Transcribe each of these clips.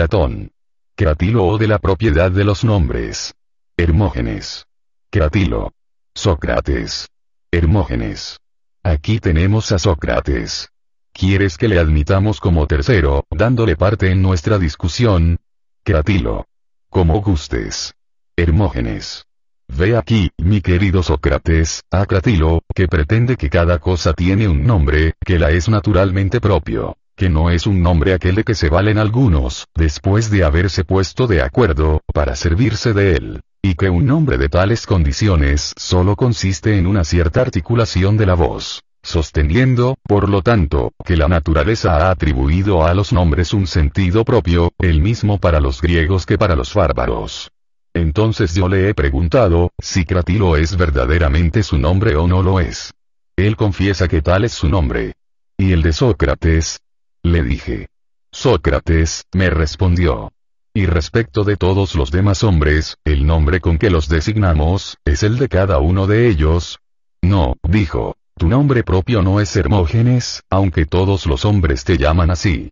Platón. Cratilo o de la propiedad de los nombres. Hermógenes. Cratilo. Sócrates. Hermógenes. Aquí tenemos a Sócrates. ¿Quieres que le admitamos como tercero, dándole parte en nuestra discusión? Cratilo. Como gustes. Hermógenes. Ve aquí, mi querido Sócrates, a Cratilo, que pretende que cada cosa tiene un nombre, que la es naturalmente propio, que no es un nombre aquel de que se valen algunos, después de haberse puesto de acuerdo, para servirse de él, y que un nombre de tales condiciones solo consiste en una cierta articulación de la voz sosteniendo, por lo tanto, que la naturaleza ha atribuido a los nombres un sentido propio, el mismo para los griegos que para los bárbaros. Entonces yo le he preguntado, si Cratilo es verdaderamente su nombre o no lo es. Él confiesa que tal es su nombre. ¿Y el de Sócrates? Le dije. Sócrates, me respondió. Y respecto de todos los demás hombres, el nombre con que los designamos, es el de cada uno de ellos. No, dijo, tu nombre propio no es Hermógenes, aunque todos los hombres te llaman así.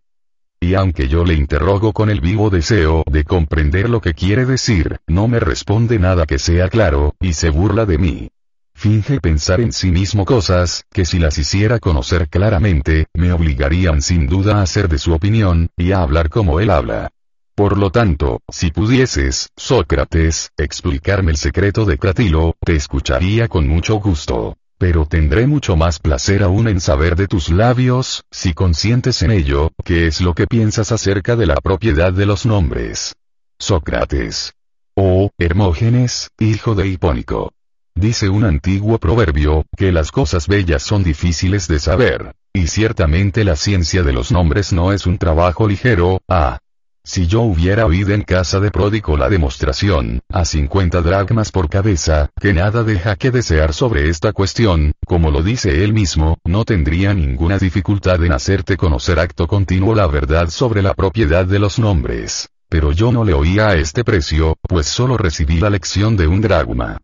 Y aunque yo le interrogo con el vivo deseo de comprender lo que quiere decir, no me responde nada que sea claro, y se burla de mí. Finge pensar en sí mismo cosas, que si las hiciera conocer claramente, me obligarían sin duda a ser de su opinión, y a hablar como él habla. Por lo tanto, si pudieses, Sócrates, explicarme el secreto de Cratilo, te escucharía con mucho gusto. Pero tendré mucho más placer aún en saber de tus labios, si consientes en ello, qué es lo que piensas acerca de la propiedad de los nombres. Sócrates. Oh, Hermógenes, hijo de Hipónico. Dice un antiguo proverbio, que las cosas bellas son difíciles de saber, y ciertamente la ciencia de los nombres no es un trabajo ligero, ah, si yo hubiera oído en casa de pródigo la demostración, a 50 dracmas por cabeza, que nada deja que desear sobre esta cuestión, como lo dice él mismo, no tendría ninguna dificultad en hacerte conocer acto continuo la verdad sobre la propiedad de los nombres. Pero yo no le oía a este precio, pues solo recibí la lección de un dragma.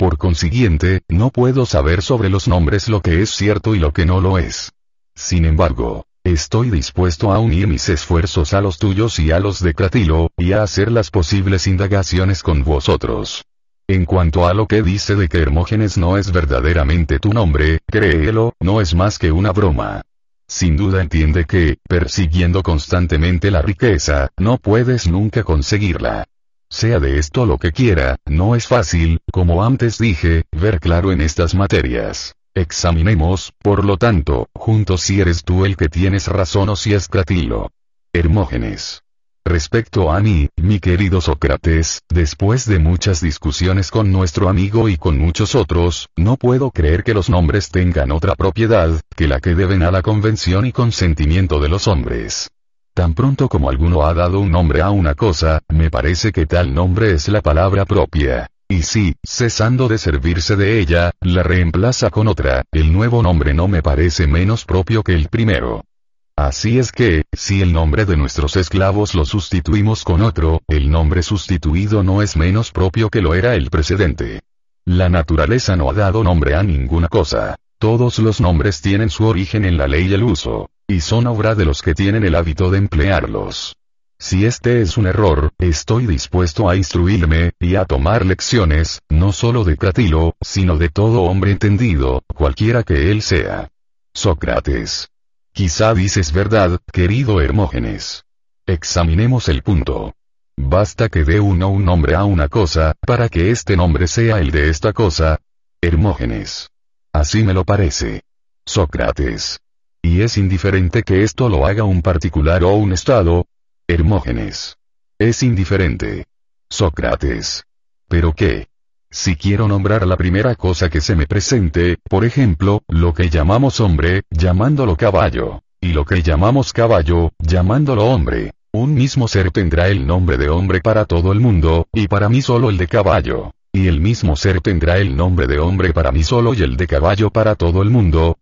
Por consiguiente, no puedo saber sobre los nombres lo que es cierto y lo que no lo es. Sin embargo, Estoy dispuesto a unir mis esfuerzos a los tuyos y a los de Cratilo, y a hacer las posibles indagaciones con vosotros. En cuanto a lo que dice de que Hermógenes no es verdaderamente tu nombre, créelo, no es más que una broma. Sin duda entiende que, persiguiendo constantemente la riqueza, no puedes nunca conseguirla. Sea de esto lo que quiera, no es fácil, como antes dije, ver claro en estas materias. Examinemos, por lo tanto, juntos si eres tú el que tienes razón o si es Cratilo. Hermógenes. Respecto a mí, mi querido Sócrates, después de muchas discusiones con nuestro amigo y con muchos otros, no puedo creer que los nombres tengan otra propiedad, que la que deben a la convención y consentimiento de los hombres. Tan pronto como alguno ha dado un nombre a una cosa, me parece que tal nombre es la palabra propia. Y si, cesando de servirse de ella, la reemplaza con otra, el nuevo nombre no me parece menos propio que el primero. Así es que, si el nombre de nuestros esclavos lo sustituimos con otro, el nombre sustituido no es menos propio que lo era el precedente. La naturaleza no ha dado nombre a ninguna cosa. Todos los nombres tienen su origen en la ley y el uso, y son obra de los que tienen el hábito de emplearlos. Si este es un error, estoy dispuesto a instruirme, y a tomar lecciones, no solo de Cratilo, sino de todo hombre entendido, cualquiera que él sea. Sócrates. Quizá dices verdad, querido Hermógenes. Examinemos el punto. Basta que dé uno un nombre a una cosa, para que este nombre sea el de esta cosa. Hermógenes. Así me lo parece. Sócrates. Y es indiferente que esto lo haga un particular o un Estado, Hermógenes. Es indiferente. Sócrates. ¿Pero qué? Si quiero nombrar la primera cosa que se me presente, por ejemplo, lo que llamamos hombre, llamándolo caballo, y lo que llamamos caballo, llamándolo hombre, un mismo ser tendrá el nombre de hombre para todo el mundo, y para mí solo el de caballo, y el mismo ser tendrá el nombre de hombre para mí solo y el de caballo para todo el mundo.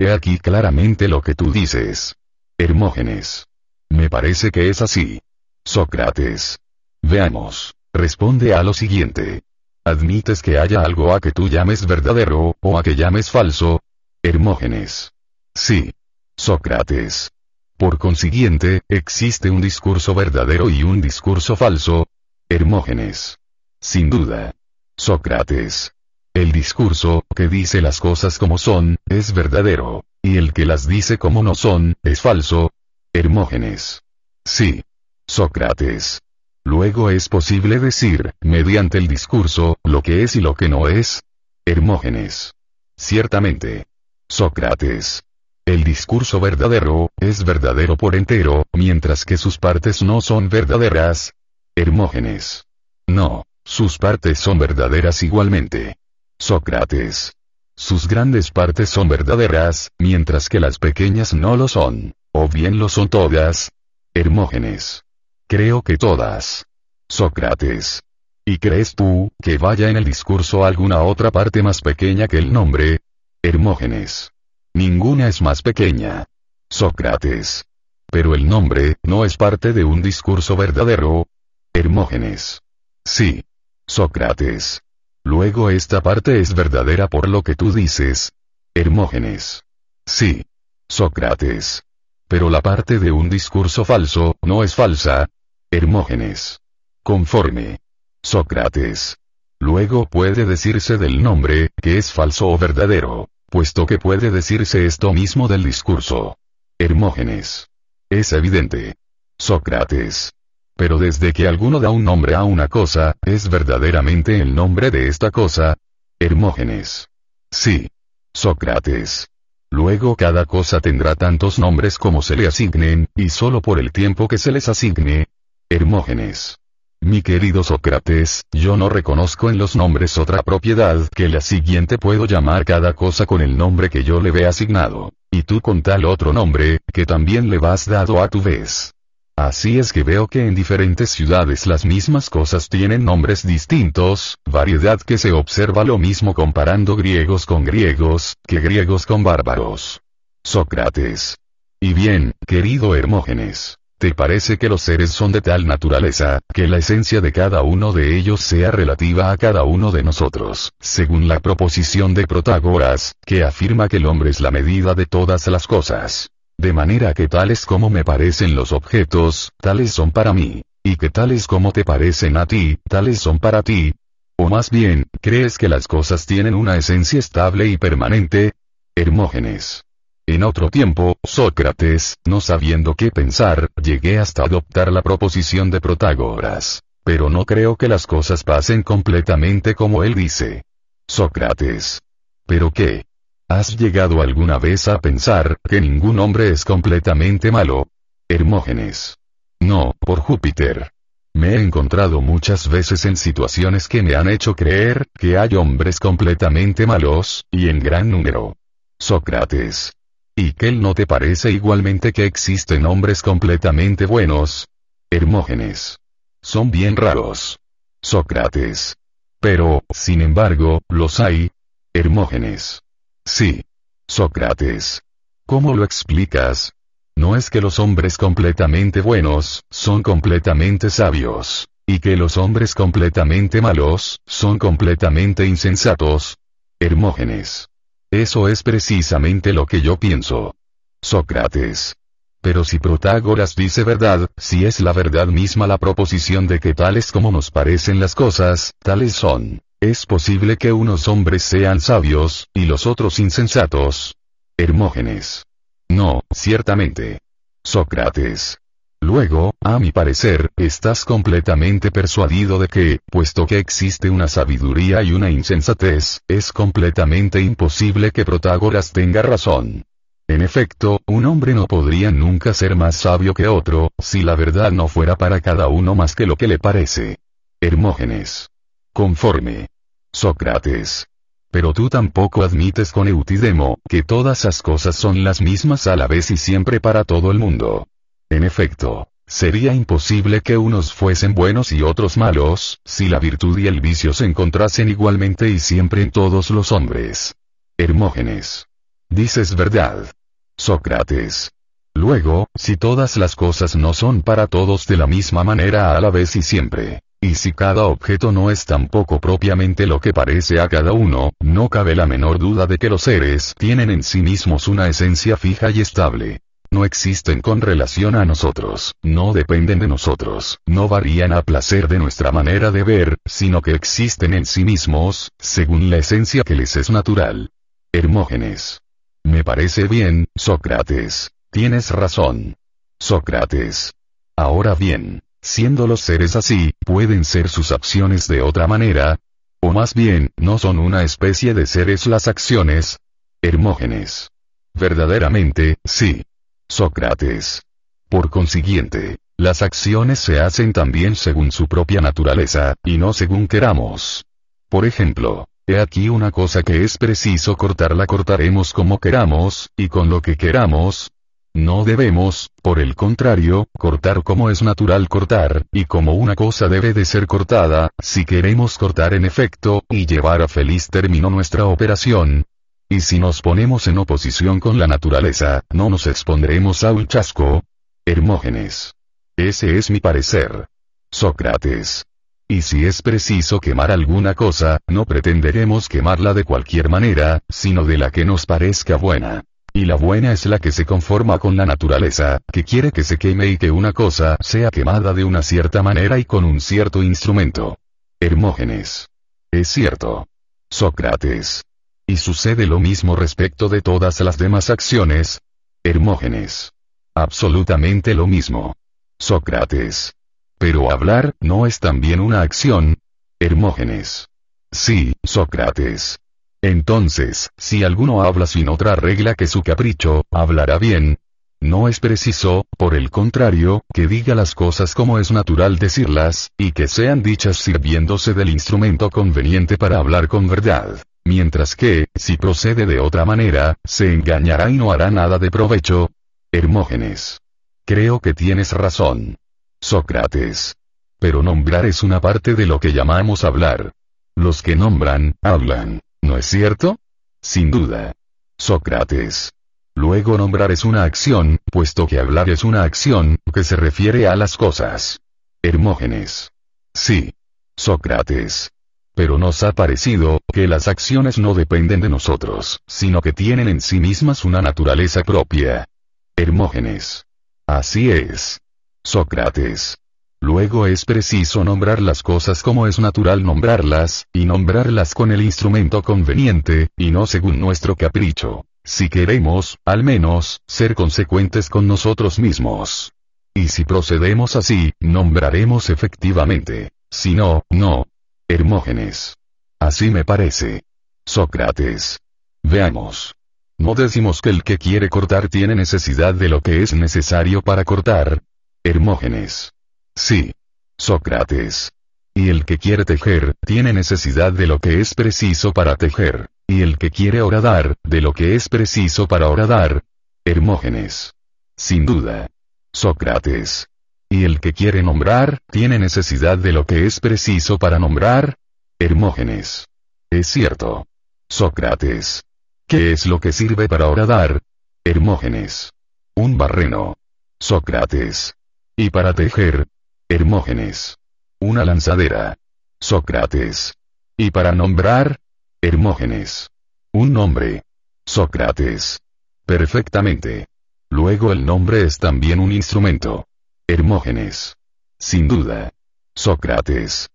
He aquí claramente lo que tú dices. Hermógenes. Me parece que es así. Sócrates. Veamos. Responde a lo siguiente. ¿Admites que haya algo a que tú llames verdadero, o a que llames falso? Hermógenes. Sí. Sócrates. Por consiguiente, existe un discurso verdadero y un discurso falso. Hermógenes. Sin duda. Sócrates. El discurso, que dice las cosas como son, es verdadero, y el que las dice como no son, es falso. Hermógenes. Sí. Sócrates. Luego es posible decir, mediante el discurso, lo que es y lo que no es. Hermógenes. Ciertamente. Sócrates. El discurso verdadero, es verdadero por entero, mientras que sus partes no son verdaderas. Hermógenes. No, sus partes son verdaderas igualmente. Sócrates. Sus grandes partes son verdaderas, mientras que las pequeñas no lo son, o bien lo son todas. Hermógenes. Creo que todas. Sócrates. ¿Y crees tú, que vaya en el discurso alguna otra parte más pequeña que el nombre? Hermógenes. Ninguna es más pequeña. Sócrates. Pero el nombre, ¿no es parte de un discurso verdadero? Hermógenes. Sí. Sócrates. Luego esta parte es verdadera por lo que tú dices. Hermógenes. Sí. Sócrates. Pero la parte de un discurso falso, ¿no es falsa? Hermógenes. Conforme. Sócrates. Luego puede decirse del nombre, que es falso o verdadero, puesto que puede decirse esto mismo del discurso. Hermógenes. Es evidente. Sócrates. Pero desde que alguno da un nombre a una cosa, ¿es verdaderamente el nombre de esta cosa? Hermógenes. Sí. Sócrates. Luego cada cosa tendrá tantos nombres como se le asignen, y solo por el tiempo que se les asigne. Hermógenes. Mi querido Sócrates, yo no reconozco en los nombres otra propiedad que la siguiente puedo llamar cada cosa con el nombre que yo le ve asignado, y tú con tal otro nombre, que también le vas dado a tu vez. Así es que veo que en diferentes ciudades las mismas cosas tienen nombres distintos, variedad que se observa lo mismo comparando griegos con griegos, que griegos con bárbaros. Sócrates. Y bien, querido Hermógenes. ¿Te parece que los seres son de tal naturaleza, que la esencia de cada uno de ellos sea relativa a cada uno de nosotros, según la proposición de Protágoras, que afirma que el hombre es la medida de todas las cosas? De manera que tales como me parecen los objetos, tales son para mí. Y que tales como te parecen a ti, tales son para ti. O más bien, ¿crees que las cosas tienen una esencia estable y permanente? Hermógenes. En otro tiempo, Sócrates, no sabiendo qué pensar, llegué hasta adoptar la proposición de Protágoras. Pero no creo que las cosas pasen completamente como él dice. Sócrates. ¿Pero qué? ¿Has llegado alguna vez a pensar que ningún hombre es completamente malo? Hermógenes. No, por Júpiter. Me he encontrado muchas veces en situaciones que me han hecho creer que hay hombres completamente malos, y en gran número. Sócrates. ¿Y que él no te parece igualmente que existen hombres completamente buenos? Hermógenes. Son bien raros. Sócrates. Pero, sin embargo, los hay. Hermógenes. Sí. Sócrates. ¿Cómo lo explicas? No es que los hombres completamente buenos, son completamente sabios, y que los hombres completamente malos, son completamente insensatos. Hermógenes. Eso es precisamente lo que yo pienso. Sócrates. Pero si Protágoras dice verdad, si es la verdad misma la proposición de que tales como nos parecen las cosas, tales son. ¿Es posible que unos hombres sean sabios, y los otros insensatos? Hermógenes. No, ciertamente. Sócrates. Luego, a mi parecer, estás completamente persuadido de que, puesto que existe una sabiduría y una insensatez, es completamente imposible que Protágoras tenga razón. En efecto, un hombre no podría nunca ser más sabio que otro, si la verdad no fuera para cada uno más que lo que le parece. Hermógenes. Conforme. Sócrates. Pero tú tampoco admites con Eutidemo, que todas las cosas son las mismas a la vez y siempre para todo el mundo. En efecto, sería imposible que unos fuesen buenos y otros malos, si la virtud y el vicio se encontrasen igualmente y siempre en todos los hombres. Hermógenes. Dices verdad. Sócrates. Luego, si todas las cosas no son para todos de la misma manera a la vez y siempre, y si cada objeto no es tampoco propiamente lo que parece a cada uno, no cabe la menor duda de que los seres tienen en sí mismos una esencia fija y estable. no existen con relación a nosotros, no dependen de nosotros, no varían a placer de nuestra manera de ver, sino que existen en sí mismos, según la esencia que les es natural. Hermógenes. Me parece bien, Sócrates. Tienes razón. Sócrates. Ahora bien, siendo los seres así, ¿pueden ser sus acciones de otra manera? O más bien, ¿no son una especie de seres las acciones? Hermógenes. Verdaderamente, sí. Sócrates. Por consiguiente, las acciones se hacen también según su propia naturaleza, y no según queramos. Por ejemplo, he aquí una cosa que es preciso cortar la cortaremos como queramos, y con lo que queramos, no debemos, por el contrario, cortar como es natural cortar, y como una cosa debe de ser cortada, si queremos cortar en efecto, y llevar a feliz término nuestra operación. Y si nos ponemos en oposición con la naturaleza, no nos expondremos a un chasco. Hermógenes. Ese es mi parecer. Sócrates. Y si es preciso quemar alguna cosa, no pretenderemos quemarla de cualquier manera, sino de la que nos parezca buena. Y la buena es la que se conforma con la naturaleza, que quiere que se queme y que una cosa sea quemada de una cierta manera y con un cierto instrumento. Hermógenes. Es cierto. Sócrates. Y sucede lo mismo respecto de todas las demás acciones. Hermógenes. Absolutamente lo mismo. Sócrates. Pero hablar, ¿no es también una acción? Hermógenes. Sí, Sócrates. Entonces, si alguno habla sin otra regla que su capricho, hablará bien. No es preciso, por el contrario, que diga las cosas como es natural decirlas, y que sean dichas sirviéndose del instrumento conveniente para hablar con verdad. Mientras que, si procede de otra manera, se engañará y no hará nada de provecho. Hermógenes. Creo que tienes razón. Sócrates. Pero nombrar es una parte de lo que llamamos hablar. Los que nombran, hablan. ¿No es cierto? Sin duda. Sócrates. Luego nombrar es una acción, puesto que hablar es una acción, que se refiere a las cosas. Hermógenes. Sí. Sócrates. Pero nos ha parecido, que las acciones no dependen de nosotros, sino que tienen en sí mismas una naturaleza propia. Hermógenes. Así es. Sócrates. Luego es preciso nombrar las cosas como es natural nombrarlas, y nombrarlas con el instrumento conveniente, y no según nuestro capricho. Si queremos, al menos, ser consecuentes con nosotros mismos. Y si procedemos así, nombraremos efectivamente. Si no, no. Hermógenes. Así me parece. Sócrates. Veamos. No decimos que el que quiere cortar tiene necesidad de lo que es necesario para cortar. Hermógenes. Sí. Sócrates. Y el que quiere tejer, tiene necesidad de lo que es preciso para tejer. Y el que quiere horadar, de lo que es preciso para horadar. Hermógenes. Sin duda. Sócrates. Y el que quiere nombrar, tiene necesidad de lo que es preciso para nombrar. Hermógenes. Es cierto. Sócrates. ¿Qué es lo que sirve para horadar? Hermógenes. Un barreno. Sócrates. Y para tejer, Hermógenes. Una lanzadera. Sócrates. Y para nombrar, Hermógenes. Un nombre. Sócrates. Perfectamente. Luego el nombre es también un instrumento. Hermógenes. Sin duda. Sócrates.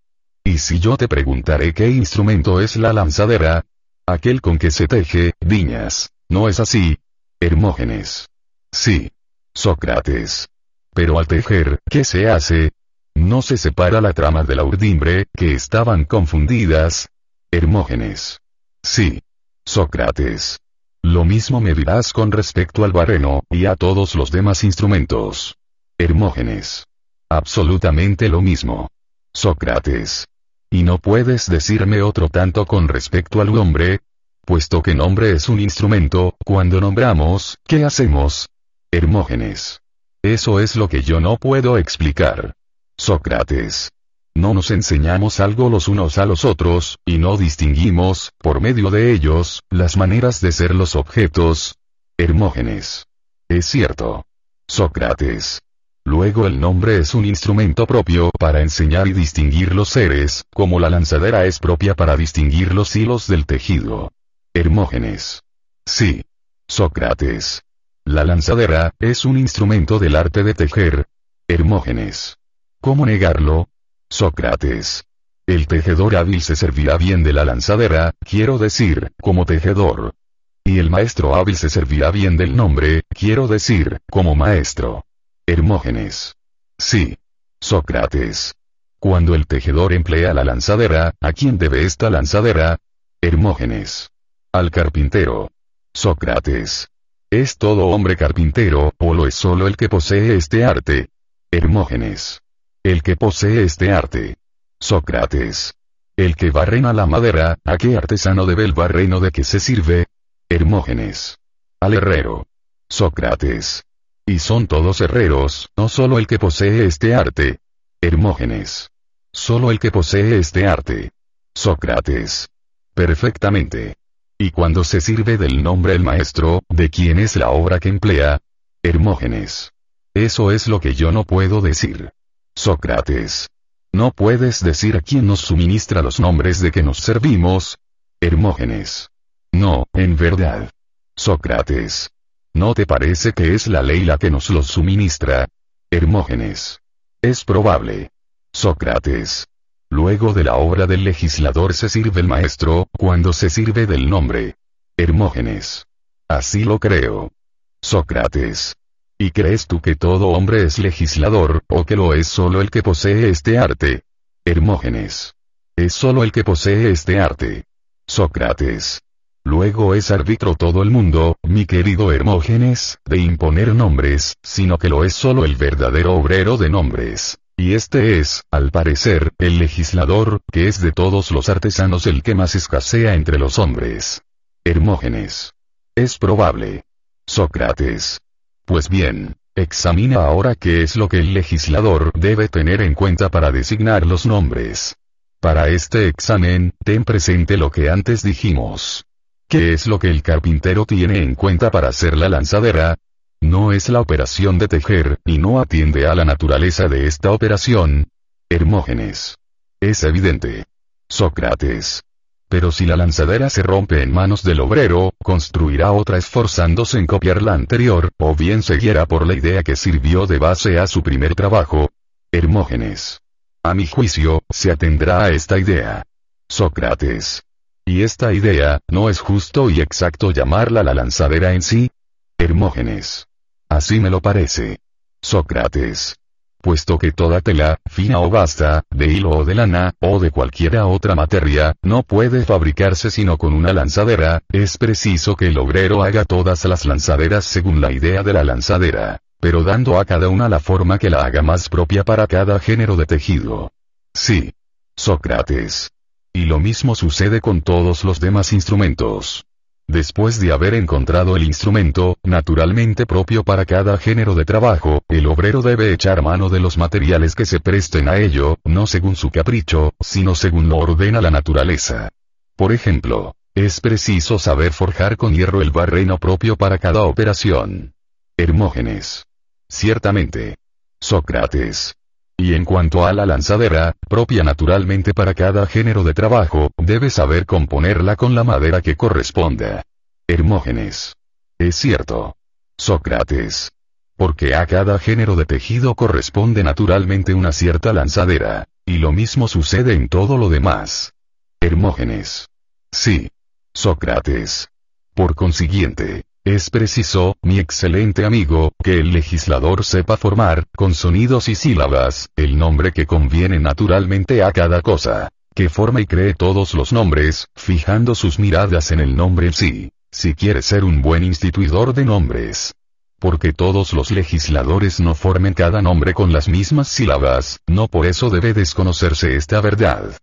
Y si yo te preguntaré qué instrumento es la lanzadera, aquel con que se teje, viñas, ¿no es así? Hermógenes. Sí. Sócrates. Pero al tejer, ¿qué se hace? No se separa la trama de la urdimbre, que estaban confundidas. Hermógenes. Sí. Sócrates. Lo mismo me dirás con respecto al barreno, y a todos los demás instrumentos. Hermógenes. Absolutamente lo mismo. Sócrates. ¿Y no puedes decirme otro tanto con respecto al hombre? Puesto que nombre es un instrumento, cuando nombramos, ¿qué hacemos? Hermógenes. Eso es lo que yo no puedo explicar. Sócrates. No nos enseñamos algo los unos a los otros, y no distinguimos, por medio de ellos, las maneras de ser los objetos. Hermógenes. Es cierto. Sócrates. Luego el nombre es un instrumento propio para enseñar y distinguir los seres, como la lanzadera es propia para distinguir los hilos del tejido. Hermógenes. Sí. Sócrates. La lanzadera, es un instrumento del arte de tejer. Hermógenes. ¿Cómo negarlo? Sócrates. El tejedor hábil se servirá bien de la lanzadera, quiero decir, como tejedor. Y el maestro hábil se servirá bien del nombre, quiero decir, como maestro. Hermógenes. Sí. Sócrates. Cuando el tejedor emplea la lanzadera, ¿a quién debe esta lanzadera? Hermógenes. Al carpintero. Sócrates. ¿Es todo hombre carpintero, o lo es solo el que posee este arte? Hermógenes. El que posee este arte. Sócrates. El que barrena la madera, ¿a qué artesano debe el barreno de que se sirve? Hermógenes. Al herrero. Sócrates. Y son todos herreros, no solo el que posee este arte. Hermógenes. Solo el que posee este arte. Sócrates. Perfectamente. Y cuando se sirve del nombre el maestro, ¿de quién es la obra que emplea? Hermógenes. Eso es lo que yo no puedo decir. Sócrates. ¿No puedes decir a quién nos suministra los nombres de que nos servimos? Hermógenes. No, en verdad. Sócrates. ¿No te parece que es la ley la que nos los suministra? Hermógenes. Es probable. Sócrates. Luego de la obra del legislador se sirve el maestro, cuando se sirve del nombre. Hermógenes. Así lo creo. Sócrates. ¿Y crees tú que todo hombre es legislador, o que lo es solo el que posee este arte? Hermógenes. Es solo el que posee este arte. Sócrates. Luego es árbitro todo el mundo, mi querido Hermógenes, de imponer nombres, sino que lo es solo el verdadero obrero de nombres. Y este es, al parecer, el legislador, que es de todos los artesanos el que más escasea entre los hombres. Hermógenes. Es probable. Sócrates. Pues bien, examina ahora qué es lo que el legislador debe tener en cuenta para designar los nombres. Para este examen, ten presente lo que antes dijimos. ¿Qué es lo que el carpintero tiene en cuenta para hacer la lanzadera? No es la operación de tejer, y no atiende a la naturaleza de esta operación. Hermógenes. Es evidente. Sócrates. Pero si la lanzadera se rompe en manos del obrero, construirá otra esforzándose en copiar la anterior, o bien seguirá por la idea que sirvió de base a su primer trabajo. Hermógenes. A mi juicio, se atendrá a esta idea. Sócrates. Y esta idea, ¿no es justo y exacto llamarla la lanzadera en sí? Hermógenes. Así me lo parece. Sócrates. Puesto que toda tela, fina o basta, de hilo o de lana, o de cualquiera otra materia, no puede fabricarse sino con una lanzadera, es preciso que el obrero haga todas las lanzaderas según la idea de la lanzadera, pero dando a cada una la forma que la haga más propia para cada género de tejido. Sí. Sócrates. Y lo mismo sucede con todos los demás instrumentos. Después de haber encontrado el instrumento, naturalmente propio para cada género de trabajo, el obrero debe echar mano de los materiales que se presten a ello, no según su capricho, sino según lo ordena la naturaleza. Por ejemplo, es preciso saber forjar con hierro el barreno propio para cada operación. Hermógenes. Ciertamente. Sócrates. Y en cuanto a la lanzadera, propia naturalmente para cada género de trabajo, debe saber componerla con la madera que corresponda. Hermógenes. Es cierto. Sócrates. Porque a cada género de tejido corresponde naturalmente una cierta lanzadera, y lo mismo sucede en todo lo demás. Hermógenes. Sí. Sócrates. Por consiguiente, es preciso, mi excelente amigo, que el legislador sepa formar, con sonidos y sílabas, el nombre que conviene naturalmente a cada cosa. Que forma y cree todos los nombres, fijando sus miradas en el nombre en sí, si quiere ser un buen instituidor de nombres. Porque todos los legisladores no formen cada nombre con las mismas sílabas, no por eso debe desconocerse esta verdad.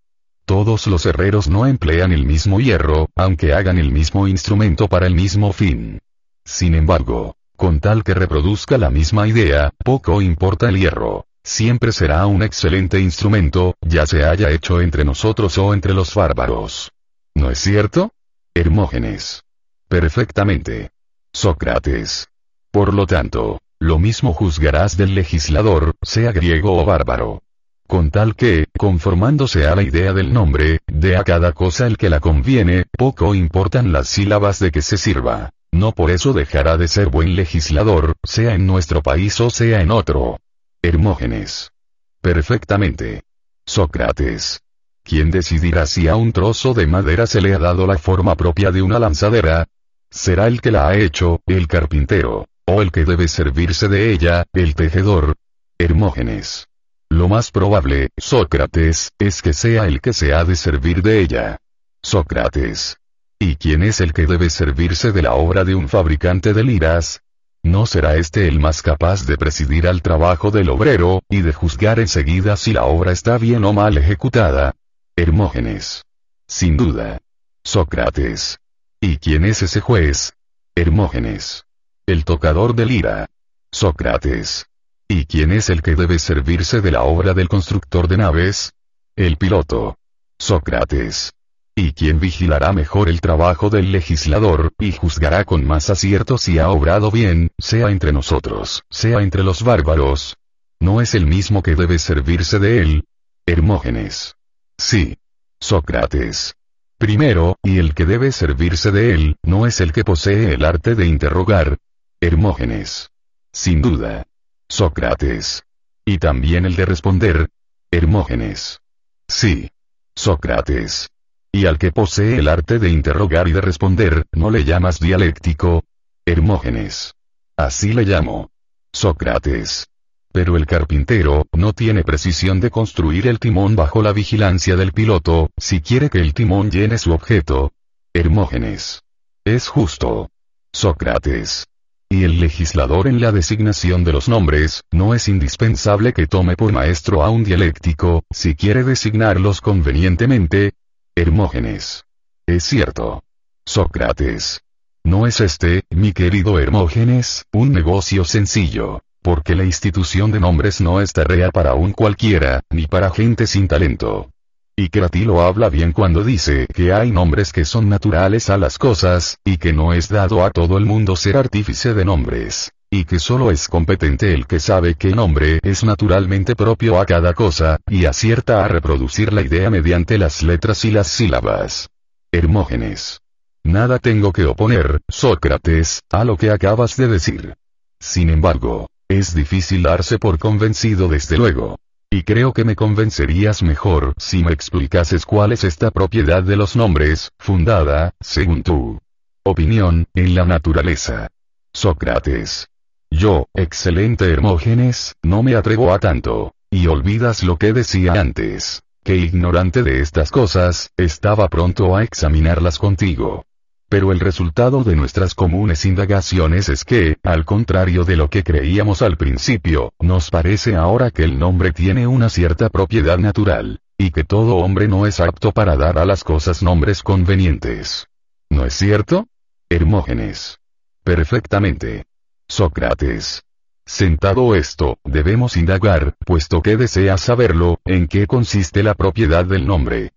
Todos los herreros no emplean el mismo hierro, aunque hagan el mismo instrumento para el mismo fin. Sin embargo, con tal que reproduzca la misma idea, poco importa el hierro. Siempre será un excelente instrumento, ya se haya hecho entre nosotros o entre los bárbaros. ¿No es cierto? Hermógenes. Perfectamente. Sócrates. Por lo tanto, lo mismo juzgarás del legislador, sea griego o bárbaro. Con tal que, conformándose a la idea del nombre, dé a cada cosa el que la conviene, poco importan las sílabas de que se sirva. No por eso dejará de ser buen legislador, sea en nuestro país o sea en otro. Hermógenes. Perfectamente. Sócrates. ¿Quién decidirá si a un trozo de madera se le ha dado la forma propia de una lanzadera? Será el que la ha hecho, el carpintero, o el que debe servirse de ella, el tejedor. Hermógenes. Lo más probable, Sócrates, es que sea el que se ha de servir de ella. Sócrates. ¿Y quién es el que debe servirse de la obra de un fabricante de liras? ¿No será este el más capaz de presidir al trabajo del obrero, y de juzgar enseguida si la obra está bien o mal ejecutada? Hermógenes. Sin duda. Sócrates. ¿Y quién es ese juez? Hermógenes. El tocador de lira. Sócrates. ¿Y quién es el que debe servirse de la obra del constructor de naves? El piloto. Sócrates. ¿Y quién vigilará mejor el trabajo del legislador, y juzgará con más acierto si ha obrado bien, sea entre nosotros, sea entre los bárbaros? ¿No es el mismo que debe servirse de él? Hermógenes. Sí. Sócrates. Primero, y el que debe servirse de él, no es el que posee el arte de interrogar. Hermógenes. Sin duda. Sócrates. Y también el de responder. Hermógenes. Sí. Sócrates. Y al que posee el arte de interrogar y de responder, ¿no le llamas dialéctico? Hermógenes. Así le llamo. Sócrates. Pero el carpintero, no tiene precisión de construir el timón bajo la vigilancia del piloto, si quiere que el timón llene su objeto. Hermógenes. Es justo. Sócrates. Y el legislador en la designación de los nombres, no es indispensable que tome por maestro a un dialéctico, si quiere designarlos convenientemente. Hermógenes. Es cierto. Sócrates. ¿No es este, mi querido Hermógenes, un negocio sencillo? Porque la institución de nombres no es tarea para un cualquiera, ni para gente sin talento. Y Cratilo habla bien cuando dice que hay nombres que son naturales a las cosas, y que no es dado a todo el mundo ser artífice de nombres. Y que solo es competente el que sabe qué nombre es naturalmente propio a cada cosa, y acierta a reproducir la idea mediante las letras y las sílabas. Hermógenes. Nada tengo que oponer, Sócrates, a lo que acabas de decir. Sin embargo, es difícil darse por convencido desde luego. Y creo que me convencerías mejor si me explicases cuál es esta propiedad de los nombres, fundada, según tu opinión, en la naturaleza. Sócrates. Yo, excelente Hermógenes, no me atrevo a tanto. Y olvidas lo que decía antes. Que ignorante de estas cosas, estaba pronto a examinarlas contigo. Pero el resultado de nuestras comunes indagaciones es que, al contrario de lo que creíamos al principio, nos parece ahora que el nombre tiene una cierta propiedad natural, y que todo hombre no es apto para dar a las cosas nombres convenientes. ¿No es cierto? Hermógenes. Perfectamente. Sócrates. Sentado esto, debemos indagar, puesto que deseas saberlo, en qué consiste la propiedad del nombre.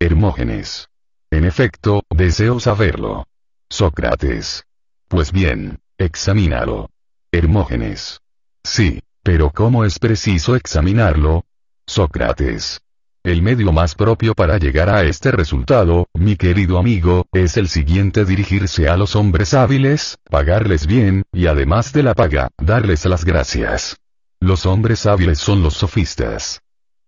Hermógenes. En efecto, deseo saberlo. Sócrates. Pues bien, examínalo. Hermógenes. Sí, pero ¿cómo es preciso examinarlo? Sócrates. El medio más propio para llegar a este resultado, mi querido amigo, es el siguiente dirigirse a los hombres hábiles, pagarles bien, y además de la paga, darles las gracias. Los hombres hábiles son los sofistas.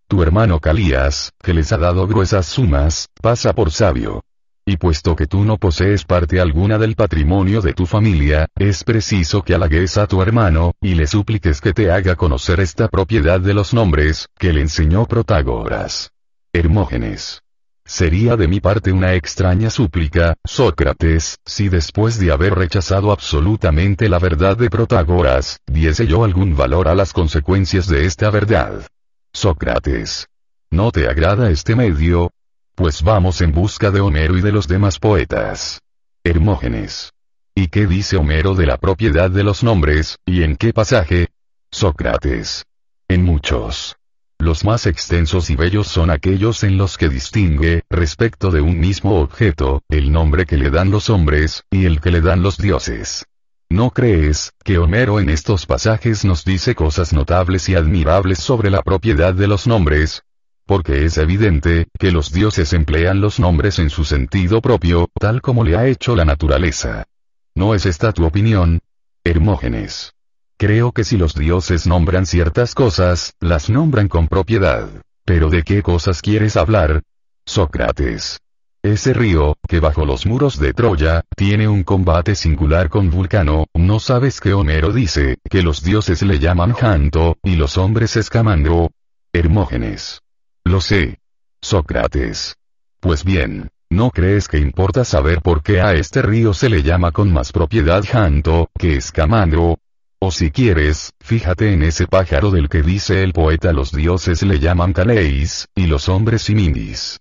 Tu hermano Calías, que les ha dado gruesas sumas, pasa por sabio. Y puesto que tú no posees parte alguna del patrimonio de tu familia, es preciso que halagues a tu hermano, y le supliques que te haga conocer esta propiedad de los nombres, que le enseñó Protágoras. Hermógenes. Sería de mi parte una extraña súplica, Sócrates, si después de haber rechazado absolutamente la verdad de Protágoras, diese yo algún valor a las consecuencias de esta verdad. Sócrates. ¿No te agrada este medio? Pues vamos en busca de Homero y de los demás poetas. Hermógenes. ¿Y qué dice Homero de la propiedad de los nombres, y en qué pasaje? Sócrates. En muchos. Los más extensos y bellos son aquellos en los que distingue, respecto de un mismo objeto, el nombre que le dan los hombres, y el que le dan los dioses. ¿No crees, que Homero en estos pasajes nos dice cosas notables y admirables sobre la propiedad de los nombres? Porque es evidente, que los dioses emplean los nombres en su sentido propio, tal como le ha hecho la naturaleza. ¿No es esta tu opinión? Hermógenes. Creo que si los dioses nombran ciertas cosas, las nombran con propiedad. Pero ¿de qué cosas quieres hablar? Sócrates. Ese río, que bajo los muros de Troya, tiene un combate singular con Vulcano, ¿no sabes que Homero dice, que los dioses le llaman Janto, y los hombres Escamandro? Hermógenes. Lo sé. Sócrates. Pues bien, ¿no crees que importa saber por qué a este río se le llama con más propiedad Janto, que Escamandro? O si quieres, fíjate en ese pájaro del que dice el poeta los dioses le llaman Caleis, y los hombres Simindis.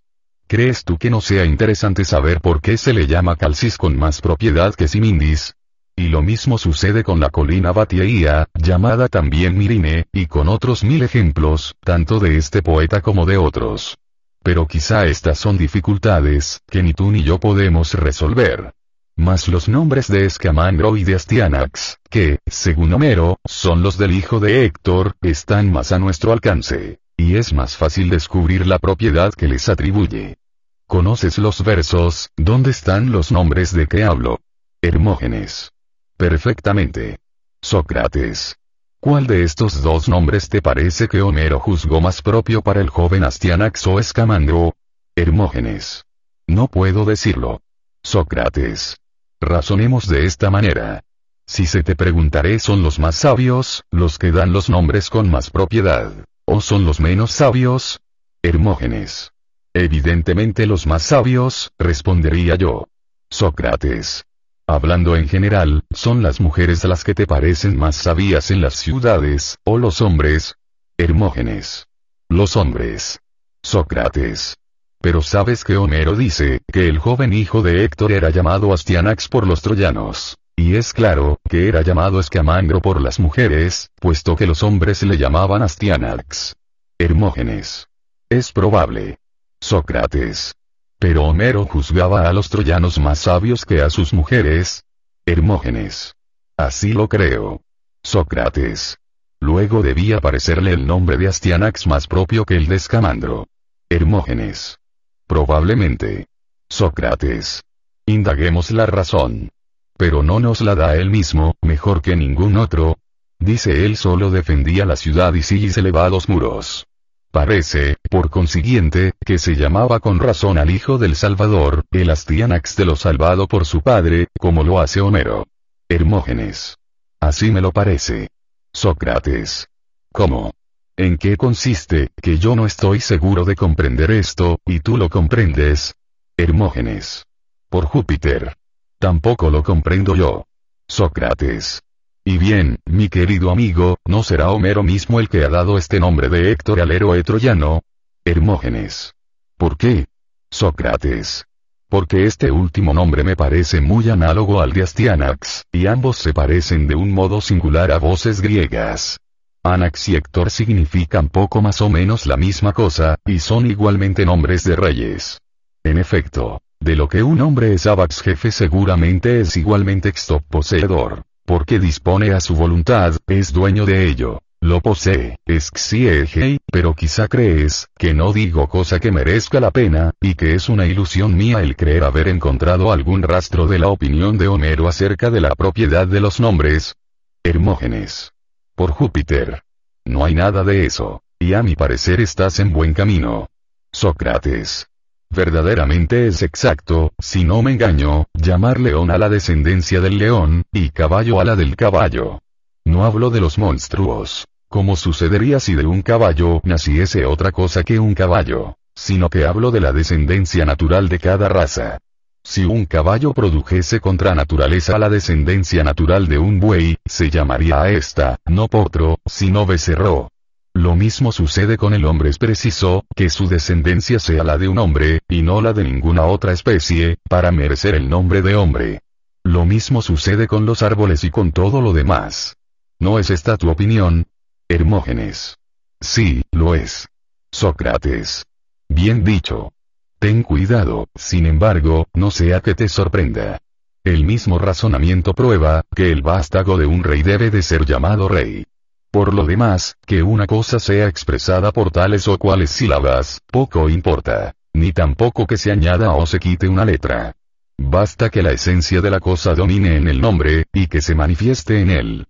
¿Crees tú que no sea interesante saber por qué se le llama Calcis con más propiedad que Simindis? Y lo mismo sucede con la colina Batieia, llamada también Mirine, y con otros mil ejemplos, tanto de este poeta como de otros. Pero quizá estas son dificultades, que ni tú ni yo podemos resolver. Mas los nombres de Escamandro y de Astianax, que, según Homero, son los del hijo de Héctor, están más a nuestro alcance. Y es más fácil descubrir la propiedad que les atribuye. ¿Conoces los versos, dónde están los nombres de que hablo? Hermógenes. Perfectamente. Sócrates. ¿Cuál de estos dos nombres te parece que Homero juzgó más propio para el joven Astianax o Escamandro? Hermógenes. No puedo decirlo. Sócrates. Razonemos de esta manera. Si se te preguntaré son los más sabios, los que dan los nombres con más propiedad, o son los menos sabios? Hermógenes. Evidentemente los más sabios, respondería yo. Sócrates. Hablando en general, son las mujeres las que te parecen más sabias en las ciudades, o los hombres. Hermógenes. Los hombres. Sócrates. Pero sabes que Homero dice, que el joven hijo de Héctor era llamado Astianax por los troyanos. Y es claro, que era llamado Escamandro por las mujeres, puesto que los hombres le llamaban Astianax. Hermógenes. Es probable. Sócrates. Pero Homero juzgaba a los troyanos más sabios que a sus mujeres. Hermógenes. Así lo creo. Sócrates. Luego debía parecerle el nombre de Astianax más propio que el de Escamandro. Hermógenes. Probablemente. Sócrates. Indaguemos la razón. Pero no nos la da él mismo, mejor que ningún otro. Dice él solo defendía la ciudad y sí se elevados muros. Parece, por consiguiente, que se llamaba con razón al hijo del Salvador, el Astianax de lo salvado por su padre, como lo hace Homero. Hermógenes. Así me lo parece. Sócrates. ¿Cómo? ¿En qué consiste, que yo no estoy seguro de comprender esto, y tú lo comprendes? Hermógenes. Por Júpiter. Tampoco lo comprendo yo. Sócrates. Y bien, mi querido amigo, ¿no será Homero mismo el que ha dado este nombre de Héctor al héroe troyano? Hermógenes. ¿Por qué? Sócrates. Porque este último nombre me parece muy análogo al de Astianax, y ambos se parecen de un modo singular a voces griegas. Anax y Héctor significan poco más o menos la misma cosa, y son igualmente nombres de reyes. En efecto, de lo que un hombre es Abax jefe seguramente es igualmente Xtop poseedor, porque dispone a su voluntad, es dueño de ello. Lo posee, es Xiege, pero quizá crees, que no digo cosa que merezca la pena, y que es una ilusión mía el creer haber encontrado algún rastro de la opinión de Homero acerca de la propiedad de los nombres. Hermógenes. Por Júpiter. No hay nada de eso, y a mi parecer estás en buen camino. Sócrates. Verdaderamente es exacto, si no me engaño, llamar león a la descendencia del león, y caballo a la del caballo. No hablo de los monstruos. Como sucedería si de un caballo naciese otra cosa que un caballo, sino que hablo de la descendencia natural de cada raza. Si un caballo produjese contra naturaleza la descendencia natural de un buey, se llamaría a esta, no potro, sino becerro. Lo mismo sucede con el hombre es preciso, que su descendencia sea la de un hombre, y no la de ninguna otra especie, para merecer el nombre de hombre. Lo mismo sucede con los árboles y con todo lo demás. ¿No es esta tu opinión? Hermógenes. Sí, lo es. Sócrates. Bien dicho. Ten cuidado, sin embargo, no sea que te sorprenda. El mismo razonamiento prueba, que el vástago de un rey debe de ser llamado rey. Por lo demás, que una cosa sea expresada por tales o cuales sílabas, poco importa. Ni tampoco que se añada o se quite una letra. Basta que la esencia de la cosa domine en el nombre, y que se manifieste en él.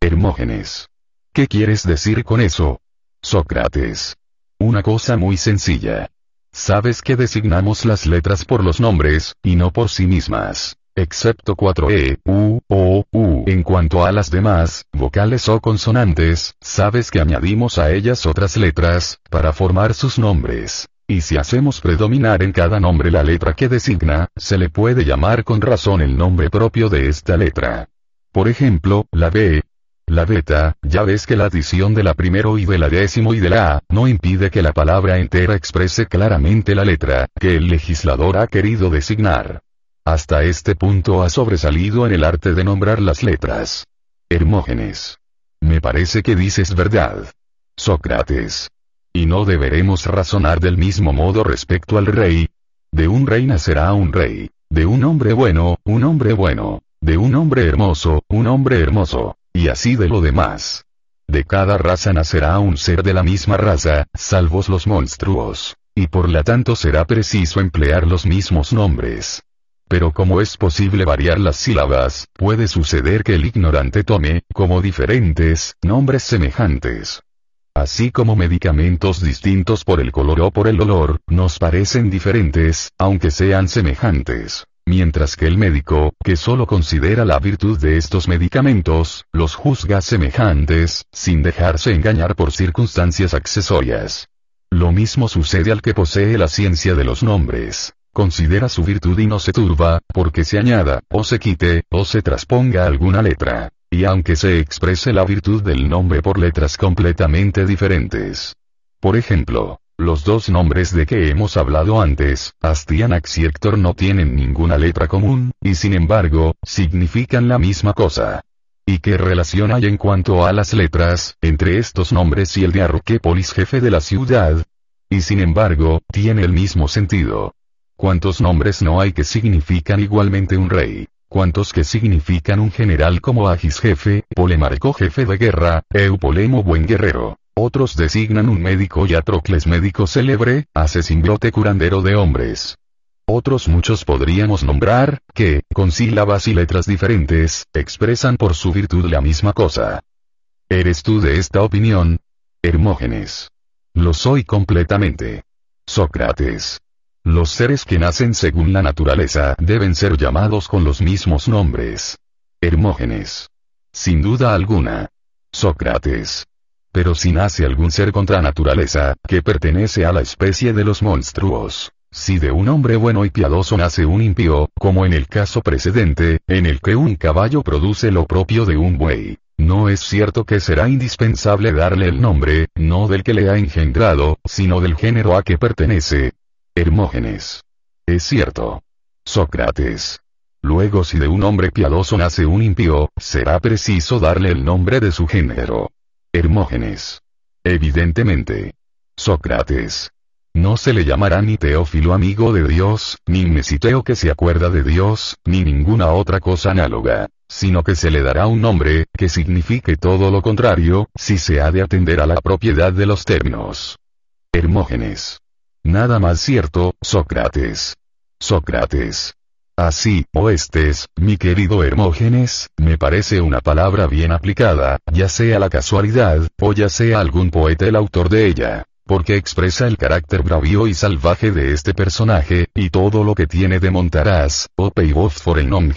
Hermógenes. ¿Qué quieres decir con eso? Sócrates. Una cosa muy sencilla. Sabes que designamos las letras por los nombres, y no por sí mismas. Excepto 4e, u, o, u. En cuanto a las demás, vocales o consonantes, sabes que añadimos a ellas otras letras, para formar sus nombres. Y si hacemos predominar en cada nombre la letra que designa, se le puede llamar con razón el nombre propio de esta letra. Por ejemplo, la B, la beta, ya ves que la adición de la primero y de la décimo y de la A, no impide que la palabra entera exprese claramente la letra, que el legislador ha querido designar. Hasta este punto ha sobresalido en el arte de nombrar las letras. Hermógenes. Me parece que dices verdad. Sócrates. Y no deberemos razonar del mismo modo respecto al rey. De un rey nacerá un rey. De un hombre bueno, un hombre bueno. De un hombre hermoso, un hombre hermoso. Y así de lo demás. De cada raza nacerá un ser de la misma raza, salvos los monstruos. Y por la tanto será preciso emplear los mismos nombres. Pero como es posible variar las sílabas, puede suceder que el ignorante tome, como diferentes, nombres semejantes. Así como medicamentos distintos por el color o por el olor, nos parecen diferentes, aunque sean semejantes mientras que el médico, que solo considera la virtud de estos medicamentos, los juzga semejantes, sin dejarse engañar por circunstancias accesorias. Lo mismo sucede al que posee la ciencia de los nombres. Considera su virtud y no se turba, porque se añada, o se quite, o se trasponga alguna letra. Y aunque se exprese la virtud del nombre por letras completamente diferentes. Por ejemplo, los dos nombres de que hemos hablado antes, Astyanax y Héctor no tienen ninguna letra común, y sin embargo, significan la misma cosa. ¿Y qué relación hay en cuanto a las letras, entre estos nombres y el de Arquépolis jefe de la ciudad? Y sin embargo, tiene el mismo sentido. ¿Cuántos nombres no hay que significan igualmente un rey? ¿Cuántos que significan un general como Agis jefe, Polemarco jefe de guerra, Eupolemo buen guerrero? Otros designan un médico y Atrocles médico célebre, asesimblote curandero de hombres. Otros muchos podríamos nombrar, que, con sílabas y letras diferentes, expresan por su virtud la misma cosa. ¿Eres tú de esta opinión? Hermógenes. Lo soy completamente. Sócrates. Los seres que nacen según la naturaleza deben ser llamados con los mismos nombres. Hermógenes. Sin duda alguna. Sócrates. Pero si nace algún ser contra naturaleza, que pertenece a la especie de los monstruos. Si de un hombre bueno y piadoso nace un impío, como en el caso precedente, en el que un caballo produce lo propio de un buey, no es cierto que será indispensable darle el nombre, no del que le ha engendrado, sino del género a que pertenece. Hermógenes. Es cierto. Sócrates. Luego si de un hombre piadoso nace un impío, será preciso darle el nombre de su género. Hermógenes. Evidentemente. Sócrates. No se le llamará ni Teófilo amigo de Dios, ni Mesiteo que se acuerda de Dios, ni ninguna otra cosa análoga, sino que se le dará un nombre, que signifique todo lo contrario, si se ha de atender a la propiedad de los términos. Hermógenes. Nada más cierto, Sócrates. Sócrates. Así, oestes, mi querido Hermógenes, me parece una palabra bien aplicada, ya sea la casualidad, o ya sea algún poeta el autor de ella, porque expresa el carácter bravío y salvaje de este personaje, y todo lo que tiene de montaraz, o peivoz for el.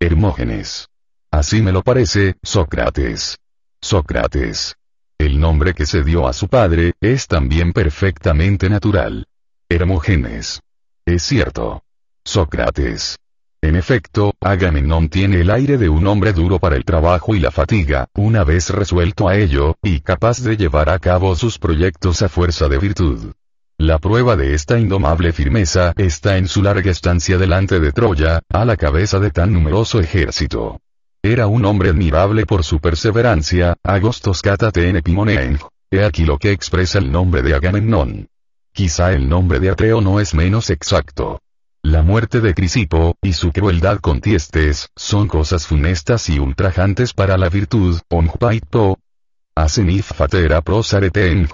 Hermógenes. Así me lo parece, Sócrates. Sócrates. El nombre que se dio a su padre, es también perfectamente natural. Hermógenes. Es cierto. Sócrates. En efecto, Agamenón tiene el aire de un hombre duro para el trabajo y la fatiga, una vez resuelto a ello, y capaz de llevar a cabo sus proyectos a fuerza de virtud. La prueba de esta indomable firmeza está en su larga estancia delante de Troya, a la cabeza de tan numeroso ejército. Era un hombre admirable por su perseverancia, Agostos catate en He aquí lo que expresa el nombre de Agamenón. Quizá el nombre de Atreo no es menos exacto. La muerte de Crisipo, y su crueldad con Tiestes, son cosas funestas y ultrajantes para la virtud, onpaito. Asenif fatera prosareten.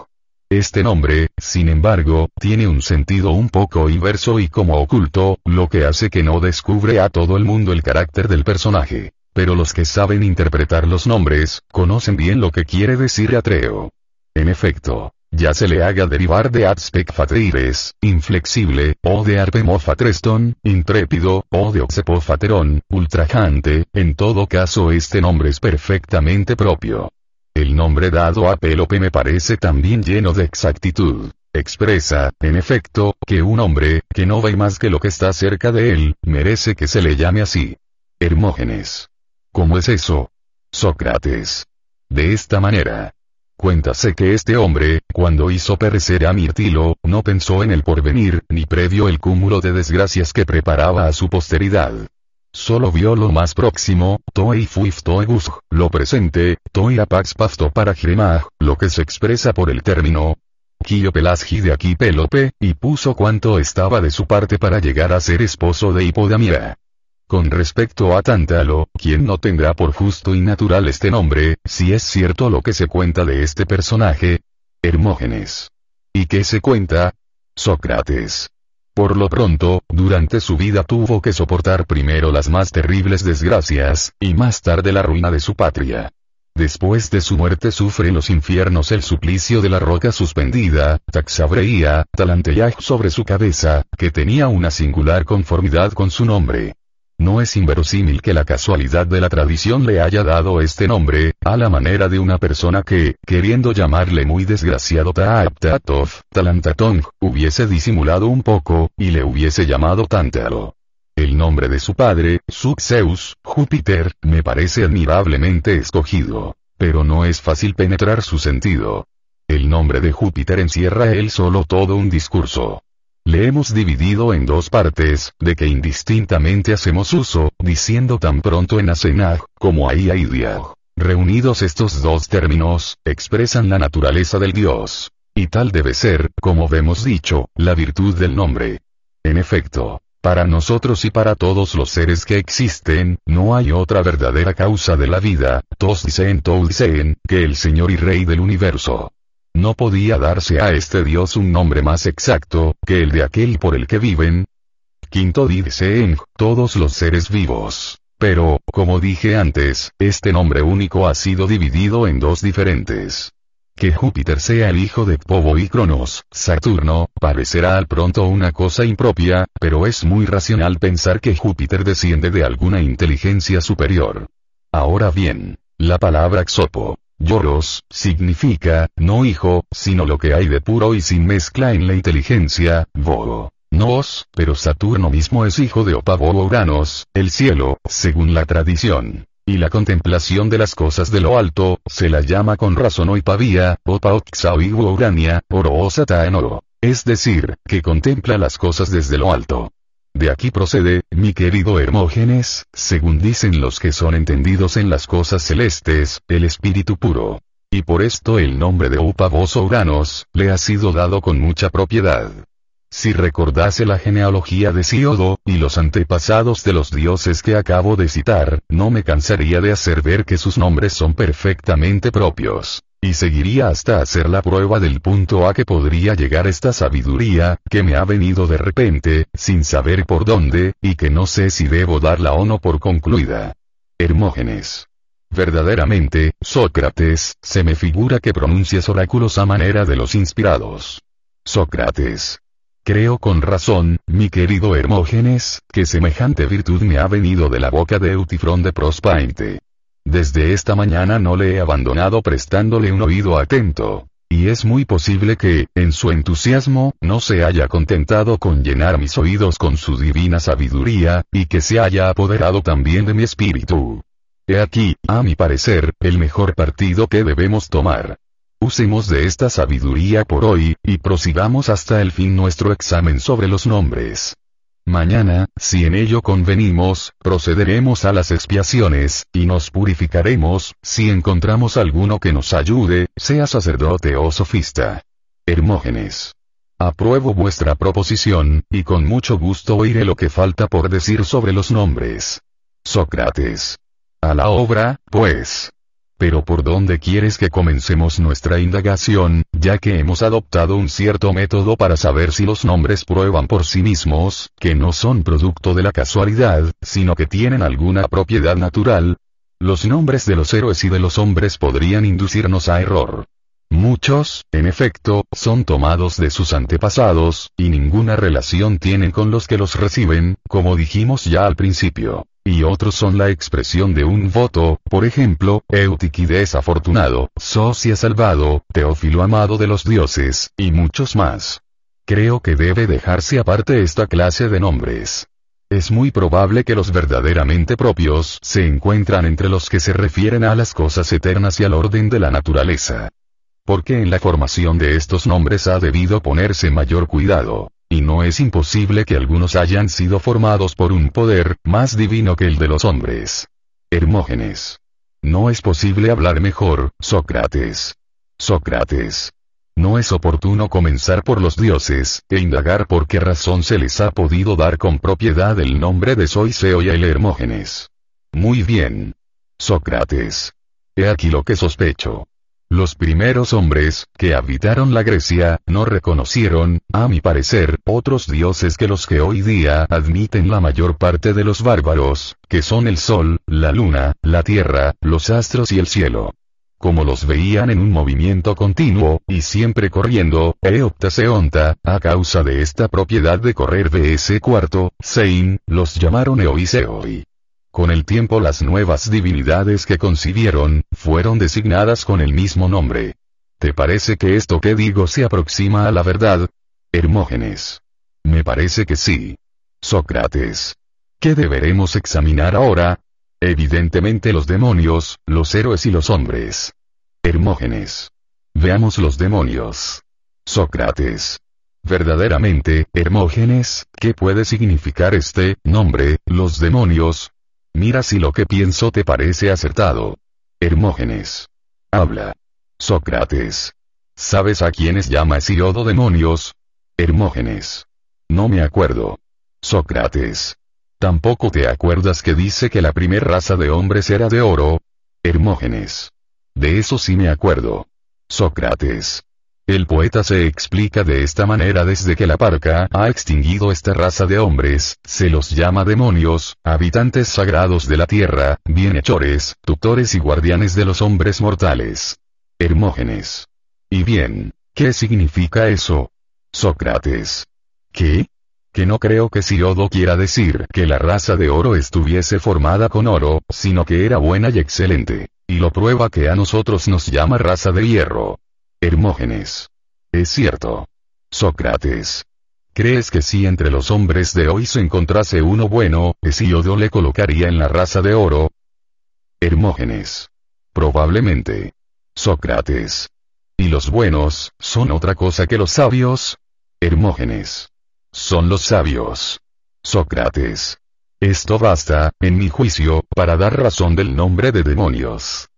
Este nombre, sin embargo, tiene un sentido un poco inverso y como oculto, lo que hace que no descubre a todo el mundo el carácter del personaje. Pero los que saben interpretar los nombres, conocen bien lo que quiere decir Atreo. En efecto, ya se le haga derivar de Fatreires, inflexible, o de Arpemofatreston, intrépido, o de Oxepofaterón, ultrajante, en todo caso este nombre es perfectamente propio. El nombre dado a Pélope me parece también lleno de exactitud. Expresa, en efecto, que un hombre, que no ve más que lo que está cerca de él, merece que se le llame así. Hermógenes. ¿Cómo es eso? Sócrates. De esta manera. Cuéntase que este hombre, cuando hizo perecer a Mirtilo, no pensó en el porvenir, ni previo el cúmulo de desgracias que preparaba a su posteridad. Solo vio lo más próximo, toi fuif toegus, lo presente, toi apax pasto para Jiremag, lo que se expresa por el término, Quio Pelasgi de aquí Pélope, y puso cuanto estaba de su parte para llegar a ser esposo de Hipodamia. Con respecto a Tántalo, quien no tendrá por justo y natural este nombre, si es cierto lo que se cuenta de este personaje? Hermógenes. ¿Y qué se cuenta? Sócrates. Por lo pronto, durante su vida tuvo que soportar primero las más terribles desgracias, y más tarde la ruina de su patria. Después de su muerte sufre en los infiernos el suplicio de la roca suspendida, taxabreía, talanteyaj sobre su cabeza, que tenía una singular conformidad con su nombre. No es inverosímil que la casualidad de la tradición le haya dado este nombre, a la manera de una persona que, queriendo llamarle muy desgraciado Taaptatov, Talantatong, hubiese disimulado un poco, y le hubiese llamado Tántalo. El nombre de su padre, Suxeus, Júpiter, me parece admirablemente escogido. Pero no es fácil penetrar su sentido. El nombre de Júpiter encierra él solo todo un discurso. Le hemos dividido en dos partes, de que indistintamente hacemos uso, diciendo tan pronto en Asenag, como ahí Aidia. Reunidos estos dos términos, expresan la naturaleza del Dios. Y tal debe ser, como vemos dicho, la virtud del nombre. En efecto, para nosotros y para todos los seres que existen, no hay otra verdadera causa de la vida, tos dicen dicen, que el Señor y Rey del universo. No podía darse a este Dios un nombre más exacto, que el de aquel por el que viven. Quinto dicen, todos los seres vivos. Pero, como dije antes, este nombre único ha sido dividido en dos diferentes. Que Júpiter sea el hijo de Povo y Cronos, Saturno, parecerá al pronto una cosa impropia, pero es muy racional pensar que Júpiter desciende de alguna inteligencia superior. Ahora bien, la palabra xopo, Lloros, significa, no hijo, sino lo que hay de puro y sin mezcla en la inteligencia, Vogo. Nos, pero Saturno mismo es hijo de Opavo Uranos, el cielo, según la tradición. Y la contemplación de las cosas de lo alto, se la llama con razón Oipavía, Opa Urania, Oro Oro. Es decir, que contempla las cosas desde lo alto. De aquí procede, mi querido Hermógenes, según dicen los que son entendidos en las cosas celestes, el espíritu puro. Y por esto el nombre de Upavos Uranos, le ha sido dado con mucha propiedad. Si recordase la genealogía de Siodo, y los antepasados de los dioses que acabo de citar, no me cansaría de hacer ver que sus nombres son perfectamente propios. Y seguiría hasta hacer la prueba del punto a que podría llegar esta sabiduría, que me ha venido de repente, sin saber por dónde, y que no sé si debo darla o no por concluida. Hermógenes. Verdaderamente, Sócrates, se me figura que pronuncias oráculos a manera de los inspirados. Sócrates. Creo con razón, mi querido Hermógenes, que semejante virtud me ha venido de la boca de Eutifrón de Prospainte. Desde esta mañana no le he abandonado prestándole un oído atento. Y es muy posible que, en su entusiasmo, no se haya contentado con llenar mis oídos con su divina sabiduría, y que se haya apoderado también de mi espíritu. He aquí, a mi parecer, el mejor partido que debemos tomar. Usemos de esta sabiduría por hoy, y prosigamos hasta el fin nuestro examen sobre los nombres. Mañana, si en ello convenimos, procederemos a las expiaciones, y nos purificaremos, si encontramos alguno que nos ayude, sea sacerdote o sofista. Hermógenes. Apruebo vuestra proposición, y con mucho gusto oiré lo que falta por decir sobre los nombres. Sócrates. A la obra, pues. Pero ¿por dónde quieres que comencemos nuestra indagación, ya que hemos adoptado un cierto método para saber si los nombres prueban por sí mismos, que no son producto de la casualidad, sino que tienen alguna propiedad natural? Los nombres de los héroes y de los hombres podrían inducirnos a error. Muchos, en efecto, son tomados de sus antepasados, y ninguna relación tienen con los que los reciben, como dijimos ya al principio. Y otros son la expresión de un voto, por ejemplo, Eutiquides afortunado, Socia salvado, Teófilo amado de los dioses, y muchos más. Creo que debe dejarse aparte esta clase de nombres. Es muy probable que los verdaderamente propios se encuentran entre los que se refieren a las cosas eternas y al orden de la naturaleza porque en la formación de estos nombres ha debido ponerse mayor cuidado. Y no es imposible que algunos hayan sido formados por un poder más divino que el de los hombres. Hermógenes. No es posible hablar mejor, Sócrates. Sócrates. No es oportuno comenzar por los dioses, e indagar por qué razón se les ha podido dar con propiedad el nombre de Soiseo y el Hermógenes. Muy bien. Sócrates. He aquí lo que sospecho. Los primeros hombres, que habitaron la Grecia, no reconocieron, a mi parecer, otros dioses que los que hoy día admiten la mayor parte de los bárbaros, que son el sol, la luna, la tierra, los astros y el cielo. Como los veían en un movimiento continuo, y siempre corriendo, Eoptaseonta, a causa de esta propiedad de correr ese cuarto, Sein, los llamaron Eoiseoi. Con el tiempo las nuevas divinidades que concibieron, fueron designadas con el mismo nombre. ¿Te parece que esto que digo se aproxima a la verdad? Hermógenes. Me parece que sí. Sócrates. ¿Qué deberemos examinar ahora? Evidentemente los demonios, los héroes y los hombres. Hermógenes. Veamos los demonios. Sócrates. Verdaderamente, Hermógenes, ¿qué puede significar este nombre, los demonios, Mira si lo que pienso te parece acertado. Hermógenes. Habla. Sócrates. ¿Sabes a quiénes llama Hesiodo demonios? Hermógenes. No me acuerdo. Sócrates. ¿Tampoco te acuerdas que dice que la primer raza de hombres era de oro? Hermógenes. De eso sí me acuerdo. Sócrates. El poeta se explica de esta manera desde que la parca ha extinguido esta raza de hombres, se los llama demonios, habitantes sagrados de la tierra, bienhechores, tutores y guardianes de los hombres mortales. Hermógenes. Y bien, ¿qué significa eso? Sócrates. ¿Qué? Que no creo que Siodo quiera decir que la raza de oro estuviese formada con oro, sino que era buena y excelente. Y lo prueba que a nosotros nos llama raza de hierro. Hermógenes. Es cierto. Sócrates. ¿Crees que si entre los hombres de hoy se encontrase uno bueno, Hesíodo le colocaría en la raza de oro? Hermógenes. Probablemente. Sócrates. ¿Y los buenos, son otra cosa que los sabios? Hermógenes. Son los sabios. Sócrates. Esto basta, en mi juicio, para dar razón del nombre de demonios.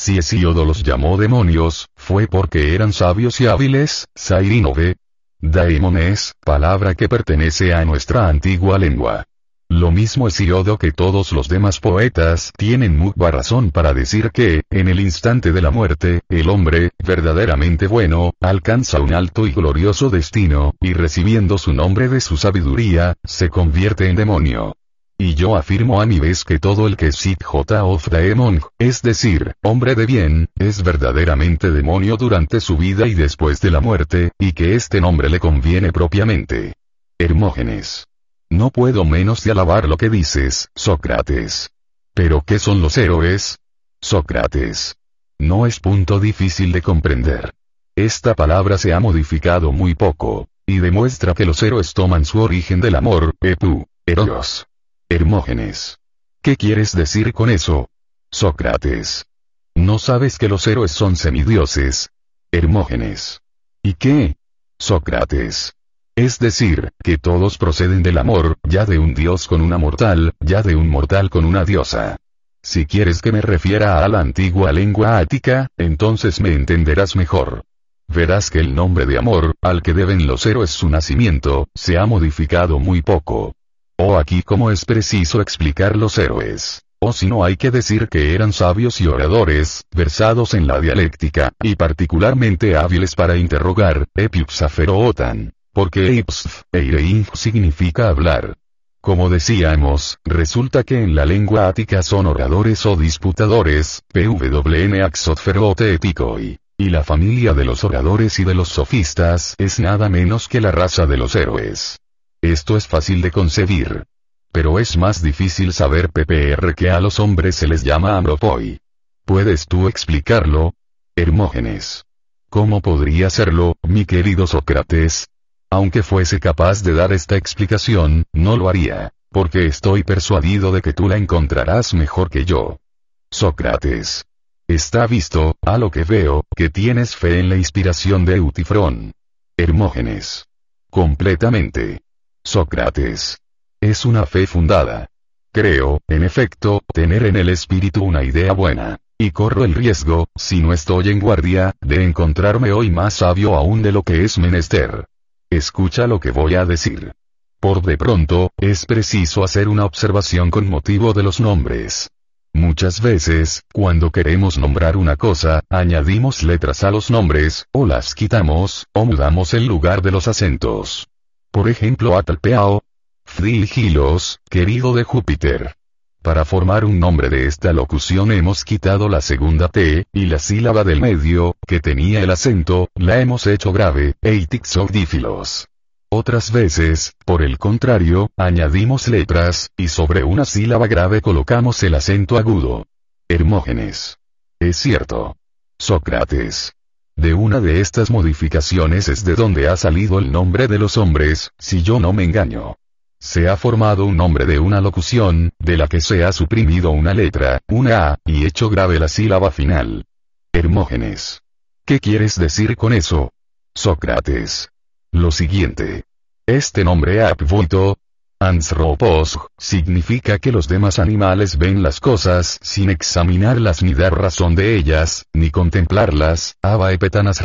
Si Hesíodo los llamó demonios, fue porque eran sabios y hábiles, Sairínove. Daemones, palabra que pertenece a nuestra antigua lengua. Lo mismo Hesíodo que todos los demás poetas tienen mucha razón para decir que, en el instante de la muerte, el hombre, verdaderamente bueno, alcanza un alto y glorioso destino, y recibiendo su nombre de su sabiduría, se convierte en demonio. Y yo afirmo a mi vez que todo el que es J of Daemon, es decir, hombre de bien, es verdaderamente demonio durante su vida y después de la muerte, y que este nombre le conviene propiamente. Hermógenes. No puedo menos de alabar lo que dices, Sócrates. ¿Pero qué son los héroes? Sócrates. No es punto difícil de comprender. Esta palabra se ha modificado muy poco, y demuestra que los héroes toman su origen del amor, epu, eros. Hermógenes. ¿Qué quieres decir con eso? Sócrates. ¿No sabes que los héroes son semidioses? Hermógenes. ¿Y qué? Sócrates. Es decir, que todos proceden del amor, ya de un dios con una mortal, ya de un mortal con una diosa. Si quieres que me refiera a la antigua lengua ática, entonces me entenderás mejor. Verás que el nombre de amor, al que deben los héroes su nacimiento, se ha modificado muy poco. Oh aquí cómo es preciso explicar los héroes. O si no hay que decir que eran sabios y oradores, versados en la dialéctica, y particularmente hábiles para interrogar, otan, porque eipsf, eireing significa hablar. Como decíamos, resulta que en la lengua ática son oradores o disputadores, pwn axotferote y la familia de los oradores y de los sofistas es nada menos que la raza de los héroes. Esto es fácil de concebir. Pero es más difícil saber PPR que a los hombres se les llama Amropoi. ¿Puedes tú explicarlo? Hermógenes. ¿Cómo podría serlo, mi querido Sócrates? Aunque fuese capaz de dar esta explicación, no lo haría, porque estoy persuadido de que tú la encontrarás mejor que yo. Sócrates. Está visto, a lo que veo, que tienes fe en la inspiración de Eutifrón. Hermógenes. Completamente. Sócrates. Es una fe fundada. Creo, en efecto, tener en el espíritu una idea buena. Y corro el riesgo, si no estoy en guardia, de encontrarme hoy más sabio aún de lo que es menester. Escucha lo que voy a decir. Por de pronto, es preciso hacer una observación con motivo de los nombres. Muchas veces, cuando queremos nombrar una cosa, añadimos letras a los nombres, o las quitamos, o mudamos el lugar de los acentos. Por ejemplo, Atalpeao, Frigilos, querido de Júpiter. Para formar un nombre de esta locución hemos quitado la segunda T, y la sílaba del medio, que tenía el acento, la hemos hecho grave, eitixogdífilos. Otras veces, por el contrario, añadimos letras, y sobre una sílaba grave colocamos el acento agudo. Hermógenes. Es cierto. Sócrates. De una de estas modificaciones es de donde ha salido el nombre de los hombres, si yo no me engaño. Se ha formado un nombre de una locución, de la que se ha suprimido una letra, una A, y hecho grave la sílaba final. Hermógenes. ¿Qué quieres decir con eso? Sócrates. Lo siguiente. Este nombre apvoito, Ansropos, significa que los demás animales ven las cosas sin examinarlas ni dar razón de ellas, ni contemplarlas, aba epetanas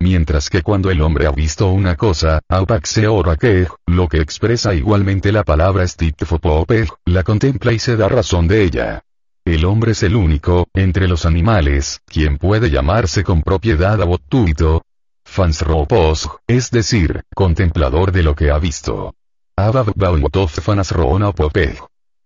Mientras que cuando el hombre ha visto una cosa, que, lo que expresa igualmente la palabra stitfopope, la contempla y se da razón de ella. El hombre es el único, entre los animales, quien puede llamarse con propiedad abotuito, fansropos, es decir, contemplador de lo que ha visto.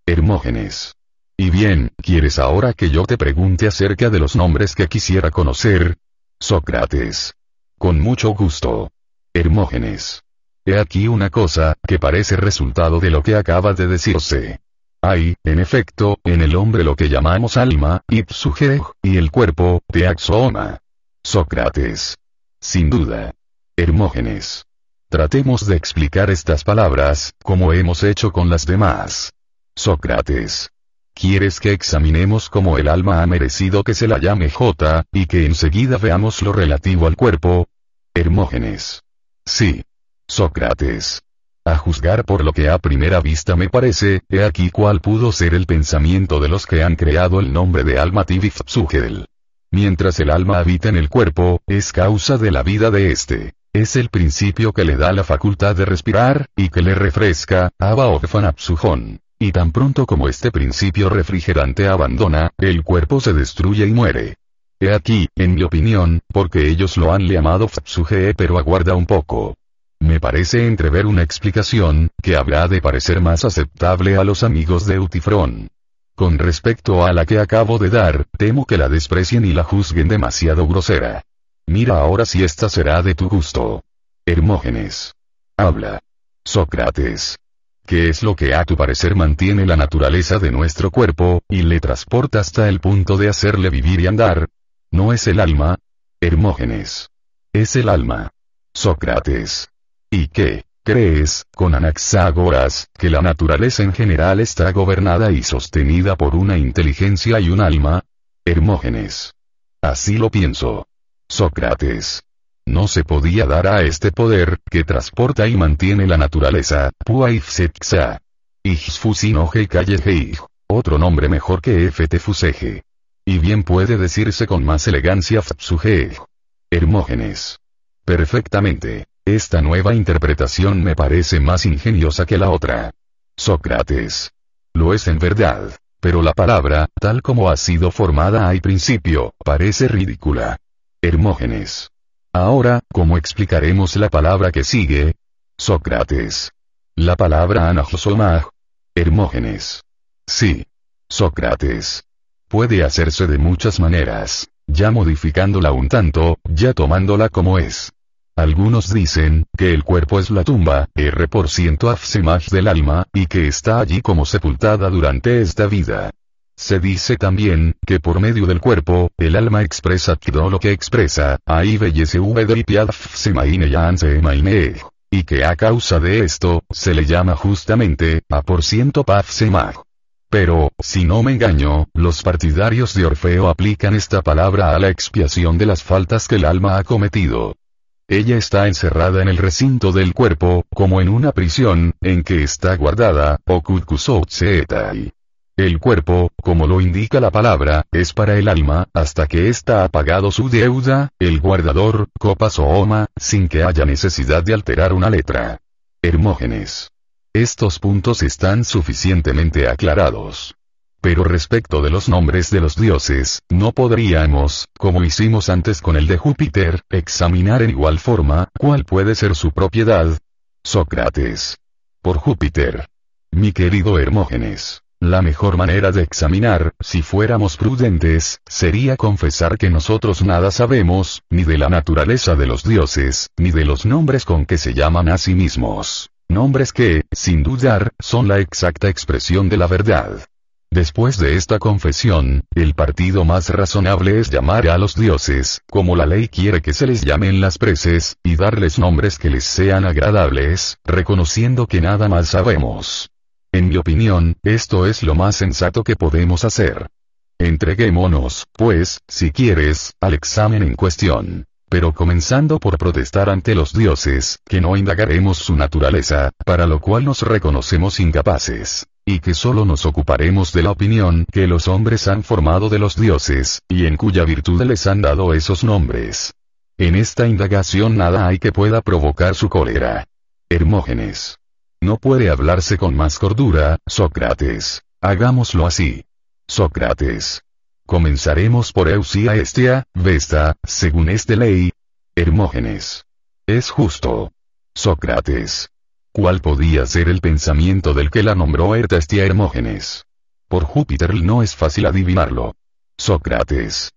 Hermógenes. Y bien, ¿quieres ahora que yo te pregunte acerca de los nombres que quisiera conocer? Sócrates. Con mucho gusto. Hermógenes. He aquí una cosa, que parece resultado de lo que acaba de decirse. Hay, en efecto, en el hombre lo que llamamos alma, ipsuge, y el cuerpo, teaxoma. Sócrates. Sin duda. Hermógenes. Tratemos de explicar estas palabras, como hemos hecho con las demás. Sócrates. ¿Quieres que examinemos cómo el alma ha merecido que se la llame J, y que enseguida veamos lo relativo al cuerpo? Hermógenes. Sí. Sócrates. A juzgar por lo que a primera vista me parece, he aquí cuál pudo ser el pensamiento de los que han creado el nombre de alma Tiviftsugel. Mientras el alma habita en el cuerpo, es causa de la vida de éste. Es el principio que le da la facultad de respirar, y que le refresca, Aba y tan pronto como este principio refrigerante abandona, el cuerpo se destruye y muere. He aquí, en mi opinión, porque ellos lo han llamado Fapsuge pero aguarda un poco. Me parece entrever una explicación, que habrá de parecer más aceptable a los amigos de Utifrón. Con respecto a la que acabo de dar, temo que la desprecien y la juzguen demasiado grosera. Mira ahora si esta será de tu gusto. Hermógenes. Habla. Sócrates. ¿Qué es lo que a tu parecer mantiene la naturaleza de nuestro cuerpo, y le transporta hasta el punto de hacerle vivir y andar? ¿No es el alma? Hermógenes. Es el alma. Sócrates. ¿Y qué? ¿Crees, con Anaxágoras, que la naturaleza en general está gobernada y sostenida por una inteligencia y un alma? Hermógenes. Así lo pienso. Sócrates. No se podía dar a este poder, que transporta y mantiene la naturaleza, Puaifsetxa. Ixfusinoge callejeij. Otro nombre mejor que Ftefuseje. Y bien puede decirse con más elegancia Fpsuge. Hermógenes. Perfectamente. Esta nueva interpretación me parece más ingeniosa que la otra. Sócrates. Lo es en verdad. Pero la palabra, tal como ha sido formada al principio, parece ridícula. Hermógenes. Ahora, ¿cómo explicaremos la palabra que sigue? Sócrates. La palabra anajosomaj. Hermógenes. Sí. Sócrates. Puede hacerse de muchas maneras, ya modificándola un tanto, ya tomándola como es. Algunos dicen, que el cuerpo es la tumba, R por afsemaj del alma, y que está allí como sepultada durante esta vida. Se dice también, que por medio del cuerpo, el alma expresa todo lo que expresa, ahí y que a causa de esto, se le llama justamente, a por ciento pafsemaj. Pero, si no me engaño, los partidarios de Orfeo aplican esta palabra a la expiación de las faltas que el alma ha cometido. Ella está encerrada en el recinto del cuerpo, como en una prisión, en que está guardada, El cuerpo, como lo indica la palabra, es para el alma, hasta que ésta ha pagado su deuda, el guardador, copas o oma, sin que haya necesidad de alterar una letra. Hermógenes. Estos puntos están suficientemente aclarados. Pero respecto de los nombres de los dioses, no podríamos, como hicimos antes con el de Júpiter, examinar en igual forma, cuál puede ser su propiedad. Sócrates. Por Júpiter. Mi querido Hermógenes. La mejor manera de examinar, si fuéramos prudentes, sería confesar que nosotros nada sabemos, ni de la naturaleza de los dioses, ni de los nombres con que se llaman a sí mismos. Nombres que, sin dudar, son la exacta expresión de la verdad. Después de esta confesión, el partido más razonable es llamar a los dioses, como la ley quiere que se les llamen las preces, y darles nombres que les sean agradables, reconociendo que nada más sabemos. En mi opinión, esto es lo más sensato que podemos hacer. Entreguémonos, pues, si quieres, al examen en cuestión pero comenzando por protestar ante los dioses, que no indagaremos su naturaleza, para lo cual nos reconocemos incapaces, y que solo nos ocuparemos de la opinión que los hombres han formado de los dioses, y en cuya virtud les han dado esos nombres. En esta indagación nada hay que pueda provocar su cólera. Hermógenes. No puede hablarse con más cordura, Sócrates. Hagámoslo así. Sócrates. Comenzaremos por Eusía Estia, Vesta, según este ley. Hermógenes. Es justo. Sócrates. ¿Cuál podía ser el pensamiento del que la nombró Ertastia Hermógenes? Por Júpiter no es fácil adivinarlo. Sócrates.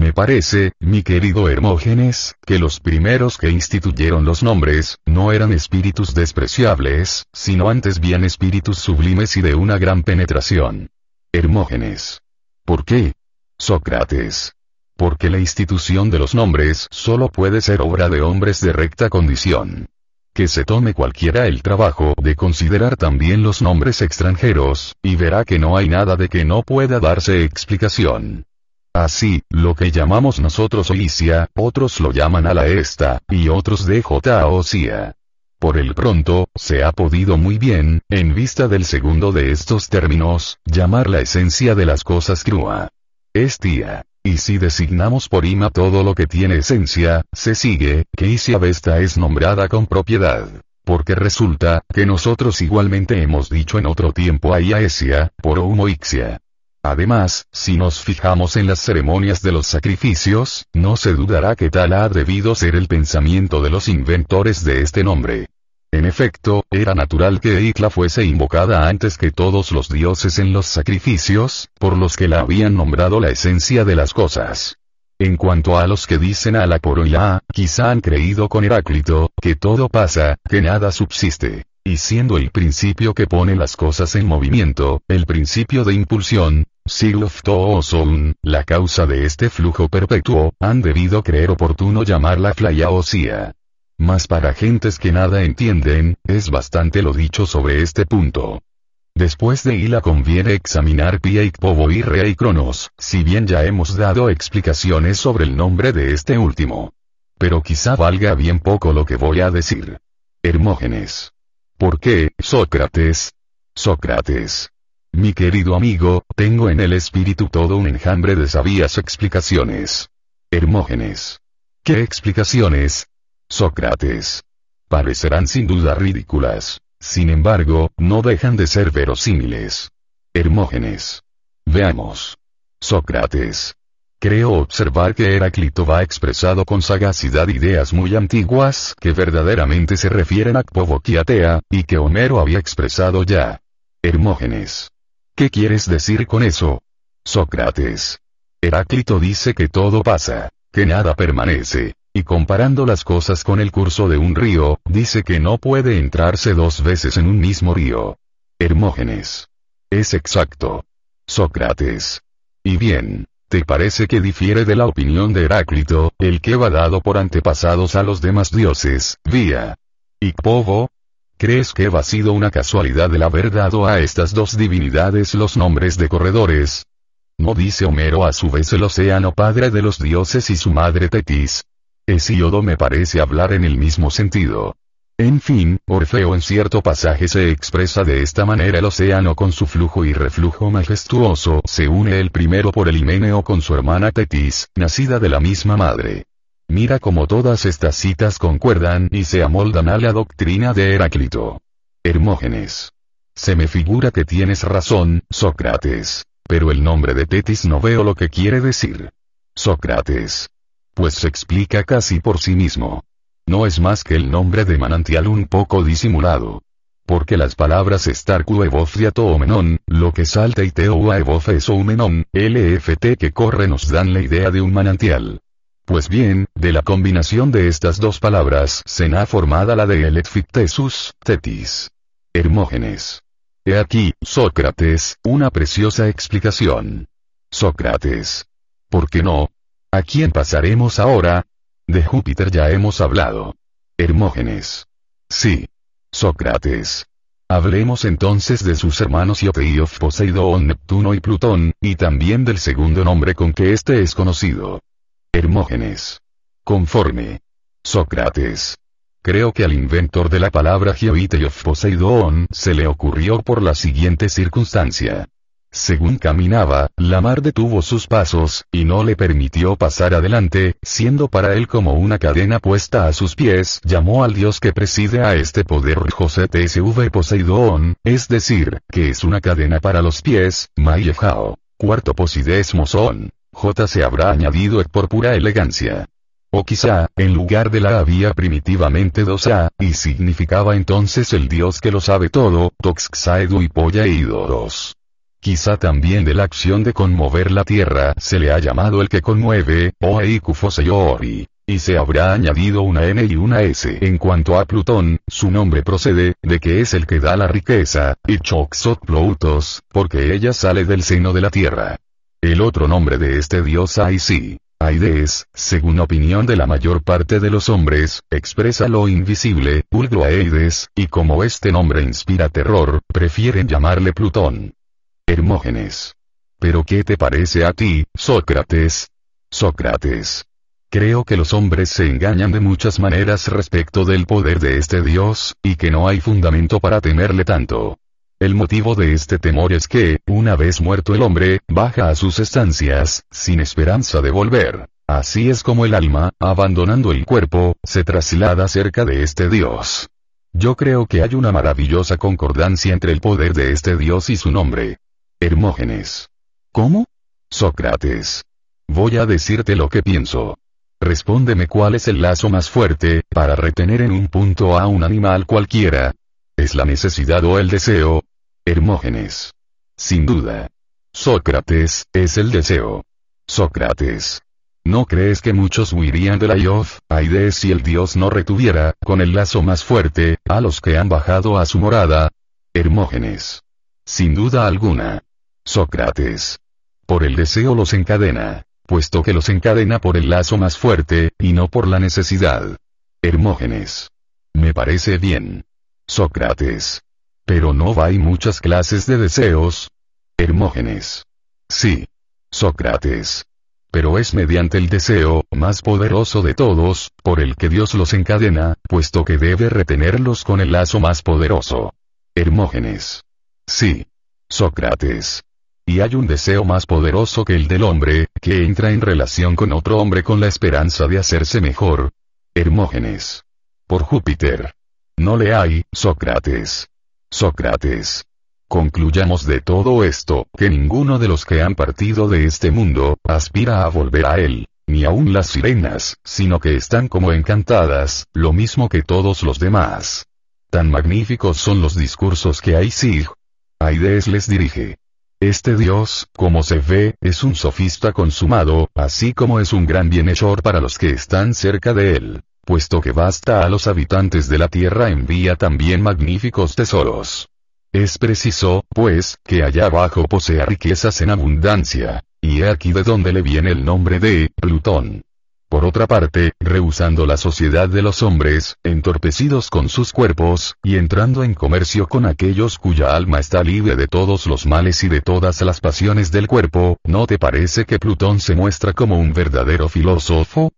Me parece, mi querido Hermógenes, que los primeros que instituyeron los nombres, no eran espíritus despreciables, sino antes bien espíritus sublimes y de una gran penetración. Hermógenes. ¿Por qué? Sócrates. Porque la institución de los nombres solo puede ser obra de hombres de recta condición. Que se tome cualquiera el trabajo de considerar también los nombres extranjeros, y verá que no hay nada de que no pueda darse explicación. Así, lo que llamamos nosotros Oisia, otros lo llaman a la esta, y otros de J. Osia. Por el pronto, se ha podido muy bien, en vista del segundo de estos términos, llamar la esencia de las cosas crua. Es tía. Y si designamos por ima todo lo que tiene esencia, se sigue, que Isia Vesta es nombrada con propiedad. Porque resulta, que nosotros igualmente hemos dicho en otro tiempo a Iaesia, por homoixia. Además, si nos fijamos en las ceremonias de los sacrificios, no se dudará que tal ha debido ser el pensamiento de los inventores de este nombre. En efecto, era natural que Eikla fuese invocada antes que todos los dioses en los sacrificios, por los que la habían nombrado la esencia de las cosas. En cuanto a los que dicen a la poroya, quizá han creído con Heráclito, que todo pasa, que nada subsiste. Y siendo el principio que pone las cosas en movimiento, el principio de impulsión, son, la causa de este flujo perpetuo, han debido creer oportuno llamarla Flayaosía. Mas para gentes que nada entienden, es bastante lo dicho sobre este punto. Después de Ila conviene examinar Pia y y Rea y Cronos, si bien ya hemos dado explicaciones sobre el nombre de este último. Pero quizá valga bien poco lo que voy a decir. Hermógenes. ¿Por qué, Sócrates? Sócrates. Mi querido amigo, tengo en el espíritu todo un enjambre de sabias explicaciones. Hermógenes. ¿Qué explicaciones? Sócrates. Parecerán sin duda ridículas. Sin embargo, no dejan de ser verosímiles. Hermógenes. Veamos. Sócrates. Creo observar que Heráclito va expresado con sagacidad ideas muy antiguas que verdaderamente se refieren a Kpovokiatea, y que Homero había expresado ya. Hermógenes. ¿Qué quieres decir con eso? Sócrates. Heráclito dice que todo pasa, que nada permanece, y comparando las cosas con el curso de un río, dice que no puede entrarse dos veces en un mismo río. Hermógenes. Es exacto. Sócrates. Y bien, ¿Te parece que difiere de la opinión de Heráclito, el que va dado por antepasados a los demás dioses, vía Icpovo? ¿Crees que ha sido una casualidad el haber dado a estas dos divinidades los nombres de corredores? ¿No dice Homero a su vez el océano padre de los dioses y su madre Tetis? Hesíodo me parece hablar en el mismo sentido. En fin, Orfeo en cierto pasaje se expresa de esta manera el océano con su flujo y reflujo majestuoso se une el primero por el Himeneo con su hermana Tetis, nacida de la misma madre. Mira cómo todas estas citas concuerdan y se amoldan a la doctrina de Heráclito. Hermógenes. Se me figura que tienes razón, Sócrates. Pero el nombre de Tetis no veo lo que quiere decir. Sócrates. Pues se explica casi por sí mismo no es más que el nombre de manantial un poco disimulado. Porque las palabras estarcu o menón, lo que salta y teo evof menón, lft que corre nos dan la idea de un manantial. Pues bien, de la combinación de estas dos palabras se ha formada la de eletfictesus, tetis. Hermógenes. He aquí, Sócrates, una preciosa explicación. Sócrates. ¿Por qué no? ¿A quién pasaremos ahora? De Júpiter ya hemos hablado. Hermógenes. Sí. Sócrates. Hablemos entonces de sus hermanos Ioteiof Poseidón Neptuno y Plutón, y también del segundo nombre con que éste es conocido. Hermógenes. Conforme. Sócrates. Creo que al inventor de la palabra Geoiteiof Poseidón se le ocurrió por la siguiente circunstancia. Según caminaba, la mar detuvo sus pasos, y no le permitió pasar adelante, siendo para él como una cadena puesta a sus pies, llamó al dios que preside a este poder José TSV Poseidón, es decir, que es una cadena para los pies, Mayejao. Cuarto Posides Mosón. J se habrá añadido por pura elegancia. O quizá, en lugar de la había primitivamente dos A, y significaba entonces el dios que lo sabe todo, Toxxaedu y Polla e Quizá también de la acción de conmover la tierra se le ha llamado el que conmueve, o Eikufoseyori. Y se habrá añadido una N y una S. En cuanto a Plutón, su nombre procede, de que es el que da la riqueza, y Choxot Ploutos, porque ella sale del seno de la tierra. El otro nombre de este dios Aisi, Aides, según opinión de la mayor parte de los hombres, expresa lo invisible, Ulgro Aides, y como este nombre inspira terror, prefieren llamarle Plutón. Hermógenes. ¿Pero qué te parece a ti, Sócrates? Sócrates. Creo que los hombres se engañan de muchas maneras respecto del poder de este Dios, y que no hay fundamento para temerle tanto. El motivo de este temor es que, una vez muerto el hombre, baja a sus estancias, sin esperanza de volver. Así es como el alma, abandonando el cuerpo, se traslada cerca de este Dios. Yo creo que hay una maravillosa concordancia entre el poder de este Dios y su nombre. Hermógenes. ¿Cómo? Sócrates. Voy a decirte lo que pienso. Respóndeme cuál es el lazo más fuerte, para retener en un punto a un animal cualquiera. ¿Es la necesidad o el deseo? Hermógenes. Sin duda. Sócrates, es el deseo. Sócrates. ¿No crees que muchos huirían de la Iof, Aides si el dios no retuviera, con el lazo más fuerte, a los que han bajado a su morada? Hermógenes. Sin duda alguna. Sócrates. Por el deseo los encadena, puesto que los encadena por el lazo más fuerte, y no por la necesidad. Hermógenes. Me parece bien. Sócrates. Pero no hay muchas clases de deseos. Hermógenes. Sí. Sócrates. Pero es mediante el deseo, más poderoso de todos, por el que Dios los encadena, puesto que debe retenerlos con el lazo más poderoso. Hermógenes. Sí. Sócrates. Y hay un deseo más poderoso que el del hombre, que entra en relación con otro hombre con la esperanza de hacerse mejor. Hermógenes. Por Júpiter. No le hay, Sócrates. Sócrates. Concluyamos de todo esto, que ninguno de los que han partido de este mundo, aspira a volver a él, ni aun las sirenas, sino que están como encantadas, lo mismo que todos los demás. Tan magníficos son los discursos que Aisig. Aides les dirige. Este Dios, como se ve, es un sofista consumado, así como es un gran bienhechor para los que están cerca de él. Puesto que basta a los habitantes de la tierra envía también magníficos tesoros. Es preciso, pues, que allá abajo posea riquezas en abundancia, y he aquí de donde le viene el nombre de Plutón. Por otra parte, rehusando la sociedad de los hombres, entorpecidos con sus cuerpos, y entrando en comercio con aquellos cuya alma está libre de todos los males y de todas las pasiones del cuerpo, ¿no te parece que Plutón se muestra como un verdadero filósofo?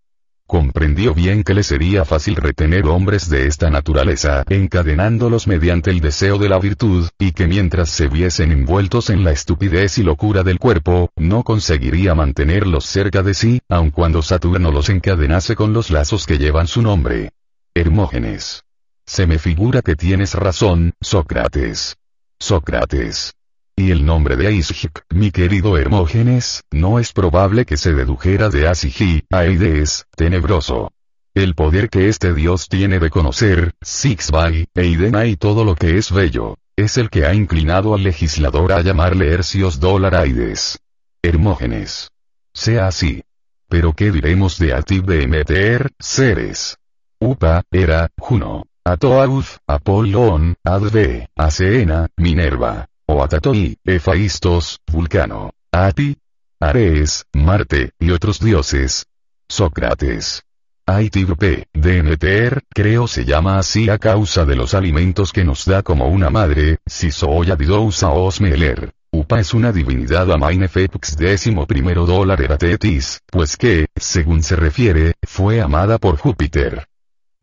Comprendió bien que le sería fácil retener hombres de esta naturaleza, encadenándolos mediante el deseo de la virtud, y que mientras se viesen envueltos en la estupidez y locura del cuerpo, no conseguiría mantenerlos cerca de sí, aun cuando Saturno los encadenase con los lazos que llevan su nombre. Hermógenes. Se me figura que tienes razón, Sócrates. Sócrates. Y el nombre de Aishik, mi querido Hermógenes, no es probable que se dedujera de Asigi, Aides, tenebroso. El poder que este dios tiene de conocer, Sixby, Eidena y todo lo que es bello, es el que ha inclinado al legislador a llamarle Hercios Aides. Hermógenes. Sea así. Pero ¿qué diremos de Atib de Emeter, Ceres? Upa, Era, Juno, Atoauz, Apollón, Adve, Aseena, Minerva. Atatoi, Efaistos, Vulcano, Ati, Ares, Marte, y otros dioses. Sócrates. Aitibpe, Demeter, creo se llama así a causa de los alimentos que nos da como una madre, si soy Didousa Osmeler. Upa es una divinidad Amainefepux décimo primero dólar eratetis, pues que, según se refiere, fue amada por Júpiter.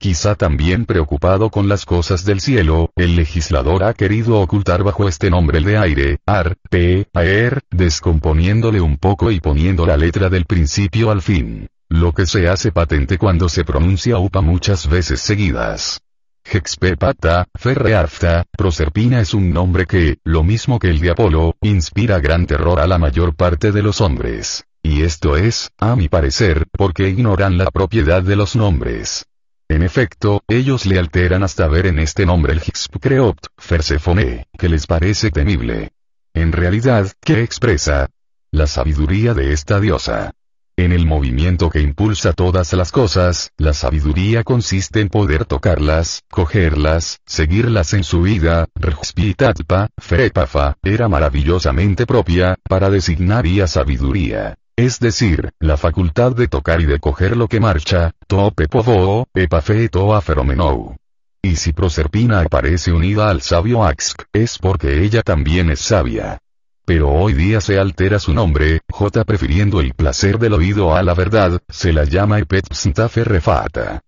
Quizá también preocupado con las cosas del cielo, el legislador ha querido ocultar bajo este nombre el de aire, ar, p, aer, descomponiéndole un poco y poniendo la letra del principio al fin. Lo que se hace patente cuando se pronuncia upa muchas veces seguidas. Hexpepata, Ferreafta, Proserpina es un nombre que, lo mismo que el de Apolo, inspira gran terror a la mayor parte de los hombres. Y esto es, a mi parecer, porque ignoran la propiedad de los nombres. En efecto, ellos le alteran hasta ver en este nombre el Hixpcreopt, Fersefone, que les parece temible. En realidad, ¿qué expresa? La sabiduría de esta diosa. En el movimiento que impulsa todas las cosas, la sabiduría consiste en poder tocarlas, cogerlas, seguirlas en su vida, Rejspitatpa, Ferepafa, era maravillosamente propia, para designar y sabiduría. Es decir, la facultad de tocar y de coger lo que marcha, to pepovoo, epafe toa feromenou. Y si Proserpina aparece unida al sabio Axk, es porque ella también es sabia. Pero hoy día se altera su nombre, J prefiriendo el placer del oído a la verdad, se la llama Epetpsntaferrefata.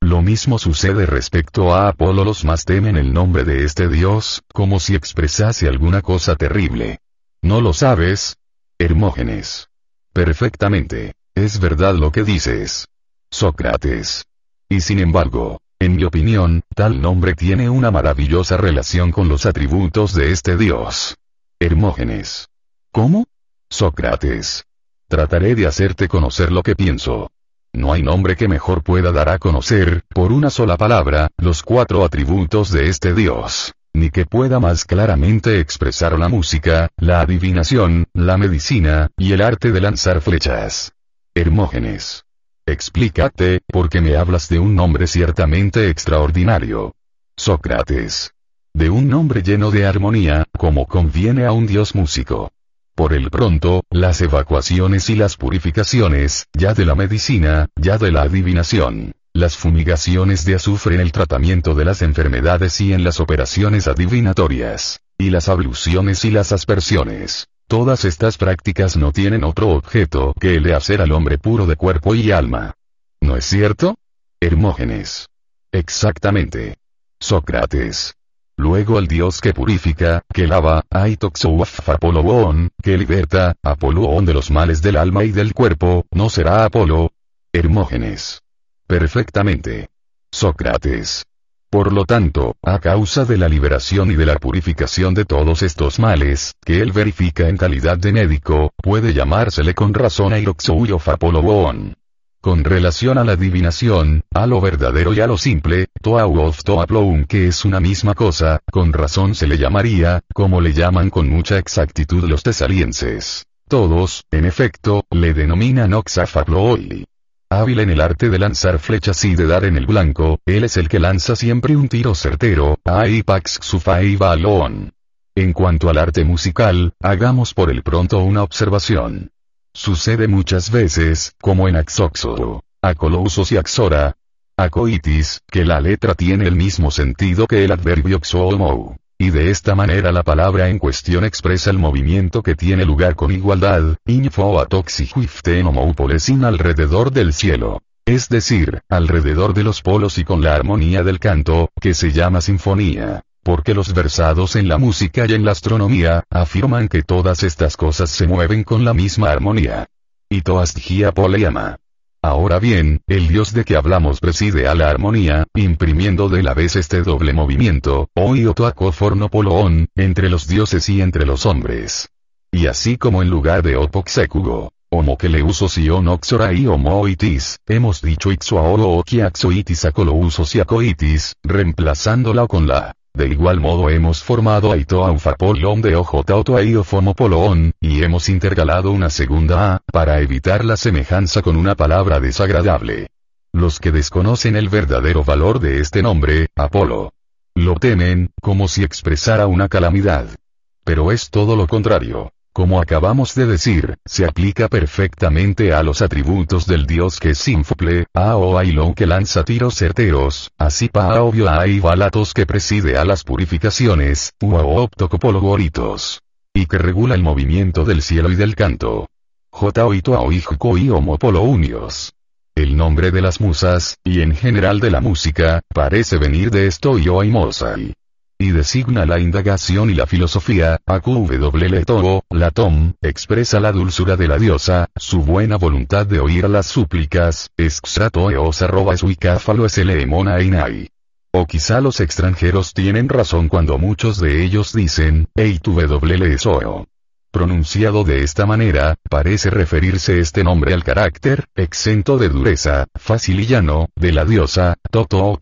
Lo mismo sucede respecto a Apolo los más temen el nombre de este dios, como si expresase alguna cosa terrible. ¿No lo sabes? Hermógenes. Perfectamente. Es verdad lo que dices. Sócrates. Y sin embargo, en mi opinión, tal nombre tiene una maravillosa relación con los atributos de este dios. Hermógenes. ¿Cómo? Sócrates. Trataré de hacerte conocer lo que pienso. No hay nombre que mejor pueda dar a conocer, por una sola palabra, los cuatro atributos de este dios ni que pueda más claramente expresar la música, la adivinación, la medicina, y el arte de lanzar flechas. Hermógenes. Explícate, porque me hablas de un nombre ciertamente extraordinario. Sócrates. De un nombre lleno de armonía, como conviene a un dios músico. Por el pronto, las evacuaciones y las purificaciones, ya de la medicina, ya de la adivinación las fumigaciones de azufre en el tratamiento de las enfermedades y en las operaciones adivinatorias, y las abluciones y las aspersiones. Todas estas prácticas no tienen otro objeto que el de hacer al hombre puro de cuerpo y alma. ¿No es cierto? Hermógenes. Exactamente. Sócrates. Luego el dios que purifica, que lava, Aitoxouaf Apoloón, que liberta, Apoloón de los males del alma y del cuerpo, ¿no será Apolo? Hermógenes. Perfectamente. Sócrates. Por lo tanto, a causa de la liberación y de la purificación de todos estos males, que él verifica en calidad de médico, puede llamársele con razón Airoxouyo Fapologon. Con relación a la adivinación, a lo verdadero y a lo simple, Toau of Toaploum que es una misma cosa, con razón se le llamaría, como le llaman con mucha exactitud los tesalienses. Todos, en efecto, le denominan Oxafaplooi. Hábil en el arte de lanzar flechas y de dar en el blanco, él es el que lanza siempre un tiro certero, Aipax Sufai Balón. En cuanto al arte musical, hagamos por el pronto una observación. Sucede muchas veces, como en Axoxo, Acolousos y Axora, Acoitis, que la letra tiene el mismo sentido que el adverbio xoomou. Y de esta manera la palabra en cuestión expresa el movimiento que tiene lugar con igualdad, info polesin alrededor del cielo. Es decir, alrededor de los polos y con la armonía del canto, que se llama sinfonía porque los versados en la música y en la astronomía, afirman que todas estas cosas se mueven con la misma armonía. Y Toastgia Poleyama. Ahora bien, el dios de que hablamos preside a la armonía, imprimiendo de la vez este doble movimiento, Oiotoaco Fornopoloon, entre los dioses y entre los hombres. Y así como en lugar de Opoxecugo, Homo que le uso si onoxora y homoitis, hemos dicho ixuaoro o kiaxoitis acolousos y acoitis, reemplazándola con la de igual modo hemos formado a de Ojotautoaiofonopolón, y hemos intercalado una segunda A, para evitar la semejanza con una palabra desagradable. Los que desconocen el verdadero valor de este nombre, Apolo, lo temen, como si expresara una calamidad. Pero es todo lo contrario. Como acabamos de decir, se aplica perfectamente a los atributos del dios que es sinfuple, a o ailon que lanza tiros certeros, así pa obvio a balatos que preside a las purificaciones, u a Y que regula el movimiento del cielo y del canto. J oito y homopolo unios. El nombre de las musas, y en general de la música, parece venir de esto y mosai y designa la indagación y la filosofía, AQW la tom, expresa la dulzura de la diosa, su buena voluntad de oír las súplicas, extrato eos arroba suicáfalo es einai. O quizá los extranjeros tienen razón cuando muchos de ellos dicen, Ei tu Pronunciado de esta manera, parece referirse este nombre al carácter, exento de dureza, fácil y llano, de la diosa, Toto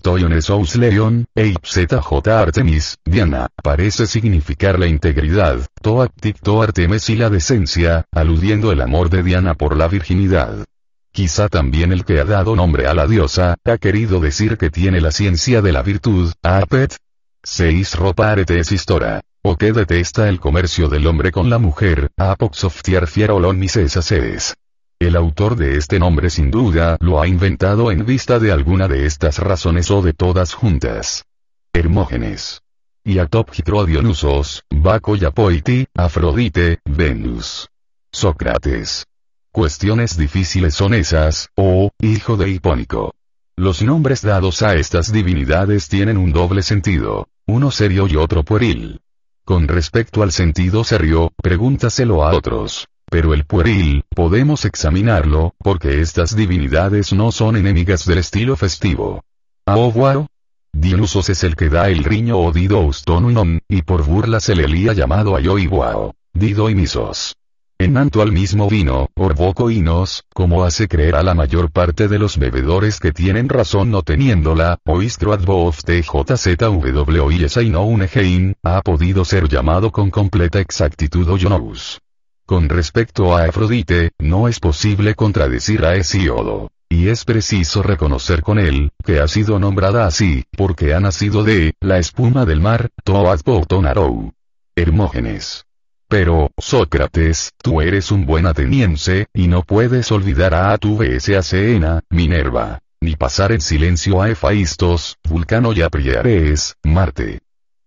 Toyonesous Leon, J Artemis, Diana, parece significar la integridad, Toactic Artemis y la decencia, aludiendo el amor de Diana por la virginidad. Quizá también el que ha dado nombre a la diosa, ha querido decir que tiene la ciencia de la virtud, Apet. Seis ropa aretes histora. O que detesta el comercio del hombre con la mujer, Apoxoftiar Misesaces. El autor de este nombre sin duda lo ha inventado en vista de alguna de estas razones o de todas juntas. Hermógenes. Y Dionusos, Baco Yapoiti, Afrodite, Venus. Sócrates. Cuestiones difíciles son esas, oh, hijo de Hipónico. Los nombres dados a estas divinidades tienen un doble sentido, uno serio y otro pueril. Con respecto al sentido serio, pregúntaselo a otros. Pero el pueril, podemos examinarlo, porque estas divinidades no son enemigas del estilo festivo. Aoguaro. Dionysos es el que da el riño o dido y por burla se le lía llamado Ayoiguao. Dido y misos. En manto al mismo vino, orboco como hace creer a la mayor parte de los bebedores que tienen razón no teniéndola, oistro advof tjzw y no ha podido ser llamado con completa exactitud Oyonous. Con respecto a Afrodite, no es posible contradecir a Hesiodo. Y es preciso reconocer con él, que ha sido nombrada así, porque ha nacido de, la espuma del mar, Toadpotonarou. Hermógenes. Pero, Sócrates, tú eres un buen ateniense, y no puedes olvidar a tu Vsacena, Minerva. Ni pasar en silencio a Efaistos, Vulcano y a Priares, Marte.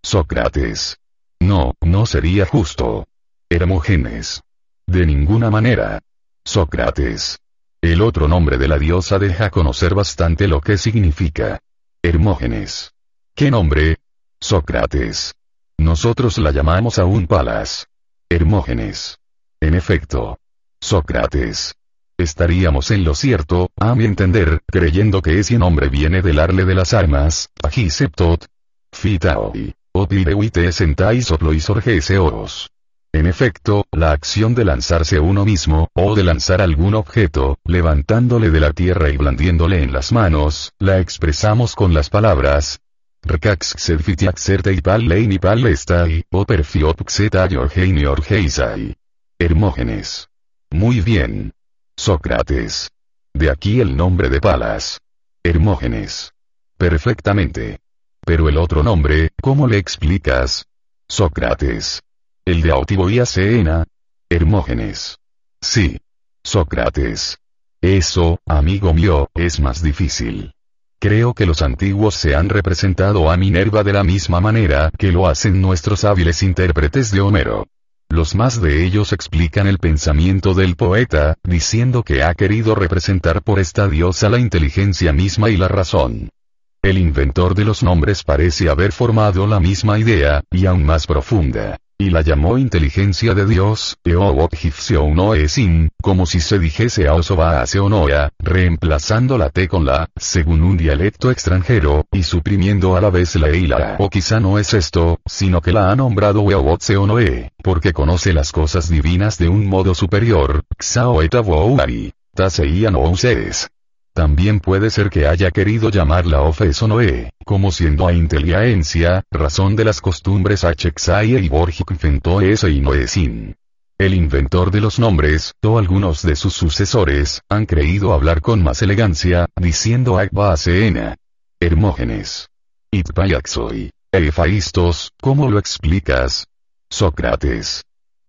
Sócrates. No, no sería justo. Hermógenes. De ninguna manera. Sócrates. El otro nombre de la diosa deja conocer bastante lo que significa. Hermógenes. ¿Qué nombre? Sócrates. Nosotros la llamamos aún Palas. Hermógenes. En efecto. Sócrates. Estaríamos en lo cierto, a mi entender, creyendo que ese nombre viene del arle de las armas, Agiseptot. Fitaoi. Opilewite sentai soploisorgese oros. En efecto, la acción de lanzarse uno mismo, o de lanzar algún objeto, levantándole de la tierra y blandiéndole en las manos, la expresamos con las palabras, Estai, o orgeisai. Hermógenes. Muy bien. Sócrates. De aquí el nombre de Palas. Hermógenes. Perfectamente. Pero el otro nombre, ¿cómo le explicas? Sócrates. El de Autiboía Seena. Hermógenes. Sí. Sócrates. Eso, amigo mío, es más difícil. Creo que los antiguos se han representado a Minerva de la misma manera que lo hacen nuestros hábiles intérpretes de Homero. Los más de ellos explican el pensamiento del poeta, diciendo que ha querido representar por esta diosa la inteligencia misma y la razón. El inventor de los nombres parece haber formado la misma idea, y aún más profunda y la llamó inteligencia de Dios, Eowokhifseonoesin, como si se dijese a Osoba reemplazando la T con la, según un dialecto extranjero, y suprimiendo a la vez la E O quizá no es esto, sino que la ha nombrado Eowotseonoe, porque conoce las cosas divinas de un modo superior, Xaoetawouari, Taseian. También puede ser que haya querido llamarla Ofesonoe, como siendo a inteligencia, razón de las costumbres Hexaie y Borjik ese y Noesin. El inventor de los nombres, o algunos de sus sucesores, han creído hablar con más elegancia, diciendo Akbaseena. Hermógenes. Itpayaxoi. Efaistos, ¿cómo lo explicas? Sócrates.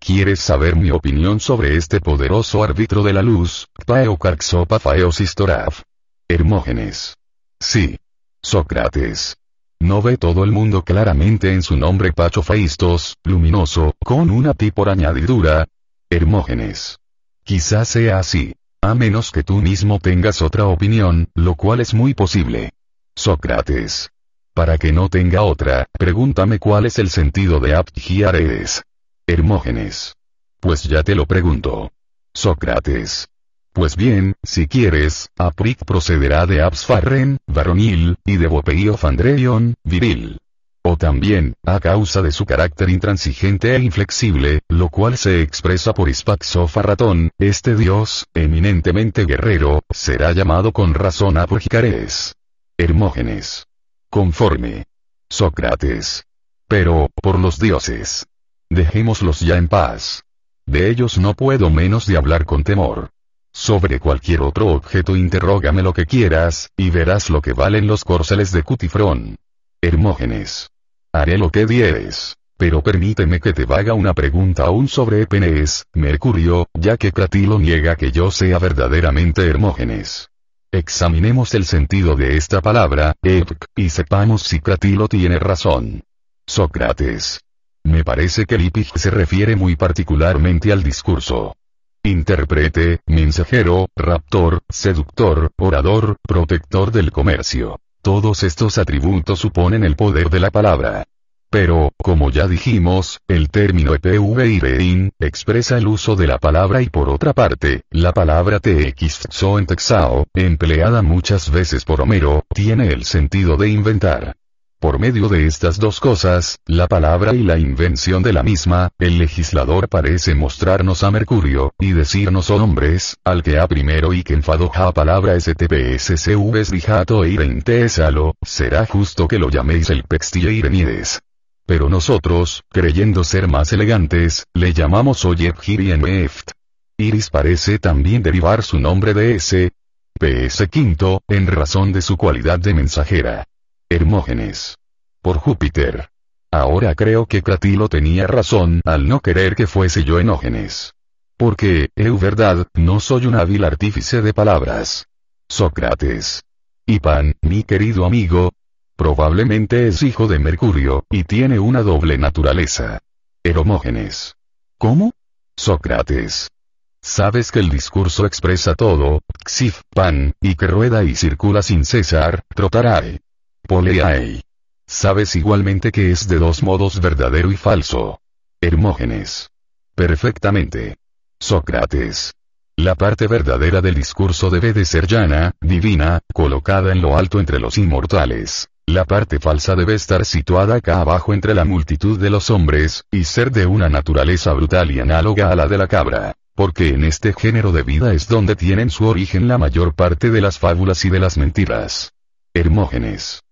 ¿Quieres saber mi opinión sobre este poderoso árbitro de la luz, Paeocarxopafaeosistoraf? Hermógenes. Sí. Sócrates. ¿No ve todo el mundo claramente en su nombre Pachofaistos, luminoso, con una ti por añadidura? Hermógenes. Quizás sea así. A menos que tú mismo tengas otra opinión, lo cual es muy posible. Sócrates. Para que no tenga otra, pregúntame cuál es el sentido de Aptgiares. Hermógenes. Pues ya te lo pregunto. Sócrates. Pues bien, si quieres, Apric procederá de Absfarren, varonil, y de Bopeio Fandreion, viril. O también, a causa de su carácter intransigente e inflexible, lo cual se expresa por Ispaxofarratón, este dios, eminentemente guerrero, será llamado con razón Apogicares. Hermógenes. Conforme. Sócrates. Pero, por los dioses. Dejémoslos ya en paz. De ellos no puedo menos de hablar con temor. Sobre cualquier otro objeto interrógame lo que quieras, y verás lo que valen los corceles de Cutifrón. Hermógenes. Haré lo que dieres. Pero permíteme que te haga una pregunta aún sobre Epenes, Mercurio, ya que Cratilo niega que yo sea verdaderamente Hermógenes. Examinemos el sentido de esta palabra, Epc, y sepamos si Cratilo tiene razón. Sócrates. Me parece que Lipig se refiere muy particularmente al discurso. Intérprete, mensajero, raptor, seductor, orador, protector del comercio. Todos estos atributos suponen el poder de la palabra. Pero, como ya dijimos, el término EPV expresa el uso de la palabra y por otra parte, la palabra TXXO en Texao, empleada muchas veces por Homero, tiene el sentido de inventar. Por medio de estas dos cosas, la palabra y la invención de la misma, el legislador parece mostrarnos a Mercurio, y decirnos oh hombres, al que a primero y que enfadó a palabra STPSCVs rijato e será justo que lo llaméis el pextieirenides. Pero nosotros, creyendo ser más elegantes, le llamamos Oyebhirieneft. Iris parece también derivar su nombre de S. PS quinto, en razón de su cualidad de mensajera. Hermógenes. Por Júpiter. Ahora creo que Cratilo tenía razón al no querer que fuese yo Enógenes. Porque, eu verdad, no soy un hábil artífice de palabras. Sócrates. Y Pan, mi querido amigo, probablemente es hijo de Mercurio, y tiene una doble naturaleza. Hermógenes. ¿Cómo? Sócrates. Sabes que el discurso expresa todo, xif, pan, y que rueda y circula sin cesar, trotarae. Poleae. Sabes igualmente que es de dos modos verdadero y falso. Hermógenes. Perfectamente. Sócrates. La parte verdadera del discurso debe de ser llana, divina, colocada en lo alto entre los inmortales. La parte falsa debe estar situada acá abajo entre la multitud de los hombres, y ser de una naturaleza brutal y análoga a la de la cabra. Porque en este género de vida es donde tienen su origen la mayor parte de las fábulas y de las mentiras. Hermógenes.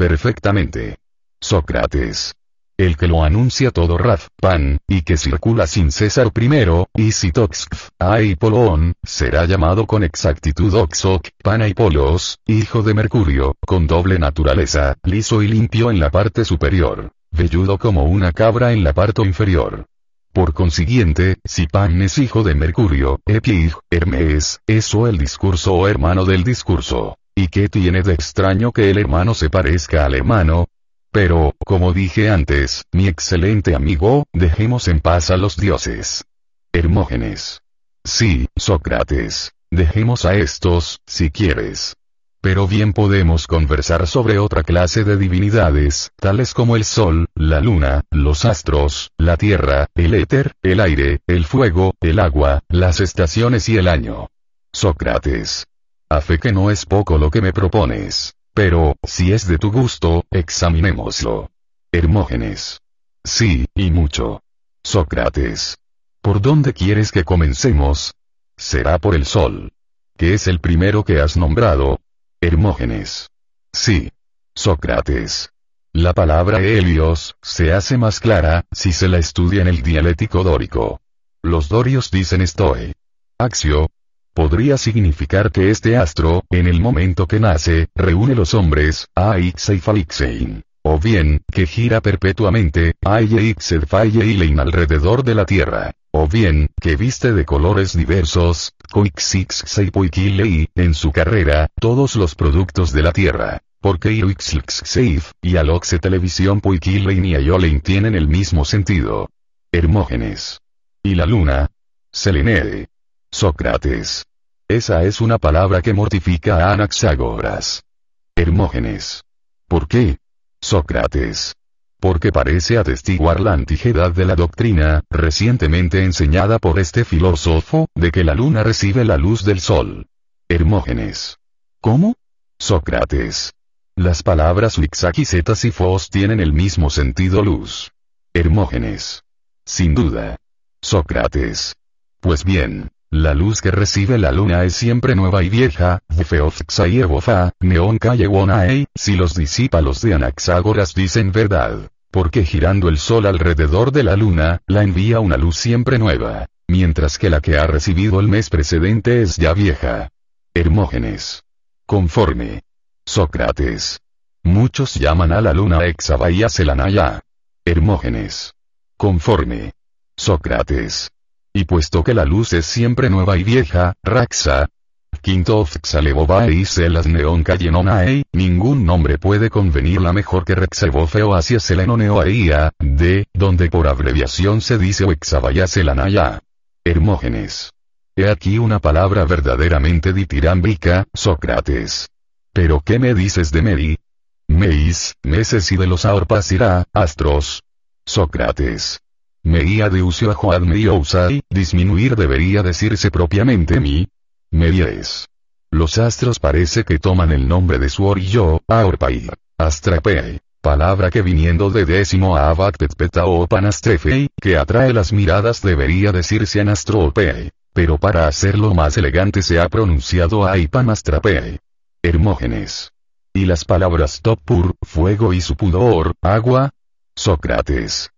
Perfectamente. Sócrates. El que lo anuncia todo Raf, Pan, y que circula sin cesar primero, y Sitoxf, Aipolón, será llamado con exactitud Oxoc, Pan Aipolos, hijo de Mercurio, con doble naturaleza, liso y limpio en la parte superior, velludo como una cabra en la parte inferior. Por consiguiente, si Pan es hijo de Mercurio, Epig, Hermes, eso el discurso o hermano del discurso. ¿Y qué tiene de extraño que el hermano se parezca al hermano? Pero, como dije antes, mi excelente amigo, dejemos en paz a los dioses. Hermógenes. Sí, Sócrates. Dejemos a estos, si quieres. Pero bien podemos conversar sobre otra clase de divinidades, tales como el sol, la luna, los astros, la tierra, el éter, el aire, el fuego, el agua, las estaciones y el año. Sócrates. A fe que no es poco lo que me propones. Pero, si es de tu gusto, examinémoslo. Hermógenes. Sí, y mucho. Sócrates. ¿Por dónde quieres que comencemos? Será por el sol. ¿Qué es el primero que has nombrado? Hermógenes. Sí. Sócrates. La palabra Helios, se hace más clara, si se la estudia en el dialéctico dórico. Los dorios dicen estoy. Axio, podría significar que este astro, en el momento que nace, reúne los hombres, Aixeifalixein. O bien, que gira perpetuamente, Ayeixedfaileilein alrededor de la Tierra. O bien, que viste de colores diversos, Coixixseipoikilei, en su carrera, todos los productos de la Tierra. Porque Iruixlxseif, y Aloxe Televisión Poikilein y Ayolein tienen el mismo sentido. Hermógenes. Y la luna. Selenee. Sócrates. Esa es una palabra que mortifica a Anaxágoras. Hermógenes. ¿Por qué? Sócrates. Porque parece atestiguar la antigedad de la doctrina, recientemente enseñada por este filósofo, de que la luna recibe la luz del sol. Hermógenes. ¿Cómo? Sócrates. Las palabras Wixaquisetas y Fos tienen el mismo sentido luz. Hermógenes. Sin duda. Sócrates. Pues bien, la luz que recibe la luna es siempre nueva y vieja, Neon si los discípalos de Anaxágoras dicen verdad. Porque girando el sol alrededor de la luna, la envía una luz siempre nueva, mientras que la que ha recibido el mes precedente es ya vieja. Hermógenes. Conforme. Sócrates. Muchos llaman a la luna Exabaya Selanaya. Hermógenes. Conforme. Sócrates. Y puesto que la luz es siempre nueva y vieja, Raxa, Quinto y Selas Neon Cayenonae, ningún nombre puede convenirla mejor que Rexebofeo hacia Selenoneoaia, de, donde por abreviación se dice Wexabaya Selanaya. Hermógenes. He aquí una palabra verdaderamente ditirámbica, Sócrates. ¿Pero qué me dices de Meri? Meis, meses y de los Aorpasira, astros. Sócrates. Meía de usio a usai, disminuir debería decirse propiamente mi. Meries. Los astros parece que toman el nombre de su orillo, aorpai. Astrapei. Palabra que viniendo de décimo a peta o panastrefei, que atrae las miradas debería decirse anastropei. Pero para hacerlo más elegante se ha pronunciado aipanastrapei. Hermógenes. Y las palabras topur, fuego y su pudor, agua. Sócrates.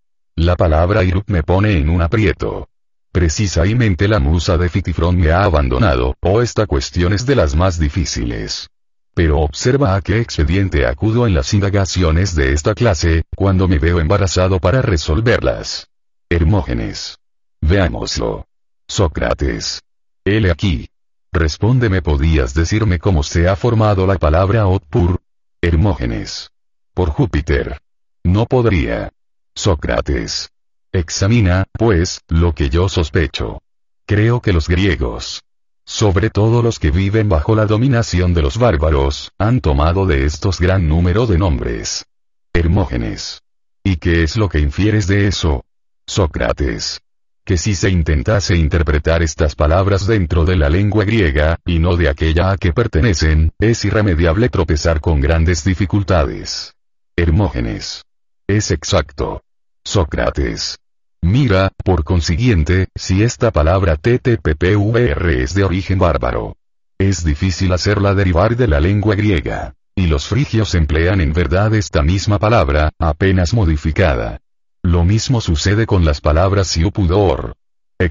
La palabra Irup me pone en un aprieto. Precisamente la musa de Fitifrón me ha abandonado, o esta cuestión es de las más difíciles. Pero observa a qué expediente acudo en las indagaciones de esta clase, cuando me veo embarazado para resolverlas. Hermógenes. Veámoslo. Sócrates. Hele aquí. Respóndeme, ¿podías decirme cómo se ha formado la palabra Otpur? Hermógenes. Por Júpiter. No podría. Sócrates. Examina, pues, lo que yo sospecho. Creo que los griegos, sobre todo los que viven bajo la dominación de los bárbaros, han tomado de estos gran número de nombres. Hermógenes. ¿Y qué es lo que infieres de eso? Sócrates. Que si se intentase interpretar estas palabras dentro de la lengua griega, y no de aquella a que pertenecen, es irremediable tropezar con grandes dificultades. Hermógenes. Es exacto. Sócrates. Mira, por consiguiente, si esta palabra TTPPVR es de origen bárbaro. Es difícil hacerla derivar de la lengua griega. Y los frigios emplean en verdad esta misma palabra, apenas modificada. Lo mismo sucede con las palabras siupudor,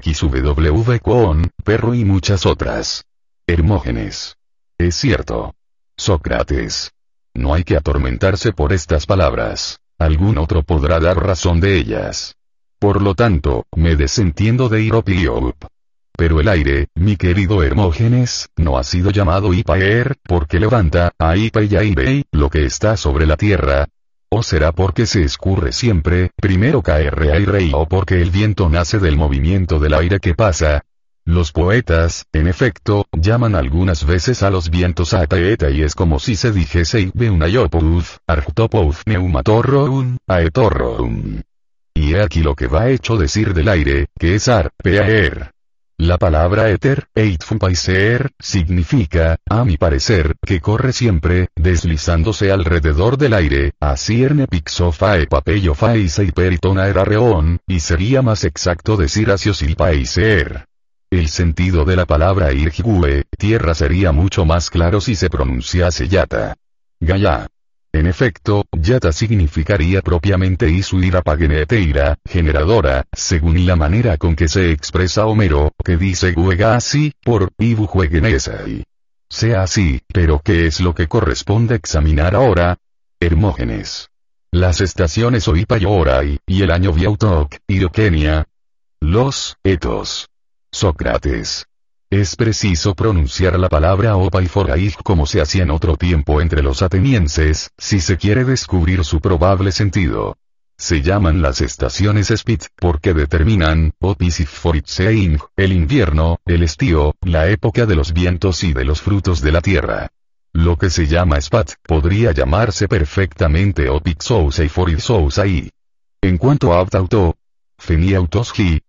XW con, perro y muchas otras. Hermógenes. Es cierto. Sócrates. No hay que atormentarse por estas palabras. Algún otro podrá dar razón de ellas. Por lo tanto, me desentiendo de Iropiop. Pero el aire, mi querido Hermógenes, no ha sido llamado Ipaer, porque levanta, a Ipa y lo que está sobre la tierra. O será porque se escurre siempre, primero caer y rey o porque el viento nace del movimiento del aire que pasa. Los poetas, en efecto, llaman algunas veces a los vientos Ataeta y es como si se dijese Ibe una yopuz, arctopuz neumatorroun, aetorroun. Y he aquí lo que va hecho decir del aire, que es ar, peaer. La palabra éter, eitfupaiser, significa, a mi parecer, que corre siempre, deslizándose alrededor del aire, asierne pixofae papellofae y peritona erareon, y sería más exacto decir asiosilpaiser. El sentido de la palabra irgigue, tierra sería mucho más claro si se pronunciase yata. Gaya. En efecto, yata significaría propiamente isuira pageneteira, generadora, según la manera con que se expresa Homero, que dice guega así, por, ibu juegenesai. Sea así, pero ¿qué es lo que corresponde examinar ahora? Hermógenes. Las estaciones Oipa y y el año Viautok, Irokenia. Los, etos. Sócrates. Es preciso pronunciar la palabra opa y como se hacía en otro tiempo entre los atenienses, si se quiere descubrir su probable sentido. Se llaman las estaciones spit, porque determinan, opis y foritseing, el invierno, el estío, la época de los vientos y de los frutos de la tierra. Lo que se llama spat, podría llamarse perfectamente opixous y. En cuanto a autauto, feniautosgi,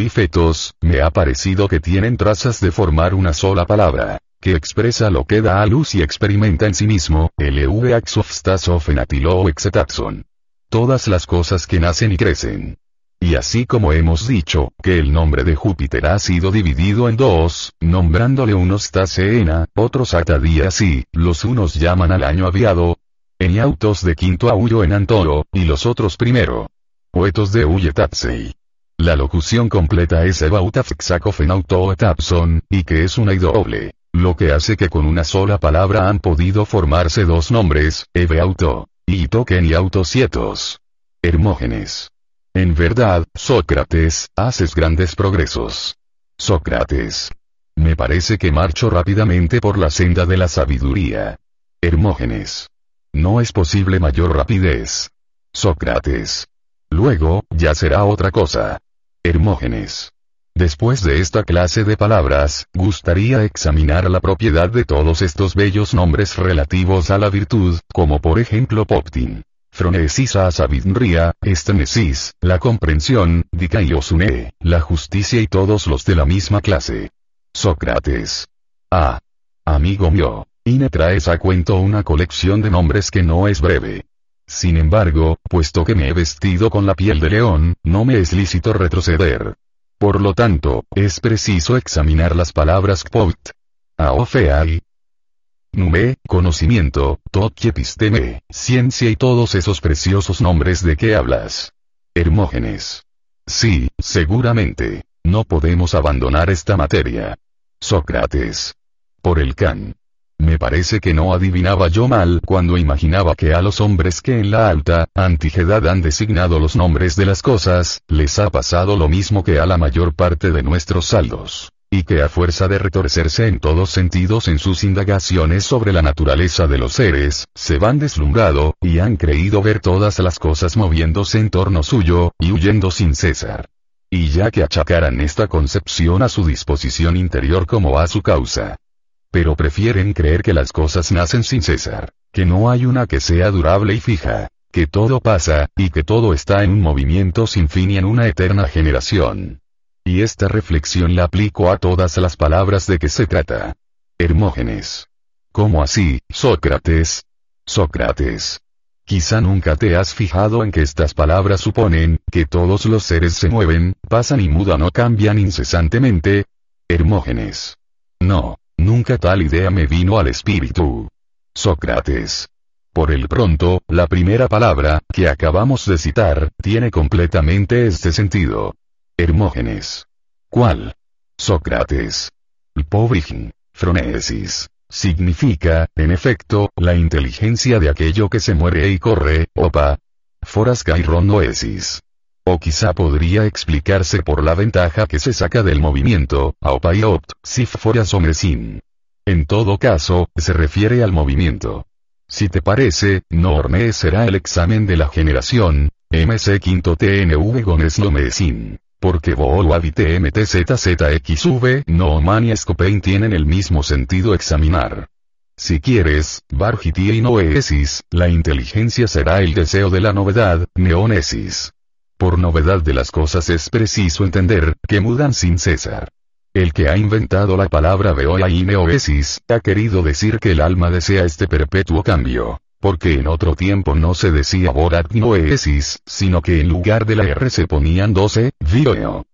y fetos, me ha parecido que tienen trazas de formar una sola palabra, que expresa lo que da a luz y experimenta en sí mismo, LV axofstasofenatilo exetaxon. Todas las cosas que nacen y crecen. Y así como hemos dicho, que el nombre de Júpiter ha sido dividido en dos, nombrándole unos taseena, otros atadías y, los unos llaman al año aviado, en autos de quinto aullo en Antoro, y los otros primero. Poetos de Uyetapsei. La locución completa es Ebautafxacofenautoetapson, y que es una y doble. Lo que hace que con una sola palabra han podido formarse dos nombres, Ebeauto, y Token y Autosietos. Hermógenes. En verdad, Sócrates, haces grandes progresos. Sócrates. Me parece que marcho rápidamente por la senda de la sabiduría. Hermógenes. No es posible mayor rapidez. Sócrates. Luego, ya será otra cosa. Hermógenes. Después de esta clase de palabras, gustaría examinar la propiedad de todos estos bellos nombres relativos a la virtud, como por ejemplo Poptin. Fronesis a Estenesis, la comprensión, Dikaiosune, la justicia y todos los de la misma clase. Sócrates. Ah. Amigo mío, Ine traes a cuento una colección de nombres que no es breve. Sin embargo, puesto que me he vestido con la piel de león, no me es lícito retroceder. Por lo tanto, es preciso examinar las palabras kpoit. Aofeai. Nume, conocimiento, episteme, ciencia y todos esos preciosos nombres de que hablas. Hermógenes. Sí, seguramente. No podemos abandonar esta materia. Sócrates. Por el can. Me parece que no adivinaba yo mal cuando imaginaba que a los hombres que en la alta antigedad han designado los nombres de las cosas, les ha pasado lo mismo que a la mayor parte de nuestros saldos. Y que a fuerza de retorcerse en todos sentidos en sus indagaciones sobre la naturaleza de los seres, se van deslumbrado, y han creído ver todas las cosas moviéndose en torno suyo, y huyendo sin cesar. Y ya que achacaran esta concepción a su disposición interior como a su causa, pero prefieren creer que las cosas nacen sin cesar, que no hay una que sea durable y fija, que todo pasa, y que todo está en un movimiento sin fin y en una eterna generación. Y esta reflexión la aplico a todas las palabras de que se trata. Hermógenes. ¿Cómo así, Sócrates? Sócrates. Quizá nunca te has fijado en que estas palabras suponen, que todos los seres se mueven, pasan y mudan o cambian incesantemente. Hermógenes. No, nunca tal idea me vino al espíritu. Sócrates. Por el pronto, la primera palabra, que acabamos de citar, tiene completamente este sentido. Hermógenes. ¿Cuál? Sócrates. Pobrigin. Fronesis. Significa, en efecto, la inteligencia de aquello que se muere y corre, opa. Foras noesis. O quizá podría explicarse por la ventaja que se saca del movimiento, opa y opt, si foras sin. En todo caso, se refiere al movimiento. Si te parece, no será el examen de la generación, MC quinto TNV Goneslomesin. Porque Booluavite MTZZXV no Mania Scopain tienen el mismo sentido examinar. Si quieres, Bargitie y Noesis, la inteligencia será el deseo de la novedad, Neonesis. Por novedad de las cosas es preciso entender, que mudan sin cesar. El que ha inventado la palabra Beoa y Neoesis, ha querido decir que el alma desea este perpetuo cambio porque en otro tiempo no se decía Borat Noesis, sino que en lugar de la R se ponían 12, Vio.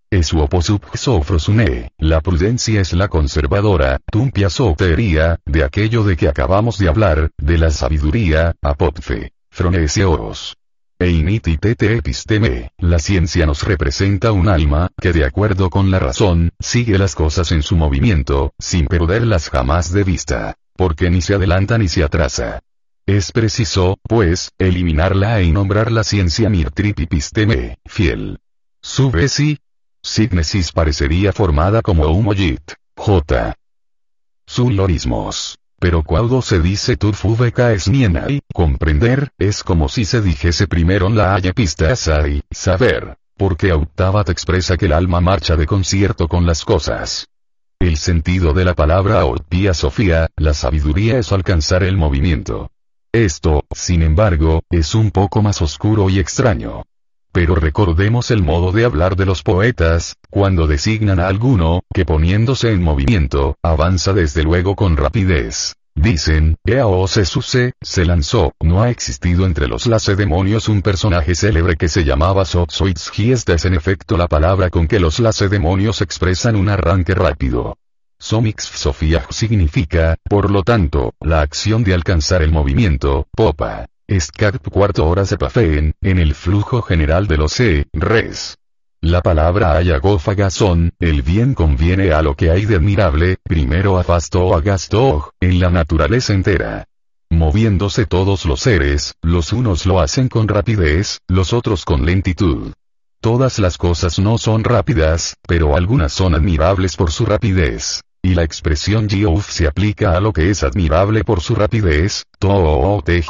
Sofrosune, la prudencia es la conservadora, tumpia sotería, de aquello de que acabamos de hablar, de la sabiduría, apopfe, froneseoros. E initi tete episteme, la ciencia nos representa un alma, que de acuerdo con la razón, sigue las cosas en su movimiento, sin perderlas jamás de vista, porque ni se adelanta ni se atrasa. Es preciso, pues, eliminarla e nombrar la ciencia mirtripipisteme, fiel. Su vesi. Signesis parecería formada como un mollit, J. Sulorismos. Pero cuando se dice turfubeca es y comprender, es como si se dijese primero la haya y saber, porque octava te expresa que el alma marcha de concierto con las cosas. El sentido de la palabra Pía Sofía, la sabiduría es alcanzar el movimiento. Esto, sin embargo, es un poco más oscuro y extraño. Pero recordemos el modo de hablar de los poetas, cuando designan a alguno, que poniéndose en movimiento, avanza desde luego con rapidez. Dicen, Eao Sesuse, se lanzó, no ha existido entre los lacedemonios un personaje célebre que se llamaba Sotsoitzhi esta es en efecto la palabra con que los lacedemonios expresan un arranque rápido. Somix Sofía significa, por lo tanto, la acción de alcanzar el movimiento, popa. Scat cuarto hora pafeen, en el flujo general de los E, res. La palabra ayagófaga son, el bien conviene a lo que hay de admirable, primero afasto o agasto, en la naturaleza entera. Moviéndose todos los seres, los unos lo hacen con rapidez, los otros con lentitud. Todas las cosas no son rápidas, pero algunas son admirables por su rapidez. Y la expresión Geoff se aplica a lo que es admirable por su rapidez, to tj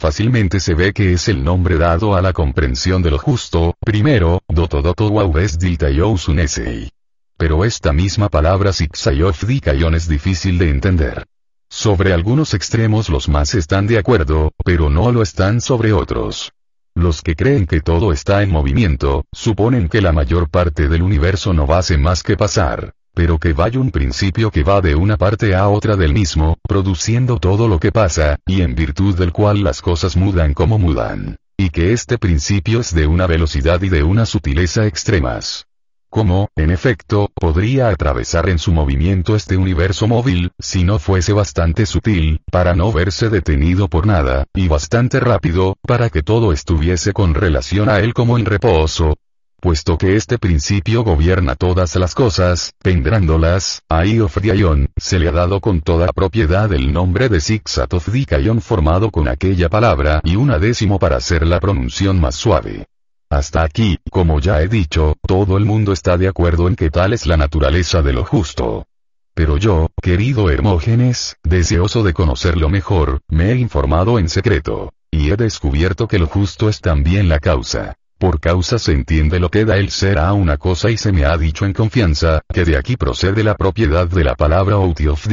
fácilmente se ve que es el nombre dado a la comprensión de lo justo, primero, doto doto wauves diltayosunesei. Pero esta misma palabra dikayon es difícil de entender. Sobre algunos extremos los más están de acuerdo, pero no lo están sobre otros. Los que creen que todo está en movimiento, suponen que la mayor parte del universo no va más que pasar, pero que vaya un principio que va de una parte a otra del mismo, produciendo todo lo que pasa, y en virtud del cual las cosas mudan como mudan. Y que este principio es de una velocidad y de una sutileza extremas. ¿Cómo, en efecto, podría atravesar en su movimiento este universo móvil, si no fuese bastante sutil, para no verse detenido por nada, y bastante rápido, para que todo estuviese con relación a él como en reposo? Puesto que este principio gobierna todas las cosas, pendrándolas, a Iofriayon, se le ha dado con toda propiedad el nombre de Sixatofdikayon formado con aquella palabra y una décimo para hacer la pronunciación más suave. Hasta aquí, como ya he dicho, todo el mundo está de acuerdo en que tal es la naturaleza de lo justo. Pero yo, querido Hermógenes, deseoso de conocerlo mejor, me he informado en secreto. Y he descubierto que lo justo es también la causa. Por causa se entiende lo que da el ser a una cosa y se me ha dicho en confianza, que de aquí procede la propiedad de la palabra Outiof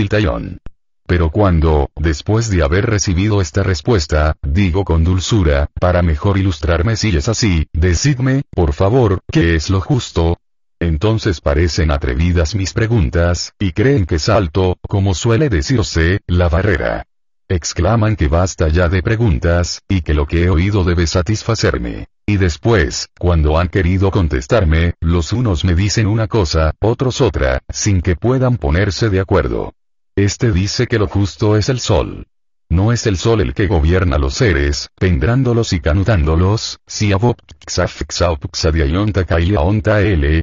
Pero cuando, después de haber recibido esta respuesta, digo con dulzura, para mejor ilustrarme si es así, decidme, por favor, ¿qué es lo justo? Entonces parecen atrevidas mis preguntas, y creen que salto, como suele decirse, la barrera. Exclaman que basta ya de preguntas, y que lo que he oído debe satisfacerme. Y después, cuando han querido contestarme, los unos me dicen una cosa, otros otra, sin que puedan ponerse de acuerdo. Este dice que lo justo es el sol. No es el sol el que gobierna los seres, pendrándolos y canutándolos, si l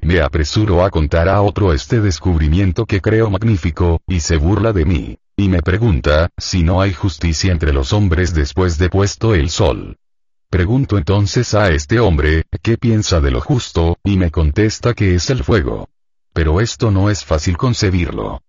me apresuro a contar a otro este descubrimiento que creo magnífico, y se burla de mí. Y me pregunta, si no hay justicia entre los hombres después de puesto el sol. Pregunto entonces a este hombre, ¿qué piensa de lo justo? y me contesta que es el fuego. Pero esto no es fácil concebirlo.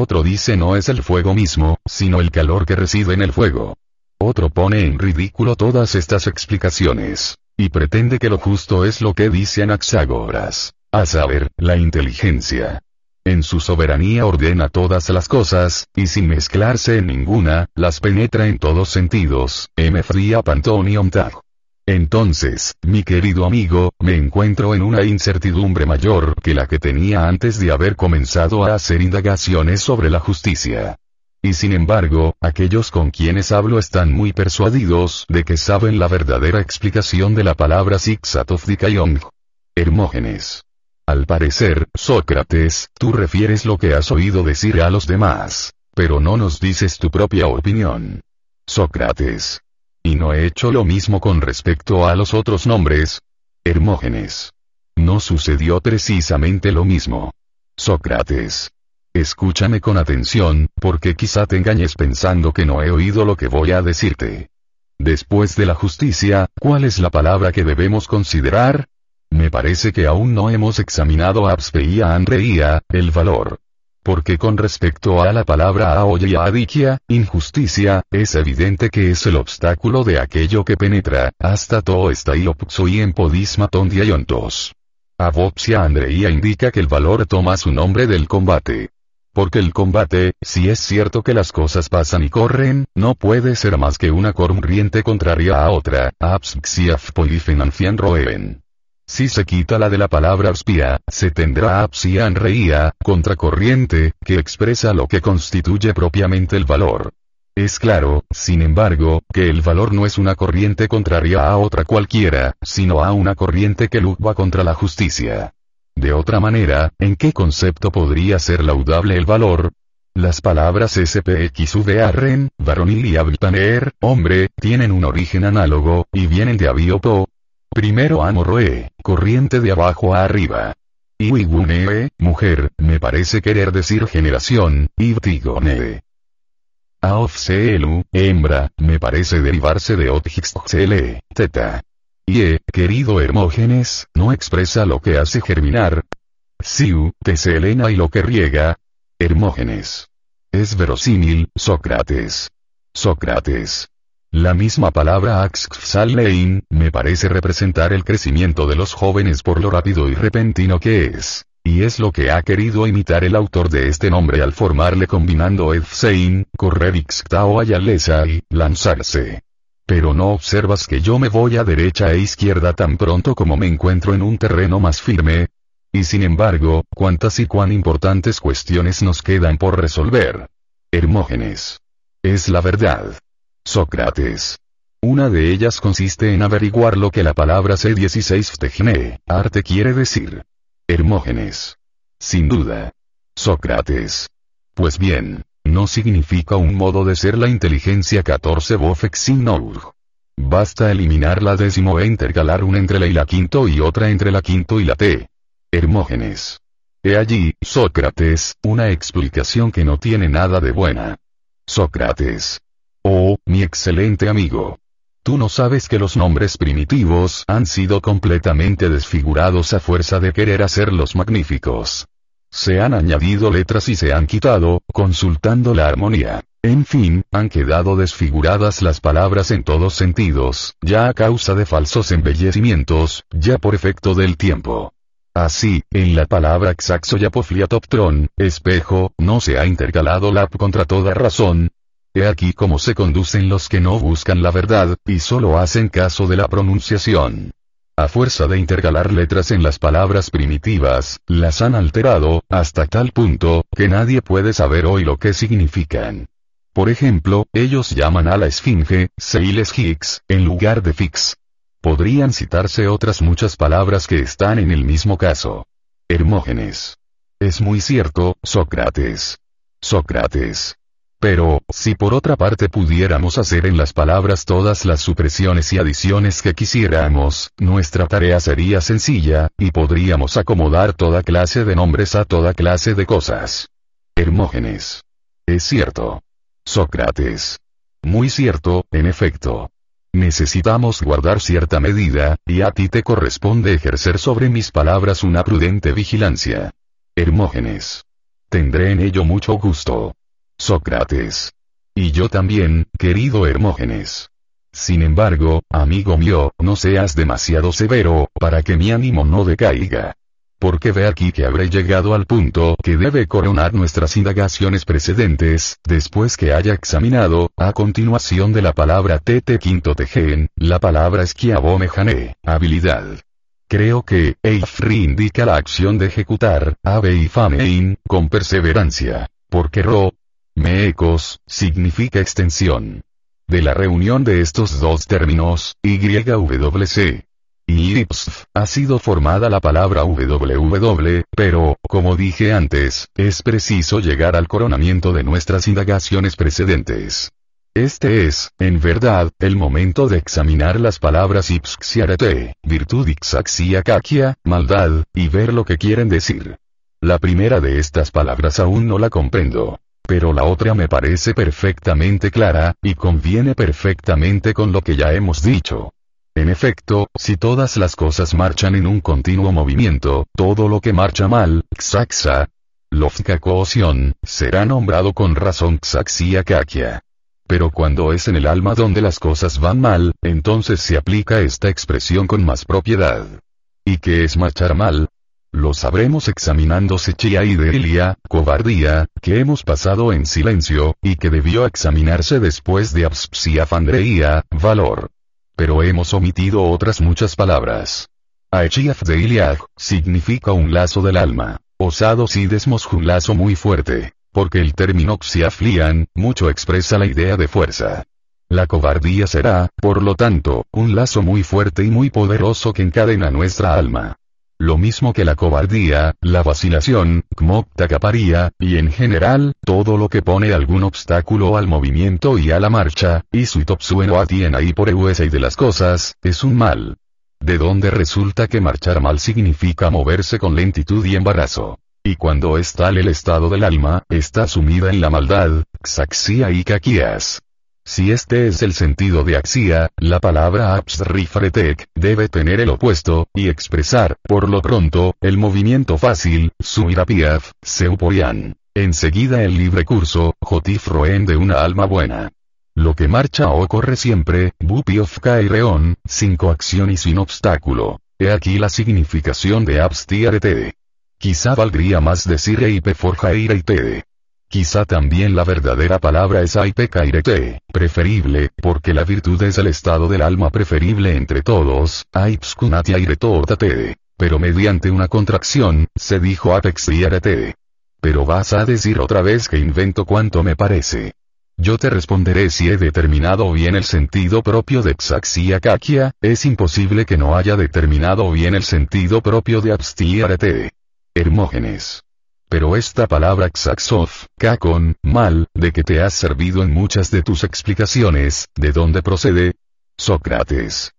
Otro dice no es el fuego mismo, sino el calor que reside en el fuego. Otro pone en ridículo todas estas explicaciones. Y pretende que lo justo es lo que dice Anaxágoras. A saber, la inteligencia. En su soberanía ordena todas las cosas, y sin mezclarse en ninguna, las penetra en todos sentidos. M. Fría Pantonium Tag. Entonces, mi querido amigo, me encuentro en una incertidumbre mayor que la que tenía antes de haber comenzado a hacer indagaciones sobre la justicia. Y sin embargo, aquellos con quienes hablo están muy persuadidos de que saben la verdadera explicación de la palabra Dikayong. Hermógenes. Al parecer, Sócrates, tú refieres lo que has oído decir a los demás. Pero no nos dices tu propia opinión. Sócrates. ¿Y no he hecho lo mismo con respecto a los otros nombres? Hermógenes. No sucedió precisamente lo mismo. Sócrates. Escúchame con atención, porque quizá te engañes pensando que no he oído lo que voy a decirte. Después de la justicia, ¿cuál es la palabra que debemos considerar? Me parece que aún no hemos examinado abspeia andreia, el valor. Porque con respecto a la palabra aoya y adikia, injusticia, es evidente que es el obstáculo de aquello que penetra, hasta todo está y en podismaton diayontos. Avopsia andreia indica que el valor toma su nombre del combate. Porque el combate, si es cierto que las cosas pasan y corren, no puede ser más que una corriente contraria a otra, absxiaf polifenanfian roen. Si se quita la de la palabra spia, se tendrá apsia reía, contracorriente, que expresa lo que constituye propiamente el valor. Es claro, sin embargo, que el valor no es una corriente contraria a otra cualquiera, sino a una corriente que lucha contra la justicia. De otra manera, ¿en qué concepto podría ser laudable el valor? Las palabras SPXVAREN, varonil y abitaner, hombre, tienen un origen análogo, y vienen de abiopo, Primero amorroe, corriente de abajo a arriba. Iwigunee, mujer, me parece querer decir generación, ibtigone. Aofseelu, hembra, me parece derivarse de otixxele, teta. Y, querido Hermógenes, no expresa lo que hace germinar. Siu, teselena y lo que riega. Hermógenes. Es verosímil, Sócrates. Sócrates. La misma palabra Axxalein, me parece representar el crecimiento de los jóvenes por lo rápido y repentino que es. Y es lo que ha querido imitar el autor de este nombre al formarle combinando Efsein, correr Ixtao Ayalesa y lanzarse. Pero no observas que yo me voy a derecha e izquierda tan pronto como me encuentro en un terreno más firme. Y sin embargo, cuántas y cuán importantes cuestiones nos quedan por resolver. Hermógenes. Es la verdad. Sócrates. Una de ellas consiste en averiguar lo que la palabra C16 ftejne, arte quiere decir. Hermógenes. Sin duda. Sócrates. Pues bien, no significa un modo de ser la inteligencia 14 bofexinour. Basta eliminar la décimo e intercalar una entre la y la quinto y otra entre la quinto y la t. Hermógenes. He allí, Sócrates, una explicación que no tiene nada de buena. Sócrates. Oh, mi excelente amigo. Tú no sabes que los nombres primitivos han sido completamente desfigurados a fuerza de querer hacerlos magníficos. Se han añadido letras y se han quitado, consultando la armonía. En fin, han quedado desfiguradas las palabras en todos sentidos, ya a causa de falsos embellecimientos, ya por efecto del tiempo. Así, en la palabra xaxoyapofliatoptron, espejo, no se ha intercalado lap contra toda razón. He aquí cómo se conducen los que no buscan la verdad, y solo hacen caso de la pronunciación. A fuerza de intercalar letras en las palabras primitivas, las han alterado, hasta tal punto, que nadie puede saber hoy lo que significan. Por ejemplo, ellos llaman a la esfinge, Seiles Hicks, en lugar de Fix. Podrían citarse otras muchas palabras que están en el mismo caso. Hermógenes. Es muy cierto, Sócrates. Sócrates. Pero, si por otra parte pudiéramos hacer en las palabras todas las supresiones y adiciones que quisiéramos, nuestra tarea sería sencilla, y podríamos acomodar toda clase de nombres a toda clase de cosas. Hermógenes. Es cierto. Sócrates. Muy cierto, en efecto. Necesitamos guardar cierta medida, y a ti te corresponde ejercer sobre mis palabras una prudente vigilancia. Hermógenes. Tendré en ello mucho gusto. Sócrates. Y yo también, querido Hermógenes. Sin embargo, amigo mío, no seas demasiado severo, para que mi ánimo no decaiga. Porque ve aquí que habré llegado al punto que debe coronar nuestras indagaciones precedentes, después que haya examinado, a continuación de la palabra tete quinto tejen, la palabra esquiabomejane, habilidad. Creo que, eifri indica la acción de ejecutar, ave y famein, con perseverancia. Porque ro, meecos, significa extensión. De la reunión de estos dos términos, YWC, y IPSF, ha sido formada la palabra www, pero, como dije antes, es preciso llegar al coronamiento de nuestras indagaciones precedentes. Este es, en verdad, el momento de examinar las palabras ipsxiarete, virtud ixaxia kakia, maldad, y ver lo que quieren decir. La primera de estas palabras aún no la comprendo. Pero la otra me parece perfectamente clara, y conviene perfectamente con lo que ya hemos dicho. En efecto, si todas las cosas marchan en un continuo movimiento, todo lo que marcha mal, xaxa, lofka coosión, será nombrado con razón xaxia kakia. Pero cuando es en el alma donde las cosas van mal, entonces se aplica esta expresión con más propiedad. ¿Y qué es marchar mal? Lo sabremos examinando Sechia y Delia, cobardía, que hemos pasado en silencio, y que debió examinarse después de abspsia fandreía, valor pero hemos omitido otras muchas palabras. Aechiaf de Iliad, significa un lazo del alma. Osado si desmos un lazo muy fuerte, porque el término xiaflian, mucho expresa la idea de fuerza. La cobardía será, por lo tanto, un lazo muy fuerte y muy poderoso que encadena nuestra alma. Lo mismo que la cobardía, la vacilación, caparía, y en general, todo lo que pone algún obstáculo al movimiento y a la marcha, y su topsueno atien ahí por y de las cosas, es un mal. De donde resulta que marchar mal significa moverse con lentitud y embarazo. Y cuando es tal el estado del alma, está sumida en la maldad, xaxia y caquias. Si este es el sentido de axia, la palabra absrifretek, debe tener el opuesto, y expresar, por lo pronto, el movimiento fácil, suirapiaf, seupoyan. Enseguida el libre curso, jotifroen de una alma buena. Lo que marcha o corre siempre, bupiof reón, sin coacción y sin obstáculo. He aquí la significación de abstiarete. Quizá valdría más decir eipe forjairete. Quizá también la verdadera palabra es aipekairete, preferible, porque la virtud es el estado del alma preferible entre todos, aipskunatiairetortate. Pero mediante una contracción, se dijo apexiarete. Pero vas a decir otra vez que invento cuanto me parece. Yo te responderé si he determinado bien el sentido propio de kakia, es imposible que no haya determinado bien el sentido propio de abstiarete. Hermógenes. Pero esta palabra xaxov, kakon, mal, de que te has servido en muchas de tus explicaciones, ¿de dónde procede? Sócrates.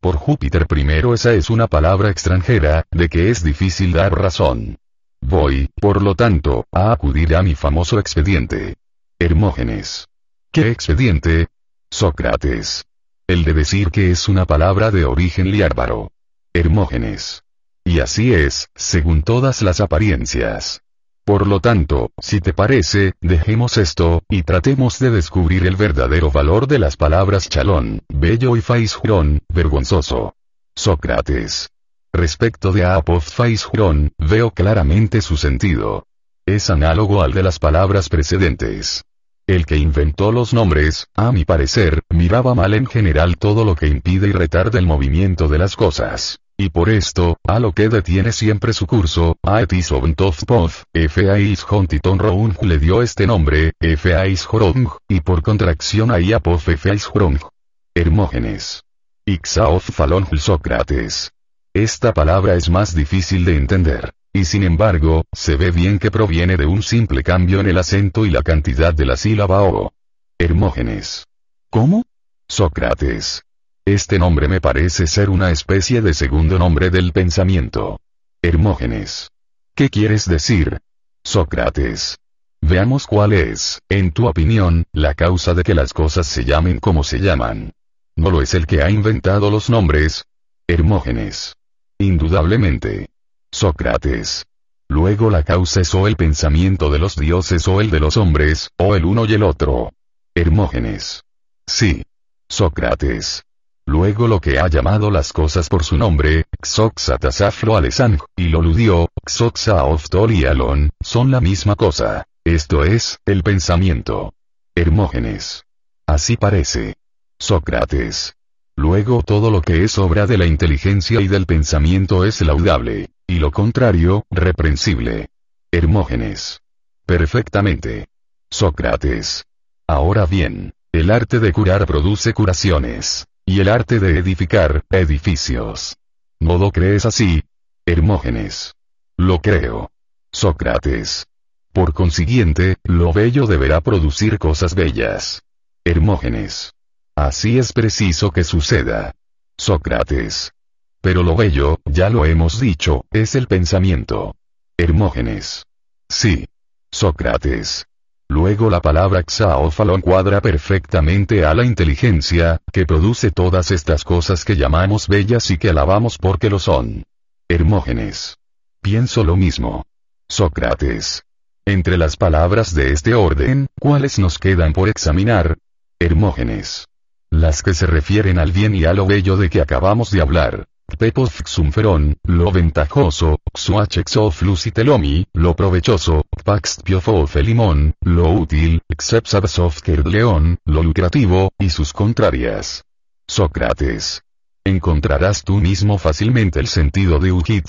Por Júpiter primero esa es una palabra extranjera, de que es difícil dar razón. Voy, por lo tanto, a acudir a mi famoso expediente. Hermógenes. ¿Qué expediente? Sócrates. El de decir que es una palabra de origen liárbaro. Hermógenes. Y así es, según todas las apariencias. Por lo tanto, si te parece, dejemos esto, y tratemos de descubrir el verdadero valor de las palabras chalón, bello y faisjurón, vergonzoso. Sócrates. Respecto de Apophthais veo claramente su sentido. Es análogo al de las palabras precedentes. El que inventó los nombres, a mi parecer, miraba mal en general todo lo que impide y retarda el movimiento de las cosas. Y por esto, a lo que detiene siempre su curso, a Etis Poth, Fais Hontiton Roung le dio este nombre, Fais Horong, y por contracción a Iapof Fais. Hermógenes. Falon Sócrates. Esta palabra es más difícil de entender. Y sin embargo, se ve bien que proviene de un simple cambio en el acento y la cantidad de la sílaba o. Hermógenes. ¿Cómo? Sócrates. Este nombre me parece ser una especie de segundo nombre del pensamiento. Hermógenes. ¿Qué quieres decir? Sócrates. Veamos cuál es, en tu opinión, la causa de que las cosas se llamen como se llaman. ¿No lo es el que ha inventado los nombres? Hermógenes. Indudablemente. Sócrates. Luego la causa es o el pensamiento de los dioses o el de los hombres, o el uno y el otro. Hermógenes. Sí. Sócrates. Luego lo que ha llamado las cosas por su nombre, Xoxatasafro Alesang, y lo ludió, Xoxa Oftolialon, son la misma cosa. Esto es, el pensamiento. Hermógenes. Así parece. Sócrates. Luego todo lo que es obra de la inteligencia y del pensamiento es laudable, y lo contrario, reprensible. Hermógenes. Perfectamente. Sócrates. Ahora bien, el arte de curar produce curaciones, y el arte de edificar, edificios. ¿No lo crees así? Hermógenes. Lo creo. Sócrates. Por consiguiente, lo bello deberá producir cosas bellas. Hermógenes. Así es preciso que suceda. Sócrates. Pero lo bello, ya lo hemos dicho, es el pensamiento. Hermógenes. Sí. Sócrates. Luego la palabra xaófalo cuadra perfectamente a la inteligencia, que produce todas estas cosas que llamamos bellas y que alabamos porque lo son. Hermógenes. Pienso lo mismo. Sócrates. Entre las palabras de este orden, ¿cuáles nos quedan por examinar? Hermógenes. Las que se refieren al bien y a lo bello de que acabamos de hablar. Xumferón, lo ventajoso, xuachexoflusitelomi, lo provechoso, pax limón, lo útil, león, lo lucrativo, y sus contrarias. Sócrates. Encontrarás tú mismo fácilmente el sentido de Ujit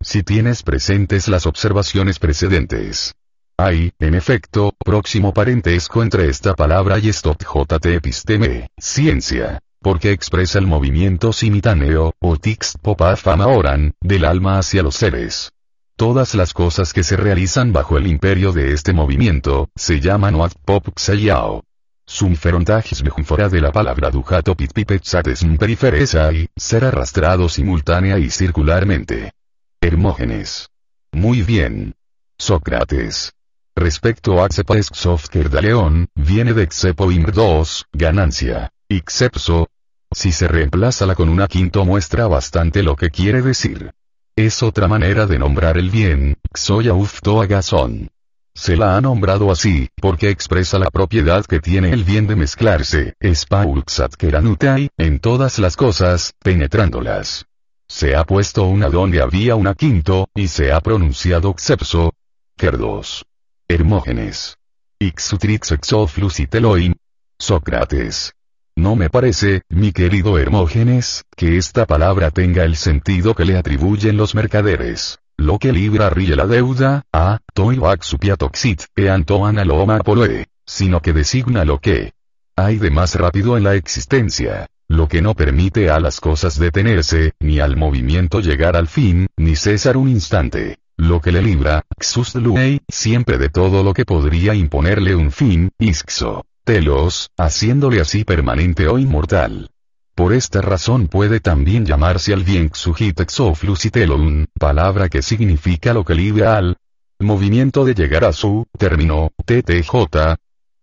si tienes presentes las observaciones precedentes. Hay, en efecto, próximo parentesco entre esta palabra y stop jt episteme, ciencia, porque expresa el movimiento simultáneo, o tixt popafama oran, del alma hacia los seres. Todas las cosas que se realizan bajo el imperio de este movimiento, se llaman Oat Pop Xayao. Sumferontajes mejunfora de la palabra dujato pitpipetsates periferesa y, ser arrastrado simultánea y circularmente. Hermógenes. Muy bien. Sócrates. Respecto a Xepesxofker león, viene de Xepoim 2, ganancia. Y Xepso. Si se reemplaza la con una quinto muestra bastante lo que quiere decir. Es otra manera de nombrar el bien, Xoya Uftoagazón. Se la ha nombrado así, porque expresa la propiedad que tiene el bien de mezclarse, Spauxatkeranutai, en todas las cosas, penetrándolas. Se ha puesto una donde había una quinto, y se ha pronunciado Xepso. Kerdos. Hermógenes. Ixutrix exoflusiteloin. Sócrates. No me parece, mi querido Hermógenes, que esta palabra tenga el sentido que le atribuyen los mercaderes. Lo que libra ríe la deuda, a, toivac supiatoxit, e antoana loma poloe, sino que designa lo que hay de más rápido en la existencia, lo que no permite a las cosas detenerse, ni al movimiento llegar al fin, ni cesar un instante. Lo que le libra, Xusluei, siempre de todo lo que podría imponerle un fin, Ixo, telos, haciéndole así permanente o inmortal. Por esta razón puede también llamarse al bien Xujitexoflusitelon, palabra que significa lo que libra al movimiento de llegar a su término, TTJ.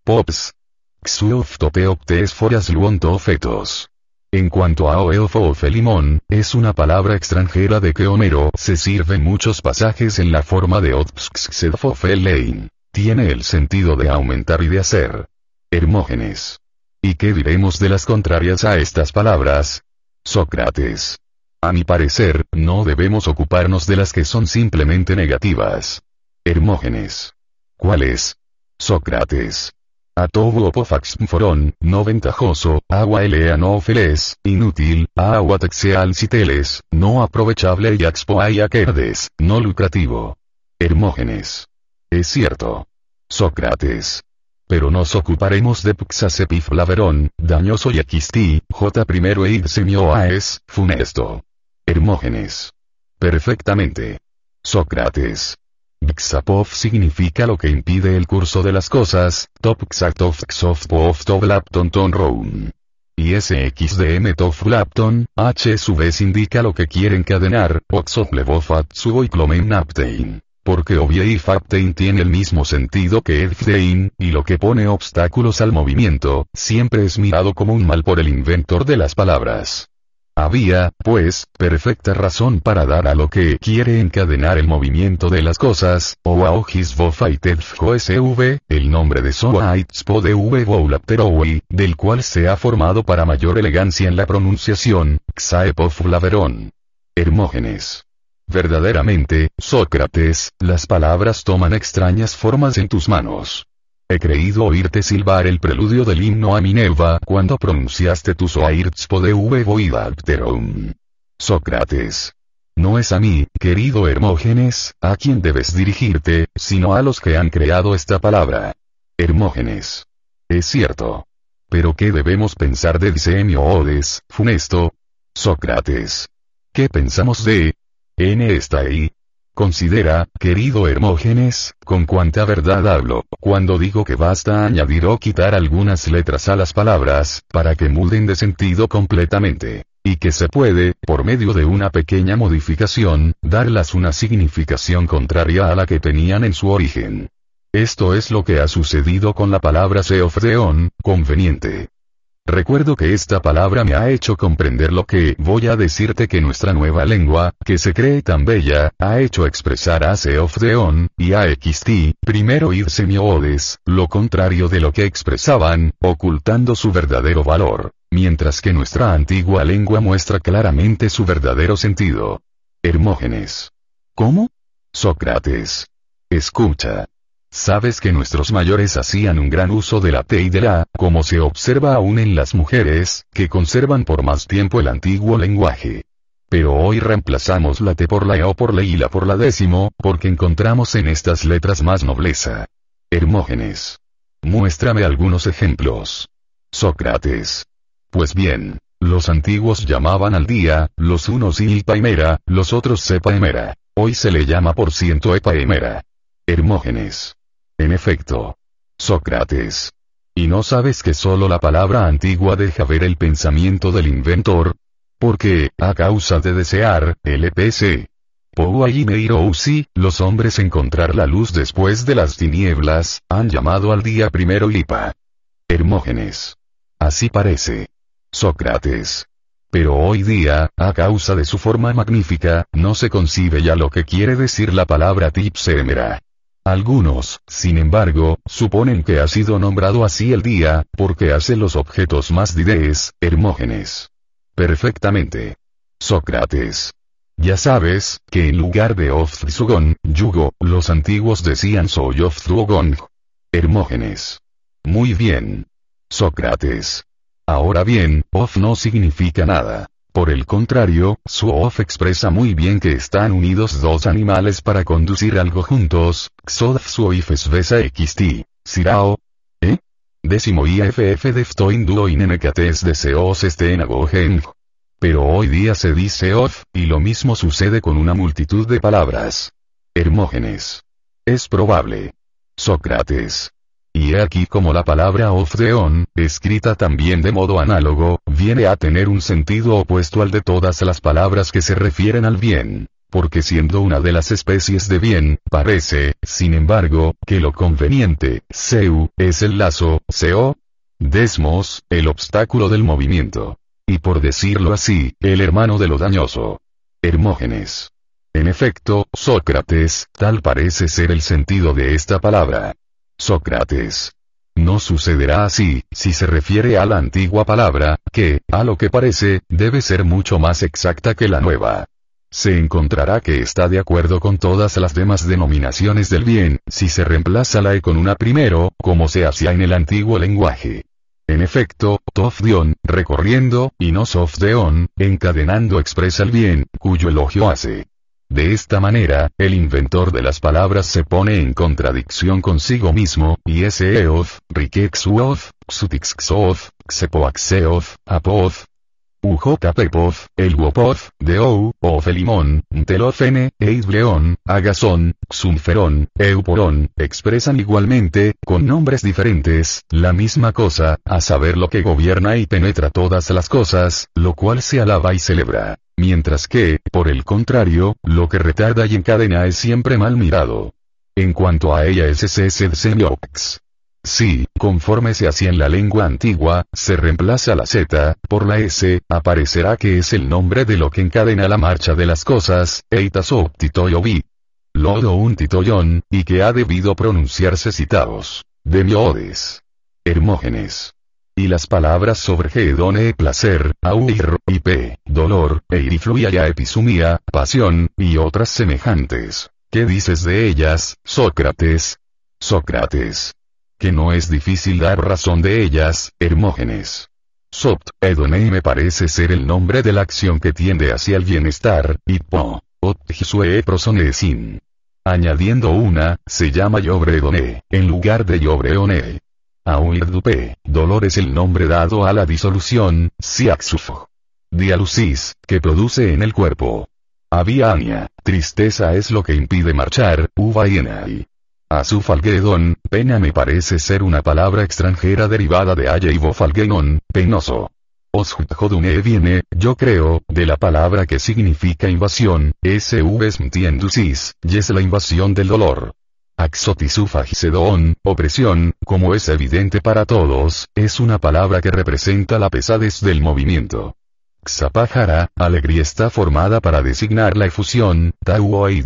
Pops. Xuoftopeoptes foras luontofetos. En cuanto a Oeofo o es una palabra extranjera de que Homero se sirve en muchos pasajes en la forma de Otpsksedfofelein. Tiene el sentido de aumentar y de hacer. Hermógenes. ¿Y qué diremos de las contrarias a estas palabras? Sócrates. A mi parecer, no debemos ocuparnos de las que son simplemente negativas. Hermógenes. ¿Cuál es? Sócrates. Atobu opofaxmforón, no ventajoso, agua elea no feles, inútil, agua texeal citeles, no aprovechable y aquerdes, no lucrativo. Hermógenes. Es cierto. Sócrates. Pero nos ocuparemos de Pxasepiflaverón, dañoso y aquisti, J primero e semioaes, funesto. Hermógenes. Perfectamente. Sócrates. Xapov significa lo que impide el curso de las cosas, top xatov xov ton roun. Y SXDM toflapton, H su vez indica lo que quiere encadenar, oxov levofat y clomen naptein. Porque y Faptein tiene el mismo sentido que Edftein, y lo que pone obstáculos al movimiento, siempre es mirado como un mal por el inventor de las palabras. Había, pues, perfecta razón para dar a lo que quiere encadenar el movimiento de las cosas, o a SV, el nombre de Soaitzpo de V del cual se ha formado para mayor elegancia en la pronunciación, Xaepoflaveron. Hermógenes. Verdaderamente, Sócrates, las palabras toman extrañas formas en tus manos. He creído oírte silbar el preludio del himno a Minerva cuando pronunciaste tu Soairtspo de V. Sócrates. No es a mí, querido Hermógenes, a quien debes dirigirte, sino a los que han creado esta palabra. Hermógenes. Es cierto. Pero ¿qué debemos pensar de diseño Odes, funesto? Sócrates. ¿Qué pensamos de? N está ahí, Considera, querido Hermógenes, con cuánta verdad hablo, cuando digo que basta añadir o quitar algunas letras a las palabras, para que muden de sentido completamente. Y que se puede, por medio de una pequeña modificación, darlas una significación contraria a la que tenían en su origen. Esto es lo que ha sucedido con la palabra seofdeon, conveniente. Recuerdo que esta palabra me ha hecho comprender lo que voy a decirte que nuestra nueva lengua, que se cree tan bella, ha hecho expresar a Seofdeon, y a XT, primero id semiodes, lo contrario de lo que expresaban, ocultando su verdadero valor, mientras que nuestra antigua lengua muestra claramente su verdadero sentido. Hermógenes. ¿Cómo? Sócrates. Escucha. Sabes que nuestros mayores hacían un gran uso de la T y de la, como se observa aún en las mujeres, que conservan por más tiempo el antiguo lenguaje. Pero hoy reemplazamos la T por la E o por la I y la por la décimo, porque encontramos en estas letras más nobleza. Hermógenes. Muéstrame algunos ejemplos. Sócrates. Pues bien, los antiguos llamaban al día, los unos ilpaimera, los otros sepaemera. Hoy se le llama por ciento epaemera. Hermógenes. En efecto. Sócrates. ¿Y no sabes que solo la palabra antigua deja ver el pensamiento del inventor? Porque, a causa de desear, LPC. Usi, los hombres encontrar la luz después de las tinieblas, han llamado al día primero Lipa. Hermógenes. Así parece. Sócrates. Pero hoy día, a causa de su forma magnífica, no se concibe ya lo que quiere decir la palabra tipsemera. Algunos, sin embargo, suponen que ha sido nombrado así el día, porque hace los objetos más didees, Hermógenes. Perfectamente. Sócrates. Ya sabes, que en lugar de Oftsugon, yugo, los antiguos decían soy. Hermógenes. Muy bien. Sócrates. Ahora bien, of no significa nada. Por el contrario, su of expresa muy bien que están unidos dos animales para conducir algo juntos, xodf y xt, sirao. ¿Eh? Décimo iff deftoin duo inenekates deseos agogen. Pero hoy día se dice of, y lo mismo sucede con una multitud de palabras. Hermógenes. Es probable. Sócrates. Y he aquí como la palabra Ofdeon, escrita también de modo análogo, viene a tener un sentido opuesto al de todas las palabras que se refieren al bien. Porque siendo una de las especies de bien, parece, sin embargo, que lo conveniente, seu, es el lazo, seo, desmos, el obstáculo del movimiento. Y por decirlo así, el hermano de lo dañoso. Hermógenes. En efecto, Sócrates, tal parece ser el sentido de esta palabra. Sócrates. No sucederá así, si se refiere a la antigua palabra, que, a lo que parece, debe ser mucho más exacta que la nueva. Se encontrará que está de acuerdo con todas las demás denominaciones del bien, si se reemplaza la e con una primero, como se hacía en el antiguo lenguaje. En efecto, Tofdion, recorriendo, y no Sofdeon, encadenando expresa el bien, cuyo elogio hace. De esta manera, el inventor de las palabras se pone en contradicción consigo mismo, y ese eoth, rikexuoth, xutixxoth, xepoaxeoth, apoth, Ujotapepov, el Wopoth, Deou, Ofelimón, Telofene, Eidbleón, Agazón, Xunferón, Euporón, expresan igualmente, con nombres diferentes, la misma cosa, a saber lo que gobierna y penetra todas las cosas, lo cual se alaba y celebra. Mientras que, por el contrario, lo que retarda y encadena es siempre mal mirado. En cuanto a ella es semiox. Si, conforme se hacía en la lengua antigua, se reemplaza la Z, por la S, aparecerá que es el nombre de lo que encadena la marcha de las cosas, eitasop titoyobi. Lodo un titoyon, y que ha debido pronunciarse citados. Demiodes. Hermógenes. Y las palabras sobre gedone placer, auir, y p, dolor, eirifluia ya episumía, pasión, y otras semejantes. ¿Qué dices de ellas, Sócrates? Sócrates que no es difícil dar razón de ellas, Hermógenes. Sopt, Edonei me parece ser el nombre de la acción que tiende hacia el bienestar, y Po, Ot Prosonesin. Añadiendo una, se llama Yobredone, en lugar de Yobreone. Dolor es el nombre dado a la disolución, Siaxufo. Dialusis, que produce en el cuerpo. Aviania, tristeza es lo que impide marchar, Uvayenai. Azufalgedon, pena me parece ser una palabra extranjera derivada de Aye y penoso. Osjudjodune viene, yo creo, de la palabra que significa invasión, SV smtiendusis, y es la invasión del dolor. Axotisufagicedon, opresión, como es evidente para todos, es una palabra que representa la pesadez del movimiento. Xapajara, alegría está formada para designar la efusión, Tauoi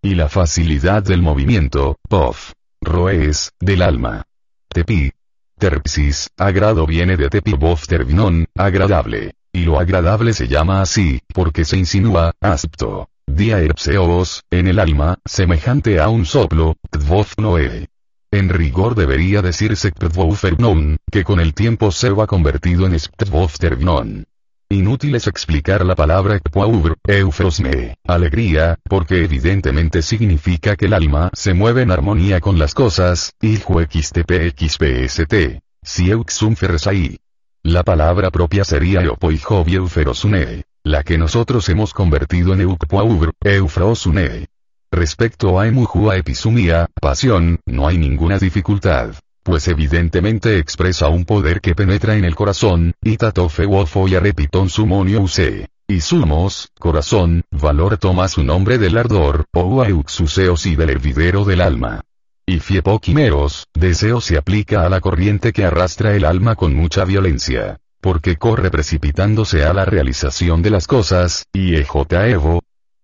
y la facilidad del movimiento, Pof. Roes, del alma. Tepi. Terpsis, agrado viene de tepi bof terminon, agradable. Y lo agradable se llama así, porque se insinúa, aspto. Dia erpseos, en el alma, semejante a un soplo, tvof noe. En rigor debería decirse non, que con el tiempo se va convertido en sptvof terminon. Inútil es explicar la palabra ekpour, eufrosme, alegría, porque evidentemente significa que el alma se mueve en armonía con las cosas, xtpxpst. Si euxum La palabra propia sería eupeijobieuferosune, la que nosotros hemos convertido en eukpour, eufrosune. Respecto a emujua episumia, pasión, no hay ninguna dificultad pues evidentemente expresa un poder que penetra en el corazón, y tatofe y sumonio use. Y sumos, corazón, valor toma su nombre del ardor, o auxuseos y del hervidero del alma. Y fiepoquimeros, deseo se aplica a la corriente que arrastra el alma con mucha violencia. Porque corre precipitándose a la realización de las cosas, y ejo,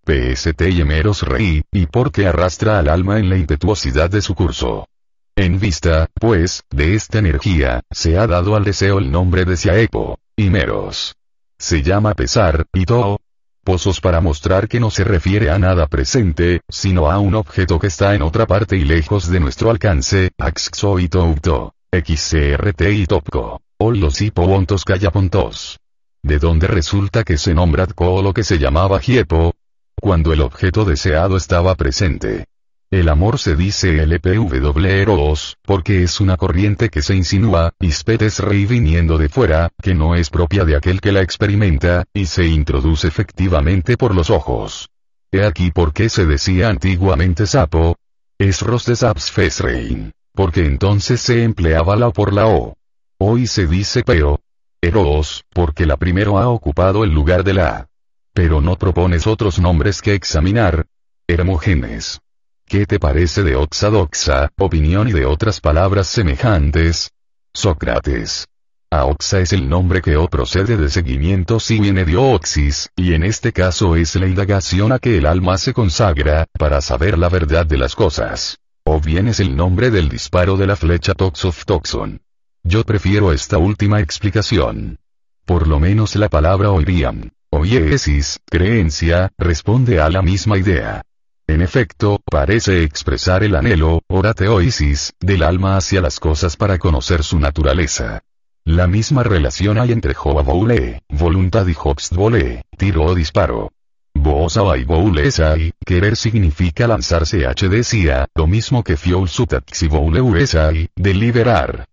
PST y emeros rey, y porque arrastra al alma en la impetuosidad de su curso. En vista, pues, de esta energía, se ha dado al deseo el nombre de Siaepo, y Meros. Se llama pesar, y to. Pozos para mostrar que no se refiere a nada presente, sino a un objeto que está en otra parte y lejos de nuestro alcance, axxo y touto, xcrt y topco, o los hipoontos callapontos. De donde resulta que se nombra tco lo que se llamaba hiepo, cuando el objeto deseado estaba presente. El amor se dice LPWROS, porque es una corriente que se insinúa, ispetes rey viniendo de fuera, que no es propia de aquel que la experimenta, y se introduce efectivamente por los ojos. He aquí por qué se decía antiguamente sapo. Es ros de sapsfesrein. Porque entonces se empleaba la O por la O. Hoy se dice peo. Eros, porque la primero ha ocupado el lugar de la. Pero no propones otros nombres que examinar. Hermógenes. ¿Qué te parece de oxadoxa, opinión y de otras palabras semejantes? Sócrates. Aoxa es el nombre que o procede de seguimiento si viene de oxis, y en este caso es la indagación a que el alma se consagra, para saber la verdad de las cosas. O bien es el nombre del disparo de la flecha Toxof Toxon. Yo prefiero esta última explicación. Por lo menos la palabra oiriam, oiesis, creencia, responde a la misma idea. En efecto, parece expresar el anhelo, orateoisis, del alma hacia las cosas para conocer su naturaleza. La misma relación hay entre Joa voluntad y Hoxtvole, tiro o disparo. Boosa y Boulesai, querer significa lanzarse H decía, lo mismo que Fiol Sutaxi Boulesai, deliberar.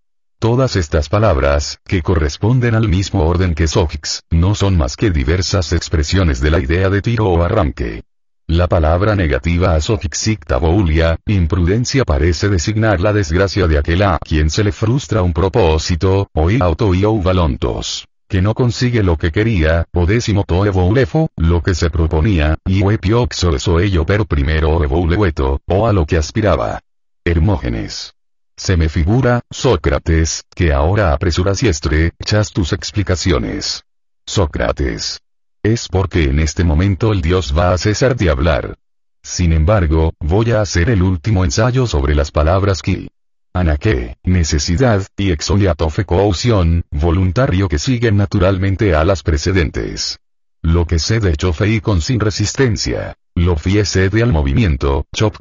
Todas estas palabras, que corresponden al mismo orden que Sofix, no son más que diversas expresiones de la idea de tiro o arranque. La palabra negativa a boulia, imprudencia parece designar la desgracia de aquel a quien se le frustra un propósito, o auto y valontos, que no consigue lo que quería, o décimo toevoulefo, lo que se proponía, y uepioxo eso ello pero primero evoulehueto, o a lo que aspiraba. Hermógenes. Se me figura, Sócrates, que ahora apresuras y estrechas tus explicaciones. Sócrates. Es porque en este momento el Dios va a cesar de hablar. Sin embargo, voy a hacer el último ensayo sobre las palabras ki. Anaque, necesidad, y exoliatofecoución, voluntario que siguen naturalmente a las precedentes. Lo que se de con sin resistencia. Lo fiese de al movimiento, chop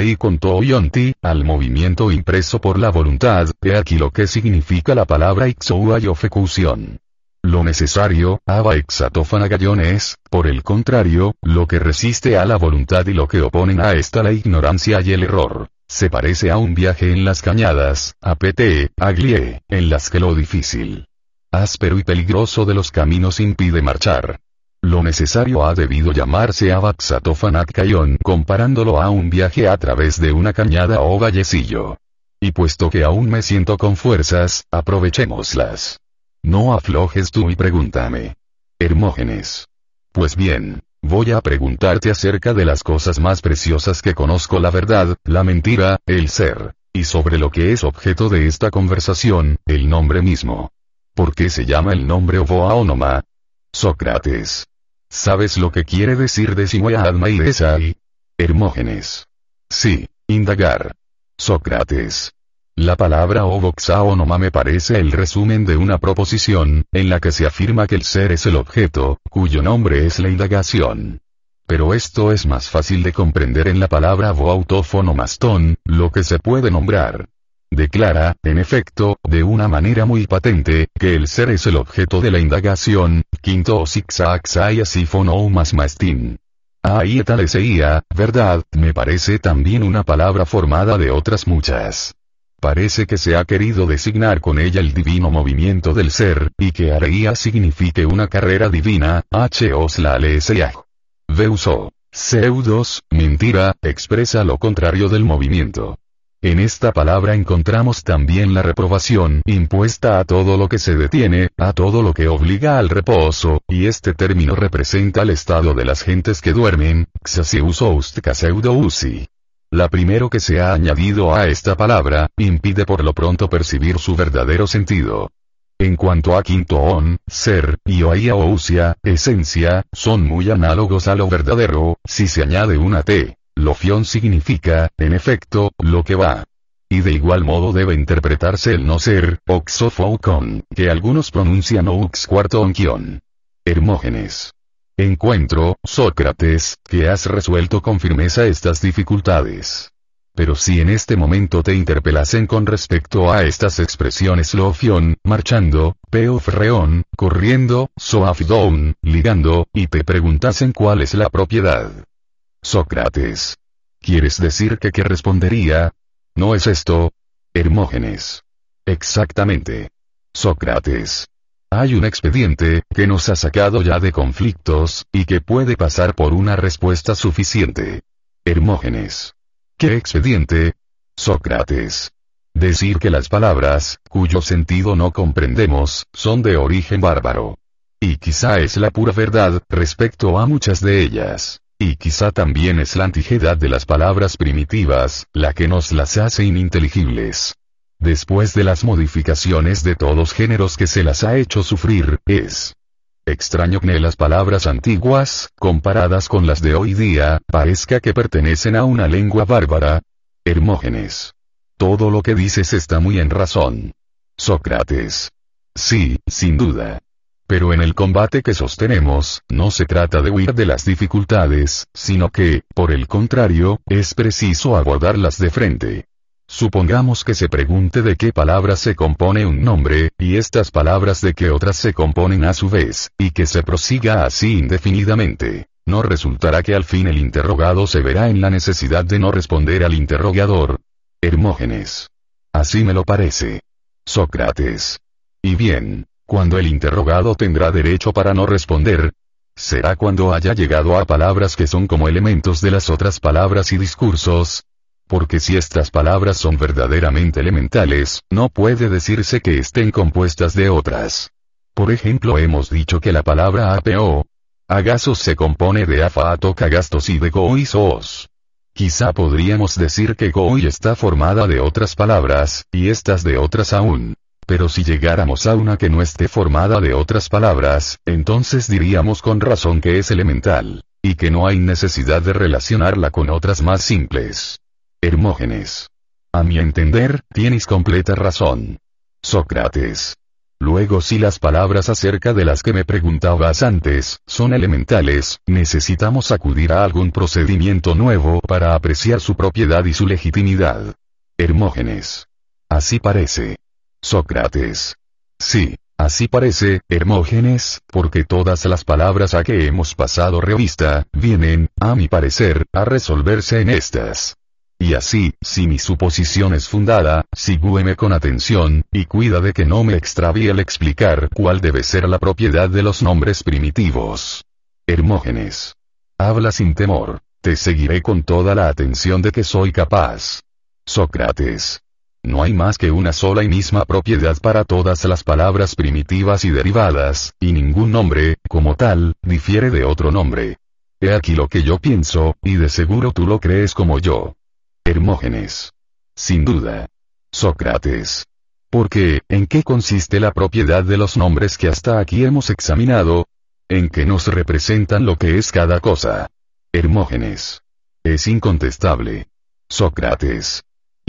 y con toyonti, al movimiento impreso por la voluntad, he aquí lo que significa la palabra ixoua y ofecución. Lo necesario, aba exatofanagallón es, por el contrario, lo que resiste a la voluntad y lo que oponen a esta la ignorancia y el error. Se parece a un viaje en las cañadas, a PT, aglie, en las que lo difícil, áspero y peligroso de los caminos impide marchar. Lo necesario ha debido llamarse Abaxatofanakayón comparándolo a un viaje a través de una cañada o vallecillo. Y puesto que aún me siento con fuerzas, aprovechémoslas. No aflojes tú y pregúntame. Hermógenes. Pues bien, voy a preguntarte acerca de las cosas más preciosas que conozco la verdad, la mentira, el ser, y sobre lo que es objeto de esta conversación, el nombre mismo. ¿Por qué se llama el nombre Ovoaonoma? Sócrates. ¿Sabes lo que quiere decir de Adma y Desai? Hermógenes. Sí, indagar. Sócrates. La palabra ovoxaonoma me parece el resumen de una proposición, en la que se afirma que el ser es el objeto, cuyo nombre es la indagación. Pero esto es más fácil de comprender en la palabra voautofonomastón, lo que se puede nombrar. Declara, en efecto, de una manera muy patente, que el ser es el objeto de la indagación, quinto así fonomas mastin. Ahí etaleseía, verdad, me parece también una palabra formada de otras muchas. Parece que se ha querido designar con ella el divino movimiento del ser, y que areia signifique una carrera divina, h-os la Veuso. Pseudos, mentira, expresa lo contrario del movimiento. En esta palabra encontramos también la reprobación impuesta a todo lo que se detiene, a todo lo que obliga al reposo, y este término representa el estado de las gentes que duermen, usi. La primero que se ha añadido a esta palabra, impide por lo pronto percibir su verdadero sentido. En cuanto a quintoón, ser, y oía o usia, esencia, son muy análogos a lo verdadero, si se añade una T. Lofión significa, en efecto, lo que va. Y de igual modo debe interpretarse el no ser, oxofoucon, que algunos pronuncian oux cuarto onquion. Hermógenes. Encuentro, Sócrates, que has resuelto con firmeza estas dificultades. Pero si en este momento te interpelasen con respecto a estas expresiones lofión, marchando, peofreón, corriendo, soafdón, ligando, y te preguntasen cuál es la propiedad. Sócrates. ¿Quieres decir que qué respondería? ¿No es esto? Hermógenes. Exactamente. Sócrates. Hay un expediente, que nos ha sacado ya de conflictos, y que puede pasar por una respuesta suficiente. Hermógenes. ¿Qué expediente? Sócrates. Decir que las palabras, cuyo sentido no comprendemos, son de origen bárbaro. Y quizá es la pura verdad, respecto a muchas de ellas. Y quizá también es la antigedad de las palabras primitivas, la que nos las hace ininteligibles después de las modificaciones de todos géneros que se las ha hecho sufrir, es extraño que las palabras antiguas, comparadas con las de hoy día, parezca que pertenecen a una lengua bárbara. Hermógenes. Todo lo que dices está muy en razón. Sócrates. Sí, sin duda. Pero en el combate que sostenemos, no se trata de huir de las dificultades, sino que, por el contrario, es preciso abordarlas de frente. Supongamos que se pregunte de qué palabras se compone un nombre, y estas palabras de qué otras se componen a su vez, y que se prosiga así indefinidamente. No resultará que al fin el interrogado se verá en la necesidad de no responder al interrogador. Hermógenes. Así me lo parece. Sócrates. Y bien, cuando el interrogado tendrá derecho para no responder, será cuando haya llegado a palabras que son como elementos de las otras palabras y discursos, porque si estas palabras son verdaderamente elementales, no puede decirse que estén compuestas de otras. Por ejemplo, hemos dicho que la palabra apo, agasos se compone de afato cagastos y de goisos. Quizá podríamos decir que goi está formada de otras palabras, y estas de otras aún. Pero si llegáramos a una que no esté formada de otras palabras, entonces diríamos con razón que es elemental, y que no hay necesidad de relacionarla con otras más simples. Hermógenes. A mi entender, tienes completa razón. Sócrates. Luego si las palabras acerca de las que me preguntabas antes, son elementales, necesitamos acudir a algún procedimiento nuevo para apreciar su propiedad y su legitimidad. Hermógenes. Así parece. Sócrates. Sí, así parece, Hermógenes, porque todas las palabras a que hemos pasado revista, vienen, a mi parecer, a resolverse en estas. Y así, si mi suposición es fundada, sigúeme con atención, y cuida de que no me extravíe el explicar cuál debe ser la propiedad de los nombres primitivos. Hermógenes. Habla sin temor, te seguiré con toda la atención de que soy capaz. Sócrates. No hay más que una sola y misma propiedad para todas las palabras primitivas y derivadas, y ningún nombre, como tal, difiere de otro nombre. He aquí lo que yo pienso, y de seguro tú lo crees como yo. Hermógenes. Sin duda. Sócrates. Porque, ¿en qué consiste la propiedad de los nombres que hasta aquí hemos examinado? En que nos representan lo que es cada cosa. Hermógenes. Es incontestable. Sócrates.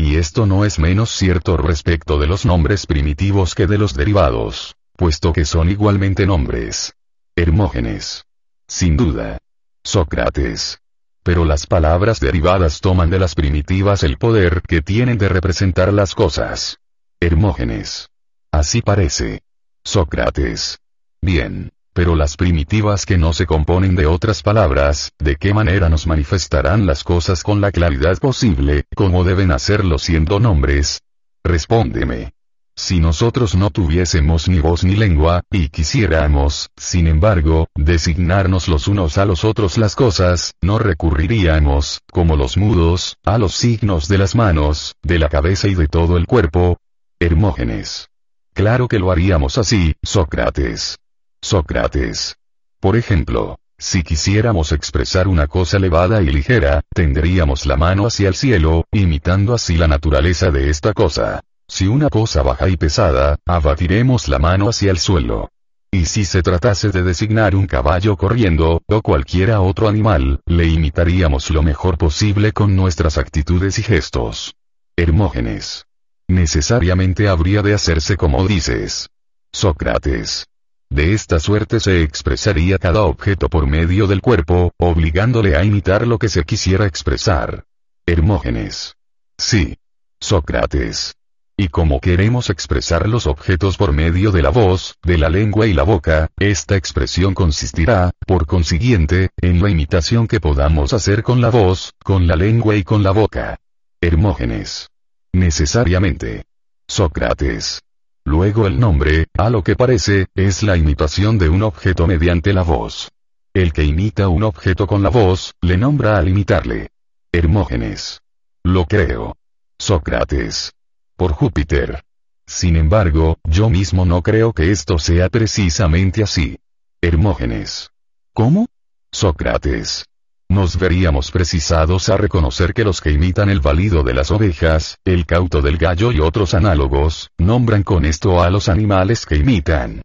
Y esto no es menos cierto respecto de los nombres primitivos que de los derivados, puesto que son igualmente nombres. Hermógenes. Sin duda. Sócrates pero las palabras derivadas toman de las primitivas el poder que tienen de representar las cosas. Hermógenes. Así parece. Sócrates. Bien, pero las primitivas que no se componen de otras palabras, ¿de qué manera nos manifestarán las cosas con la claridad posible, como deben hacerlo siendo nombres? Respóndeme. Si nosotros no tuviésemos ni voz ni lengua, y quisiéramos, sin embargo, designarnos los unos a los otros las cosas, no recurriríamos, como los mudos, a los signos de las manos, de la cabeza y de todo el cuerpo. Hermógenes. Claro que lo haríamos así, Sócrates. Sócrates. Por ejemplo, si quisiéramos expresar una cosa elevada y ligera, tendríamos la mano hacia el cielo, imitando así la naturaleza de esta cosa. Si una cosa baja y pesada, abatiremos la mano hacia el suelo. Y si se tratase de designar un caballo corriendo, o cualquiera otro animal, le imitaríamos lo mejor posible con nuestras actitudes y gestos. Hermógenes. Necesariamente habría de hacerse como dices. Sócrates. De esta suerte se expresaría cada objeto por medio del cuerpo, obligándole a imitar lo que se quisiera expresar. Hermógenes. Sí. Sócrates. Y como queremos expresar los objetos por medio de la voz, de la lengua y la boca, esta expresión consistirá, por consiguiente, en la imitación que podamos hacer con la voz, con la lengua y con la boca. Hermógenes. Necesariamente. Sócrates. Luego el nombre, a lo que parece, es la imitación de un objeto mediante la voz. El que imita un objeto con la voz, le nombra al imitarle. Hermógenes. Lo creo. Sócrates por Júpiter. Sin embargo, yo mismo no creo que esto sea precisamente así. Hermógenes. ¿Cómo? Sócrates. Nos veríamos precisados a reconocer que los que imitan el valido de las ovejas, el cauto del gallo y otros análogos, nombran con esto a los animales que imitan.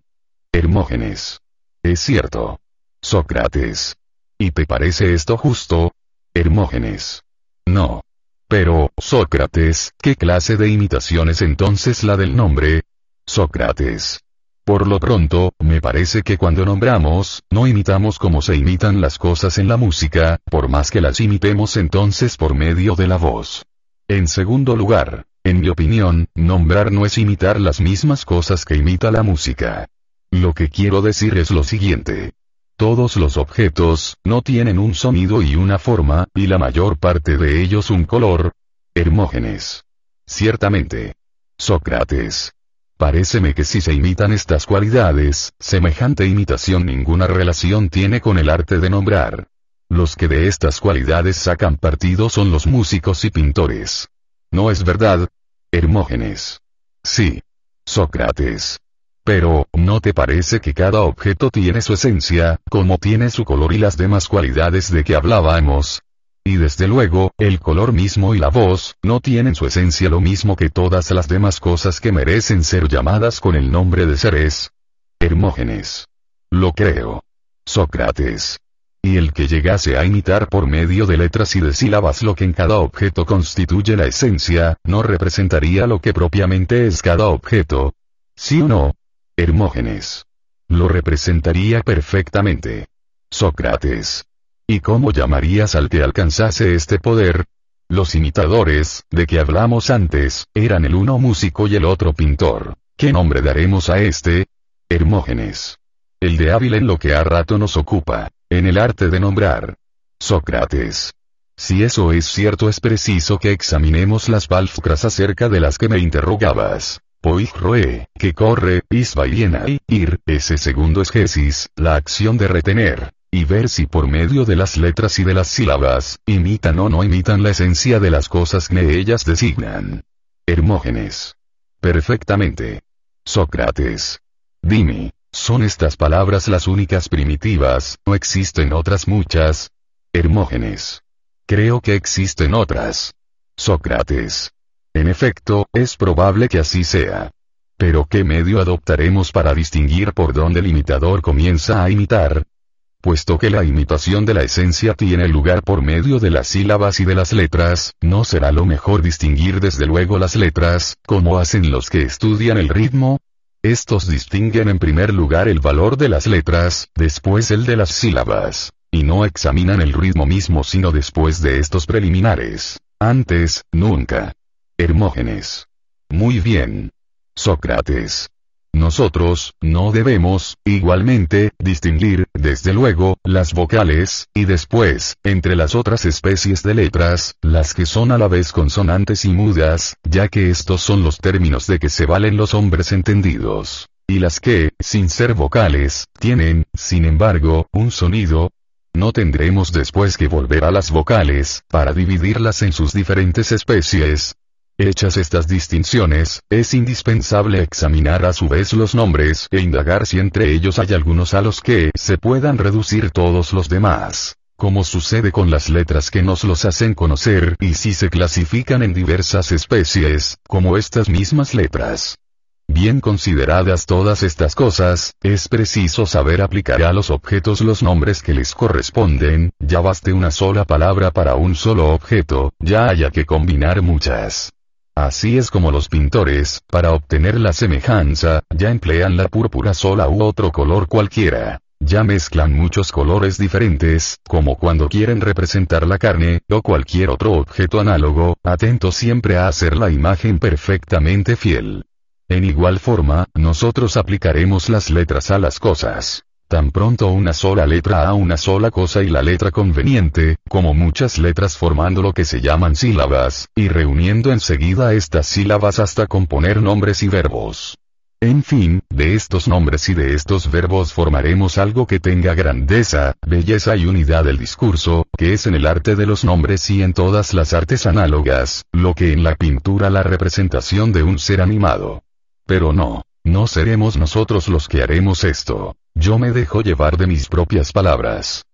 Hermógenes. Es cierto. Sócrates. ¿Y te parece esto justo? Hermógenes. No. Pero, Sócrates, ¿qué clase de imitación es entonces la del nombre? Sócrates. Por lo pronto, me parece que cuando nombramos, no imitamos como se imitan las cosas en la música, por más que las imitemos entonces por medio de la voz. En segundo lugar, en mi opinión, nombrar no es imitar las mismas cosas que imita la música. Lo que quiero decir es lo siguiente. Todos los objetos, no tienen un sonido y una forma, y la mayor parte de ellos un color. Hermógenes. Ciertamente. Sócrates. Paréceme que si se imitan estas cualidades, semejante imitación ninguna relación tiene con el arte de nombrar. Los que de estas cualidades sacan partido son los músicos y pintores. ¿No es verdad? Hermógenes. Sí. Sócrates. Pero, ¿no te parece que cada objeto tiene su esencia, como tiene su color y las demás cualidades de que hablábamos? Y desde luego, el color mismo y la voz, no tienen su esencia lo mismo que todas las demás cosas que merecen ser llamadas con el nombre de seres. Hermógenes. Lo creo. Sócrates. Y el que llegase a imitar por medio de letras y de sílabas lo que en cada objeto constituye la esencia, no representaría lo que propiamente es cada objeto. ¿Sí o no? Hermógenes. Lo representaría perfectamente. Sócrates. ¿Y cómo llamarías al que alcanzase este poder? Los imitadores, de que hablamos antes, eran el uno músico y el otro pintor. ¿Qué nombre daremos a este? Hermógenes. El de hábil en lo que a rato nos ocupa, en el arte de nombrar. Sócrates. Si eso es cierto es preciso que examinemos las palfcras acerca de las que me interrogabas. Poichroe, que corre, isbaiena y ir, ese segundo es gesis, la acción de retener, y ver si por medio de las letras y de las sílabas, imitan o no imitan la esencia de las cosas que ellas designan. Hermógenes. Perfectamente. Sócrates. Dime, ¿son estas palabras las únicas primitivas, o existen otras muchas? Hermógenes. Creo que existen otras. Sócrates. En efecto, es probable que así sea. Pero ¿qué medio adoptaremos para distinguir por dónde el imitador comienza a imitar? Puesto que la imitación de la esencia tiene lugar por medio de las sílabas y de las letras, no será lo mejor distinguir desde luego las letras, como hacen los que estudian el ritmo. Estos distinguen en primer lugar el valor de las letras, después el de las sílabas, y no examinan el ritmo mismo sino después de estos preliminares. Antes, nunca. Hermógenes. Muy bien. Sócrates. Nosotros, no debemos, igualmente, distinguir, desde luego, las vocales, y después, entre las otras especies de letras, las que son a la vez consonantes y mudas, ya que estos son los términos de que se valen los hombres entendidos. Y las que, sin ser vocales, tienen, sin embargo, un sonido, no tendremos después que volver a las vocales, para dividirlas en sus diferentes especies, Hechas estas distinciones, es indispensable examinar a su vez los nombres e indagar si entre ellos hay algunos a los que se puedan reducir todos los demás, como sucede con las letras que nos los hacen conocer y si se clasifican en diversas especies, como estas mismas letras. Bien consideradas todas estas cosas, es preciso saber aplicar a los objetos los nombres que les corresponden, ya baste una sola palabra para un solo objeto, ya haya que combinar muchas. Así es como los pintores, para obtener la semejanza, ya emplean la púrpura sola u otro color cualquiera. Ya mezclan muchos colores diferentes, como cuando quieren representar la carne, o cualquier otro objeto análogo, atento siempre a hacer la imagen perfectamente fiel. En igual forma, nosotros aplicaremos las letras a las cosas. Tan pronto una sola letra a una sola cosa y la letra conveniente, como muchas letras formando lo que se llaman sílabas, y reuniendo enseguida estas sílabas hasta componer nombres y verbos. En fin, de estos nombres y de estos verbos formaremos algo que tenga grandeza, belleza y unidad del discurso, que es en el arte de los nombres y en todas las artes análogas, lo que en la pintura la representación de un ser animado. Pero no, no seremos nosotros los que haremos esto. Yo me dejo llevar de mis propias palabras.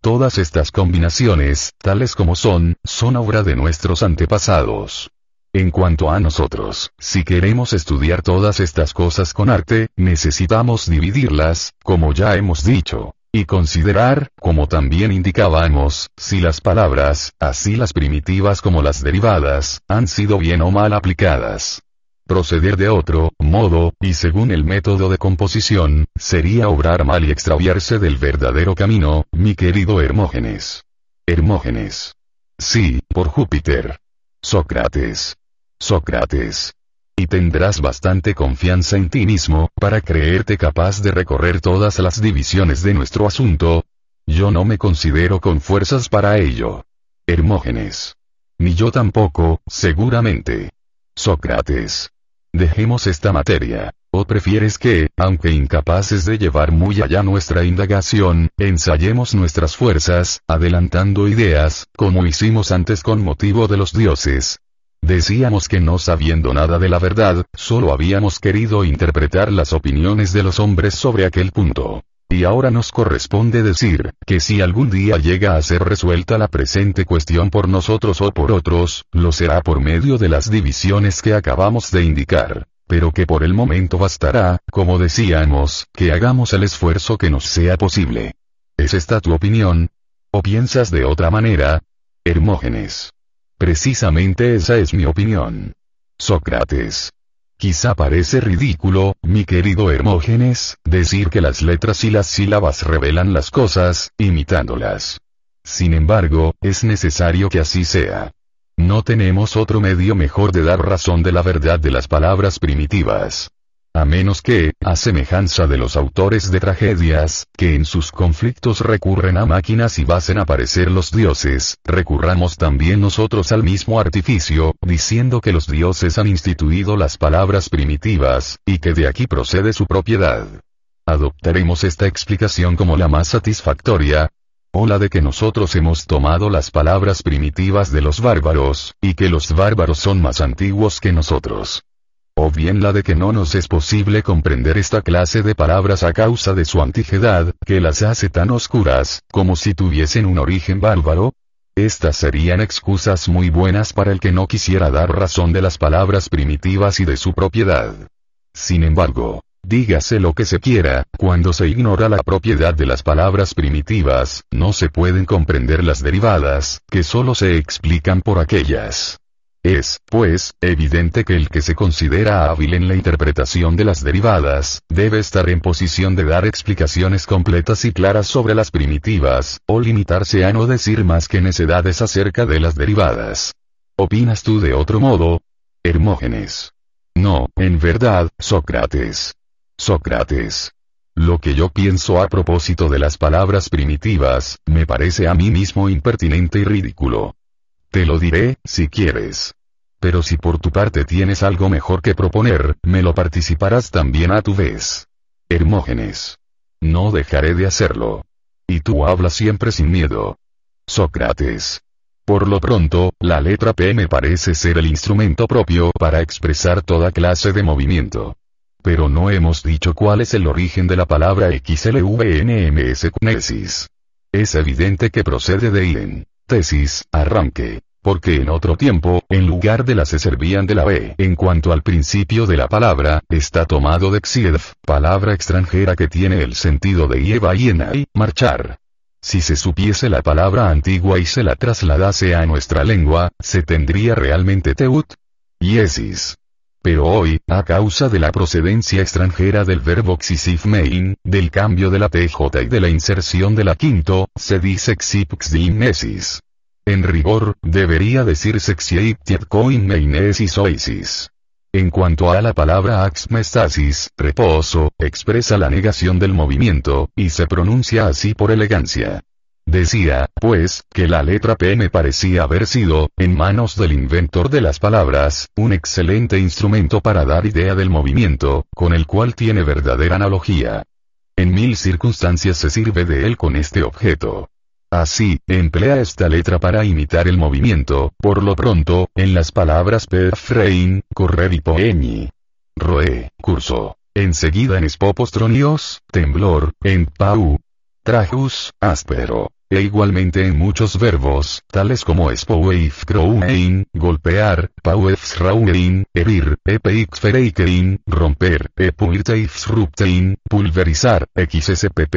Todas estas combinaciones, tales como son, son obra de nuestros antepasados. En cuanto a nosotros, si queremos estudiar todas estas cosas con arte, necesitamos dividirlas, como ya hemos dicho, y considerar, como también indicábamos, si las palabras, así las primitivas como las derivadas, han sido bien o mal aplicadas. Proceder de otro modo, y según el método de composición, sería obrar mal y extraviarse del verdadero camino, mi querido Hermógenes. Hermógenes. Sí, por Júpiter. Sócrates. Sócrates. Y tendrás bastante confianza en ti mismo, para creerte capaz de recorrer todas las divisiones de nuestro asunto. Yo no me considero con fuerzas para ello. Hermógenes. Ni yo tampoco, seguramente. Sócrates. Dejemos esta materia. ¿O prefieres que, aunque incapaces de llevar muy allá nuestra indagación, ensayemos nuestras fuerzas, adelantando ideas, como hicimos antes con motivo de los dioses? Decíamos que no sabiendo nada de la verdad, solo habíamos querido interpretar las opiniones de los hombres sobre aquel punto. Y ahora nos corresponde decir, que si algún día llega a ser resuelta la presente cuestión por nosotros o por otros, lo será por medio de las divisiones que acabamos de indicar. Pero que por el momento bastará, como decíamos, que hagamos el esfuerzo que nos sea posible. ¿Es esta tu opinión? ¿O piensas de otra manera? Hermógenes. Precisamente esa es mi opinión. Sócrates. Quizá parece ridículo, mi querido Hermógenes, decir que las letras y las sílabas revelan las cosas, imitándolas. Sin embargo, es necesario que así sea. No tenemos otro medio mejor de dar razón de la verdad de las palabras primitivas. A menos que, a semejanza de los autores de tragedias, que en sus conflictos recurren a máquinas y basen a aparecer los dioses, recurramos también nosotros al mismo artificio, diciendo que los dioses han instituido las palabras primitivas, y que de aquí procede su propiedad. Adoptaremos esta explicación como la más satisfactoria, o la de que nosotros hemos tomado las palabras primitivas de los bárbaros, y que los bárbaros son más antiguos que nosotros o bien la de que no nos es posible comprender esta clase de palabras a causa de su antigüedad, que las hace tan oscuras, como si tuviesen un origen bárbaro? Estas serían excusas muy buenas para el que no quisiera dar razón de las palabras primitivas y de su propiedad. Sin embargo, dígase lo que se quiera, cuando se ignora la propiedad de las palabras primitivas, no se pueden comprender las derivadas, que solo se explican por aquellas. Es, pues, evidente que el que se considera hábil en la interpretación de las derivadas, debe estar en posición de dar explicaciones completas y claras sobre las primitivas, o limitarse a no decir más que necedades acerca de las derivadas. ¿Opinas tú de otro modo? Hermógenes. No, en verdad, Sócrates. Sócrates. Lo que yo pienso a propósito de las palabras primitivas, me parece a mí mismo impertinente y ridículo. Te lo diré, si quieres. Pero si por tu parte tienes algo mejor que proponer, me lo participarás también a tu vez. Hermógenes. No dejaré de hacerlo. Y tú hablas siempre sin miedo. Sócrates. Por lo pronto, la letra P me parece ser el instrumento propio para expresar toda clase de movimiento. Pero no hemos dicho cuál es el origen de la palabra XLVNMS Es evidente que procede de IEN. Tesis, arranque. Porque en otro tiempo, en lugar de la se servían de la B. En cuanto al principio de la palabra, está tomado de Xiev, palabra extranjera que tiene el sentido de Ieva y Enai, marchar. Si se supiese la palabra antigua y se la trasladase a nuestra lengua, se tendría realmente teut. Yesis. Pero hoy, a causa de la procedencia extranjera del verbo xisif main, del cambio de la PJ y de la inserción de la quinto, se dice xipxdinesis. En rigor, debería decirse xieptietcoin meinesis oasis. En cuanto a la palabra axmestasis, reposo, expresa la negación del movimiento, y se pronuncia así por elegancia. Decía, pues, que la letra P me parecía haber sido, en manos del inventor de las palabras, un excelente instrumento para dar idea del movimiento, con el cual tiene verdadera analogía. En mil circunstancias se sirve de él con este objeto. Así, emplea esta letra para imitar el movimiento, por lo pronto, en las palabras frein, correr y poeñi. Roe, curso. Enseguida en espopostronios, temblor, en pau. Trajus, áspero e igualmente en muchos verbos, tales como spoueifkrouein, golpear, pauefsrauein, herir, epeixfereikein, romper, epuirteifsruptein, pulverizar, xspp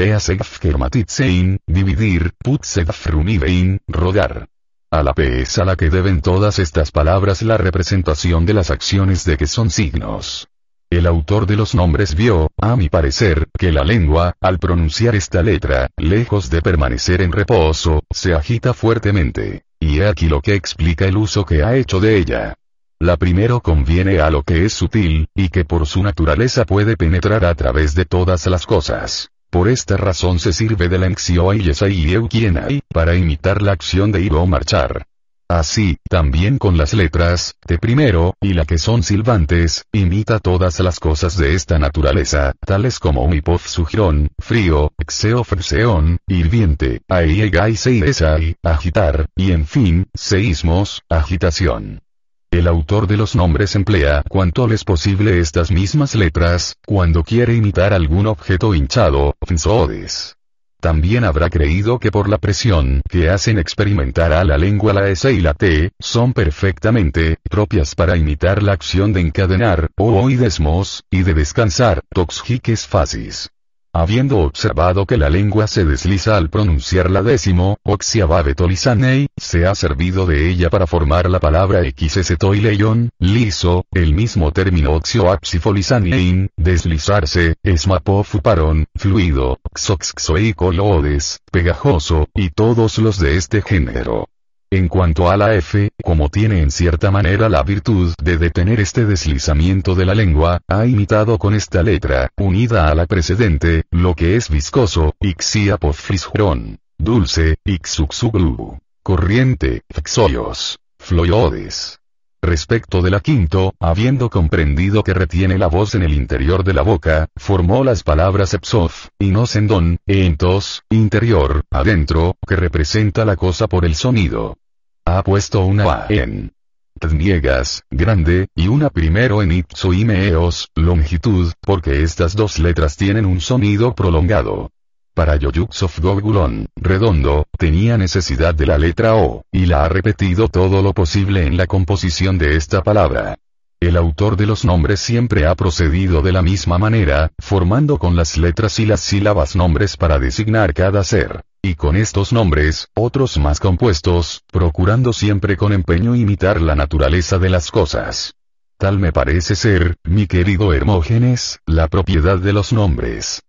dividir, putsegfrunivein, rodar. A la P es a la que deben todas estas palabras la representación de las acciones de que son signos. El autor de los nombres vio, a mi parecer, que la lengua, al pronunciar esta letra, lejos de permanecer en reposo, se agita fuertemente. Y he aquí lo que explica el uso que ha hecho de ella. La primero conviene a lo que es sutil, y que por su naturaleza puede penetrar a través de todas las cosas. Por esta razón se sirve de la enxio y eukienai, para imitar la acción de ir o marchar. Así, también con las letras, T primero, y la que son silbantes, imita todas las cosas de esta naturaleza, tales como mipof sugirón, frío, exeo frseón, hirviente, aiegai seisai, agitar, y en fin, seísmos, agitación. El autor de los nombres emplea cuanto les posible estas mismas letras, cuando quiere imitar algún objeto hinchado, fnsodes. También habrá creído que por la presión que hacen experimentar a la lengua la S y la T, son perfectamente propias para imitar la acción de encadenar, o oidesmos, y de descansar, toxiques facis. Habiendo observado que la lengua se desliza al pronunciar la décimo, oxiababetolisanei, se ha servido de ella para formar la palabra xsetoileion, liso, el mismo término oxioapsifolisanein, deslizarse, esmapofuparon, fluido, xoxxoicolodes, pegajoso, y todos los de este género. En cuanto a la F, como tiene en cierta manera la virtud de detener este deslizamiento de la lengua, ha imitado con esta letra, unida a la precedente, lo que es viscoso, ixiapofrisjron, dulce, ixuxuglu, corriente, xoyos, floyodes. Respecto de la quinto, habiendo comprendido que retiene la voz en el interior de la boca, formó las palabras epsof, inosendon, entos, interior, adentro, que representa la cosa por el sonido. Ha puesto una A en tniegas, grande, y una primero en ipso y meos, longitud, porque estas dos letras tienen un sonido prolongado. Para Yoyuksov Gogulon, redondo, tenía necesidad de la letra O, y la ha repetido todo lo posible en la composición de esta palabra. El autor de los nombres siempre ha procedido de la misma manera, formando con las letras y las sílabas nombres para designar cada ser. Y con estos nombres, otros más compuestos, procurando siempre con empeño imitar la naturaleza de las cosas. Tal me parece ser, mi querido Hermógenes, la propiedad de los nombres.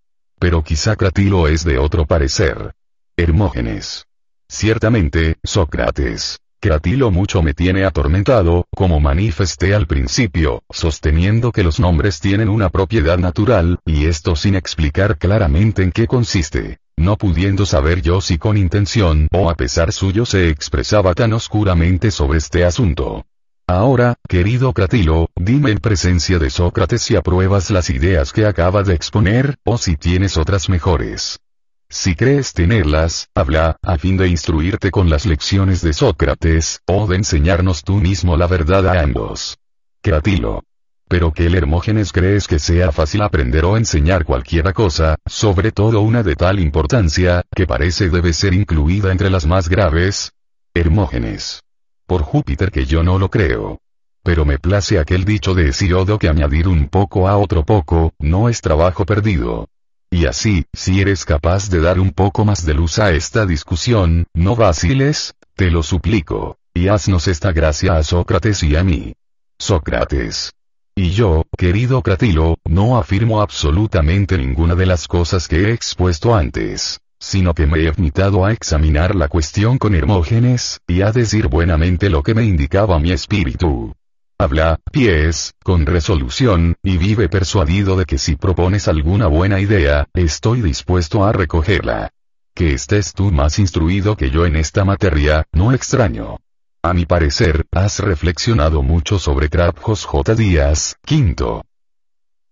Pero quizá Cratilo es de otro parecer. Hermógenes. Ciertamente, Sócrates. Cratilo mucho me tiene atormentado, como manifesté al principio, sosteniendo que los nombres tienen una propiedad natural, y esto sin explicar claramente en qué consiste. No pudiendo saber yo si con intención o a pesar suyo se expresaba tan oscuramente sobre este asunto. Ahora, querido Cratilo, dime en presencia de Sócrates si apruebas las ideas que acaba de exponer, o si tienes otras mejores. Si crees tenerlas, habla, a fin de instruirte con las lecciones de Sócrates, o de enseñarnos tú mismo la verdad a ambos. Cratilo. Pero que el Hermógenes crees que sea fácil aprender o enseñar cualquiera cosa, sobre todo una de tal importancia, que parece debe ser incluida entre las más graves. Hermógenes. Por Júpiter que yo no lo creo. Pero me place aquel dicho de Hesiodo que añadir un poco a otro poco, no es trabajo perdido. Y así, si eres capaz de dar un poco más de luz a esta discusión, no vaciles, te lo suplico, y haznos esta gracia a Sócrates y a mí. Sócrates. Y yo, querido Cratilo, no afirmo absolutamente ninguna de las cosas que he expuesto antes, sino que me he limitado a examinar la cuestión con Hermógenes, y a decir buenamente lo que me indicaba mi espíritu. Habla, pies, con resolución, y vive persuadido de que si propones alguna buena idea, estoy dispuesto a recogerla. Que estés tú más instruido que yo en esta materia, no extraño. A mi parecer, has reflexionado mucho sobre Krapjos J. Díaz, quinto.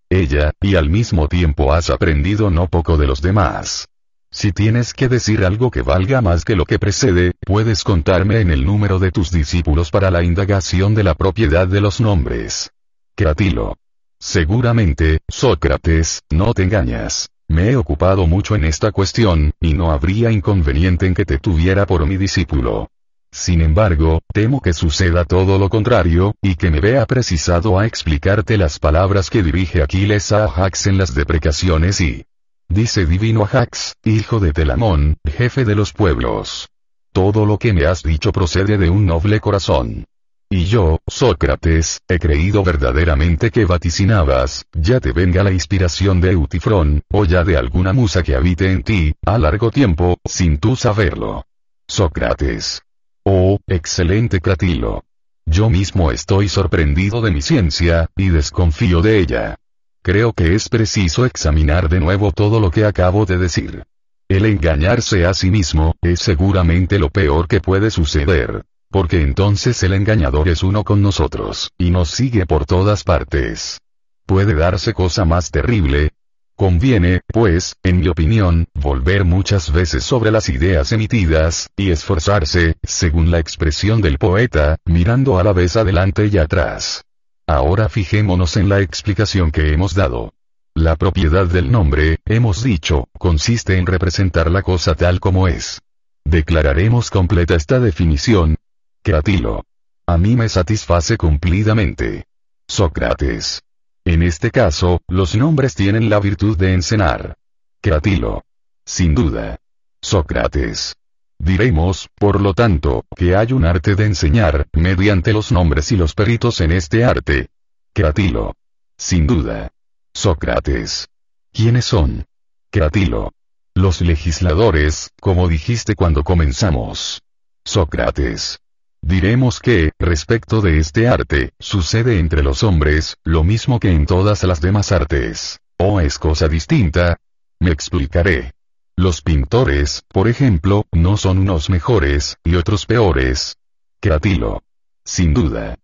Ella, y al mismo tiempo has aprendido no poco de los demás. Si tienes que decir algo que valga más que lo que precede, puedes contarme en el número de tus discípulos para la indagación de la propiedad de los nombres. Cratilo. Seguramente, Sócrates, no te engañas. Me he ocupado mucho en esta cuestión, y no habría inconveniente en que te tuviera por mi discípulo. Sin embargo, temo que suceda todo lo contrario, y que me vea precisado a explicarte las palabras que dirige Aquiles a Ajax en las deprecaciones y, Dice divino Ajax, hijo de Telamón, jefe de los pueblos. Todo lo que me has dicho procede de un noble corazón. Y yo, Sócrates, he creído verdaderamente que vaticinabas, ya te venga la inspiración de Eutifrón, o ya de alguna musa que habite en ti, a largo tiempo, sin tú saberlo. Sócrates. Oh, excelente Cratilo. Yo mismo estoy sorprendido de mi ciencia, y desconfío de ella. Creo que es preciso examinar de nuevo todo lo que acabo de decir. El engañarse a sí mismo, es seguramente lo peor que puede suceder. Porque entonces el engañador es uno con nosotros, y nos sigue por todas partes. ¿Puede darse cosa más terrible? Conviene, pues, en mi opinión, volver muchas veces sobre las ideas emitidas, y esforzarse, según la expresión del poeta, mirando a la vez adelante y atrás. Ahora fijémonos en la explicación que hemos dado. La propiedad del nombre, hemos dicho, consiste en representar la cosa tal como es. Declararemos completa esta definición. Cratilo. A mí me satisface cumplidamente. Sócrates. En este caso, los nombres tienen la virtud de encenar. Cratilo. Sin duda. Sócrates. Diremos, por lo tanto, que hay un arte de enseñar, mediante los nombres y los peritos en este arte. Cratilo. Sin duda. Sócrates. ¿Quiénes son? Cratilo. Los legisladores, como dijiste cuando comenzamos. Sócrates. Diremos que, respecto de este arte, sucede entre los hombres, lo mismo que en todas las demás artes. ¿O es cosa distinta? Me explicaré. Los pintores, por ejemplo, no son unos mejores, y otros peores. Cratilo. Sin duda.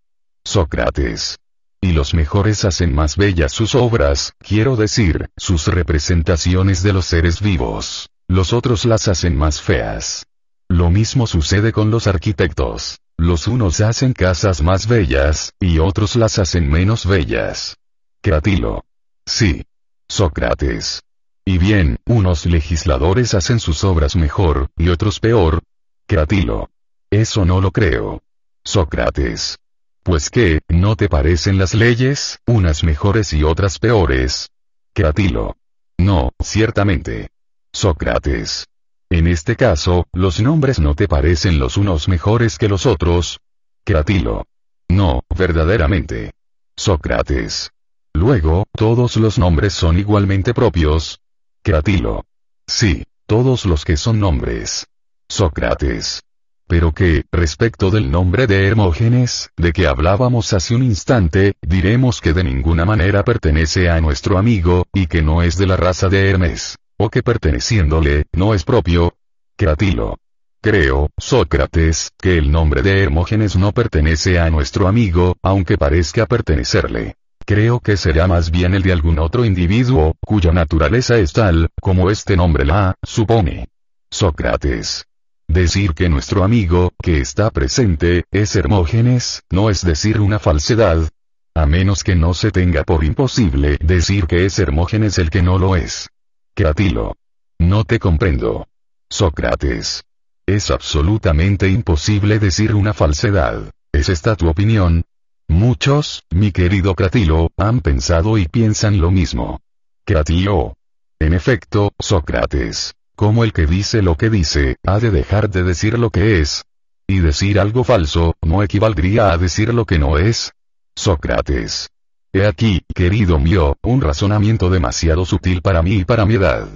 Sócrates. Y los mejores hacen más bellas sus obras, quiero decir, sus representaciones de los seres vivos. Los otros las hacen más feas. Lo mismo sucede con los arquitectos. Los unos hacen casas más bellas, y otros las hacen menos bellas. Cratilo. Sí. Sócrates. Y bien, unos legisladores hacen sus obras mejor, y otros peor. Cratilo. Eso no lo creo. Sócrates. Pues qué, ¿no te parecen las leyes, unas mejores y otras peores? Cratilo. No, ciertamente. Sócrates. En este caso, los nombres no te parecen los unos mejores que los otros. Cratilo. No, verdaderamente. Sócrates. Luego, todos los nombres son igualmente propios. Cratilo. Sí, todos los que son nombres. Sócrates. Pero que, respecto del nombre de Hermógenes, de que hablábamos hace un instante, diremos que de ninguna manera pertenece a nuestro amigo, y que no es de la raza de Hermes. O que perteneciéndole, no es propio. Cratilo. Creo, Sócrates, que el nombre de Hermógenes no pertenece a nuestro amigo, aunque parezca pertenecerle. Creo que será más bien el de algún otro individuo, cuya naturaleza es tal, como este nombre la supone. Sócrates. Decir que nuestro amigo, que está presente, es Hermógenes, no es decir una falsedad. A menos que no se tenga por imposible decir que es Hermógenes el que no lo es. Cratilo. No te comprendo. Sócrates. Es absolutamente imposible decir una falsedad. ¿Es esta tu opinión? Muchos, mi querido Cratilo, han pensado y piensan lo mismo. Cratilo. En efecto, Sócrates como el que dice lo que dice, ha de dejar de decir lo que es. Y decir algo falso, no equivaldría a decir lo que no es. Sócrates. He aquí, querido mío, un razonamiento demasiado sutil para mí y para mi edad.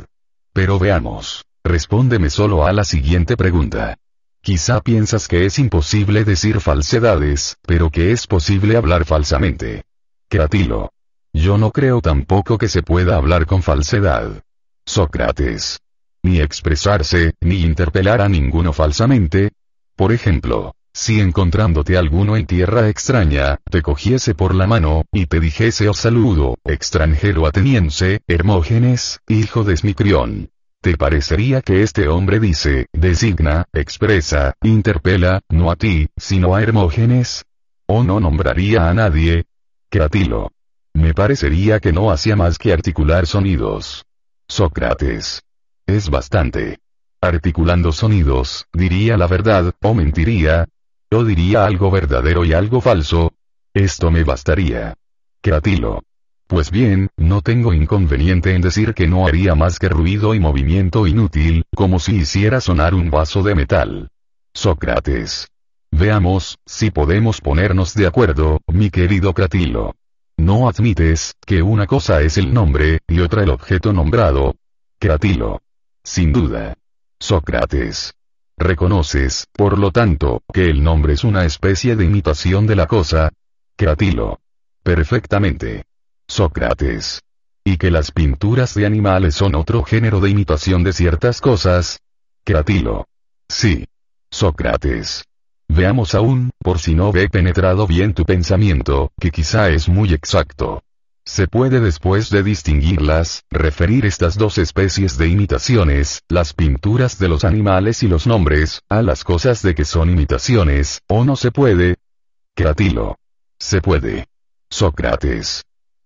Pero veamos. Respóndeme solo a la siguiente pregunta. Quizá piensas que es imposible decir falsedades, pero que es posible hablar falsamente. Cratilo. Yo no creo tampoco que se pueda hablar con falsedad. Sócrates ni expresarse, ni interpelar a ninguno falsamente. Por ejemplo, si encontrándote alguno en tierra extraña, te cogiese por la mano, y te dijese os oh saludo, extranjero ateniense, Hermógenes, hijo de Smicrión. ¿Te parecería que este hombre dice, designa, expresa, interpela, no a ti, sino a Hermógenes? ¿O no nombraría a nadie? Cratilo. Me parecería que no hacía más que articular sonidos. Sócrates. Es bastante. Articulando sonidos, diría la verdad, o mentiría. O diría algo verdadero y algo falso. Esto me bastaría. Cratilo. Pues bien, no tengo inconveniente en decir que no haría más que ruido y movimiento inútil, como si hiciera sonar un vaso de metal. Sócrates. Veamos, si podemos ponernos de acuerdo, mi querido Cratilo. No admites, que una cosa es el nombre, y otra el objeto nombrado. Cratilo. Sin duda. Sócrates. Reconoces, por lo tanto, que el nombre es una especie de imitación de la cosa. Cratilo. Perfectamente. Sócrates. ¿Y que las pinturas de animales son otro género de imitación de ciertas cosas? Cratilo. Sí. Sócrates. Veamos aún, por si no ve penetrado bien tu pensamiento, que quizá es muy exacto. Se puede después de distinguirlas, referir estas dos especies de imitaciones, las pinturas de los animales y los nombres, a las cosas de que son imitaciones, o no se puede. Cratilo. Se puede. Sócrates.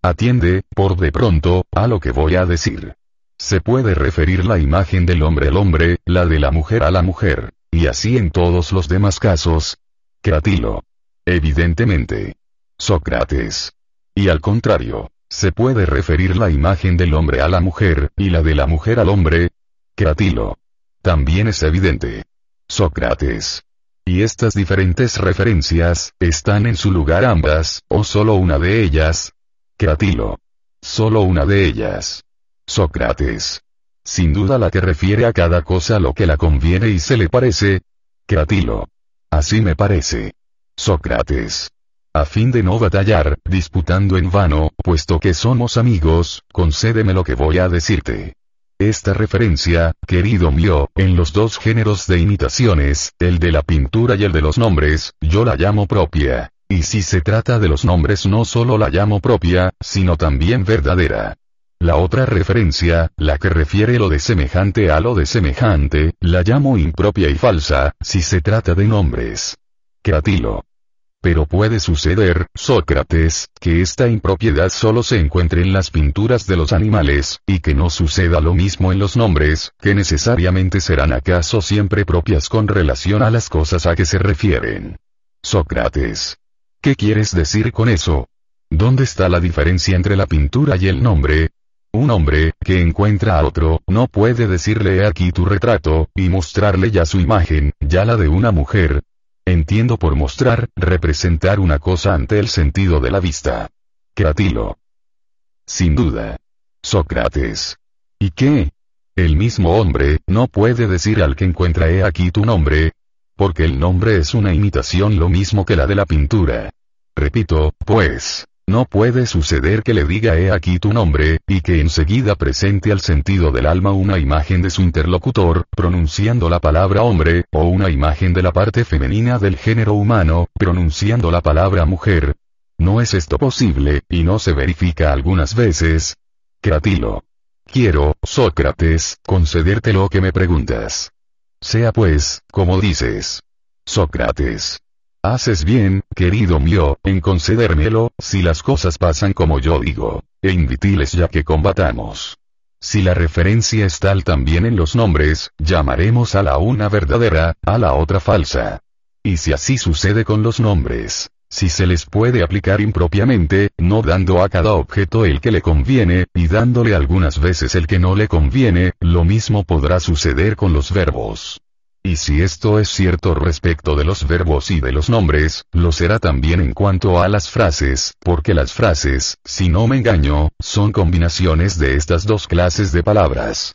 Atiende, por de pronto, a lo que voy a decir. Se puede referir la imagen del hombre al hombre, la de la mujer a la mujer, y así en todos los demás casos. Cratilo. Evidentemente. Sócrates. Y al contrario, se puede referir la imagen del hombre a la mujer, y la de la mujer al hombre. Cratilo. También es evidente. Sócrates. Y estas diferentes referencias, ¿están en su lugar ambas, o solo una de ellas? Cratilo. Solo una de ellas. Sócrates. Sin duda la que refiere a cada cosa lo que la conviene y se le parece. Cratilo. Así me parece. Sócrates. A fin de no batallar, disputando en vano, puesto que somos amigos, concédeme lo que voy a decirte. Esta referencia, querido mío, en los dos géneros de imitaciones, el de la pintura y el de los nombres, yo la llamo propia. Y si se trata de los nombres no solo la llamo propia, sino también verdadera. La otra referencia, la que refiere lo de semejante a lo de semejante, la llamo impropia y falsa, si se trata de nombres. Cratilo. Pero puede suceder, Sócrates, que esta impropiedad solo se encuentre en las pinturas de los animales, y que no suceda lo mismo en los nombres, que necesariamente serán acaso siempre propias con relación a las cosas a que se refieren. Sócrates. ¿Qué quieres decir con eso? ¿Dónde está la diferencia entre la pintura y el nombre? Un hombre, que encuentra a otro, no puede decirle aquí tu retrato, y mostrarle ya su imagen, ya la de una mujer. Entiendo por mostrar, representar una cosa ante el sentido de la vista. Cratilo. Sin duda. Sócrates. ¿Y qué? El mismo hombre, no puede decir al que encuentra he aquí tu nombre. Porque el nombre es una imitación lo mismo que la de la pintura. Repito, pues, no puede suceder que le diga he aquí tu nombre, y que enseguida presente al sentido del alma una imagen de su interlocutor, pronunciando la palabra hombre, o una imagen de la parte femenina del género humano, pronunciando la palabra mujer. No es esto posible, y no se verifica algunas veces. Cratilo. Quiero, Sócrates, concederte lo que me preguntas. Sea pues, como dices. Sócrates. Haces bien, querido mío, en concedérmelo, si las cosas pasan como yo digo, e invitiles ya que combatamos. Si la referencia es tal también en los nombres, llamaremos a la una verdadera, a la otra falsa. Y si así sucede con los nombres, si se les puede aplicar impropiamente, no dando a cada objeto el que le conviene, y dándole algunas veces el que no le conviene, lo mismo podrá suceder con los verbos. Y si esto es cierto respecto de los verbos y de los nombres, lo será también en cuanto a las frases, porque las frases, si no me engaño, son combinaciones de estas dos clases de palabras.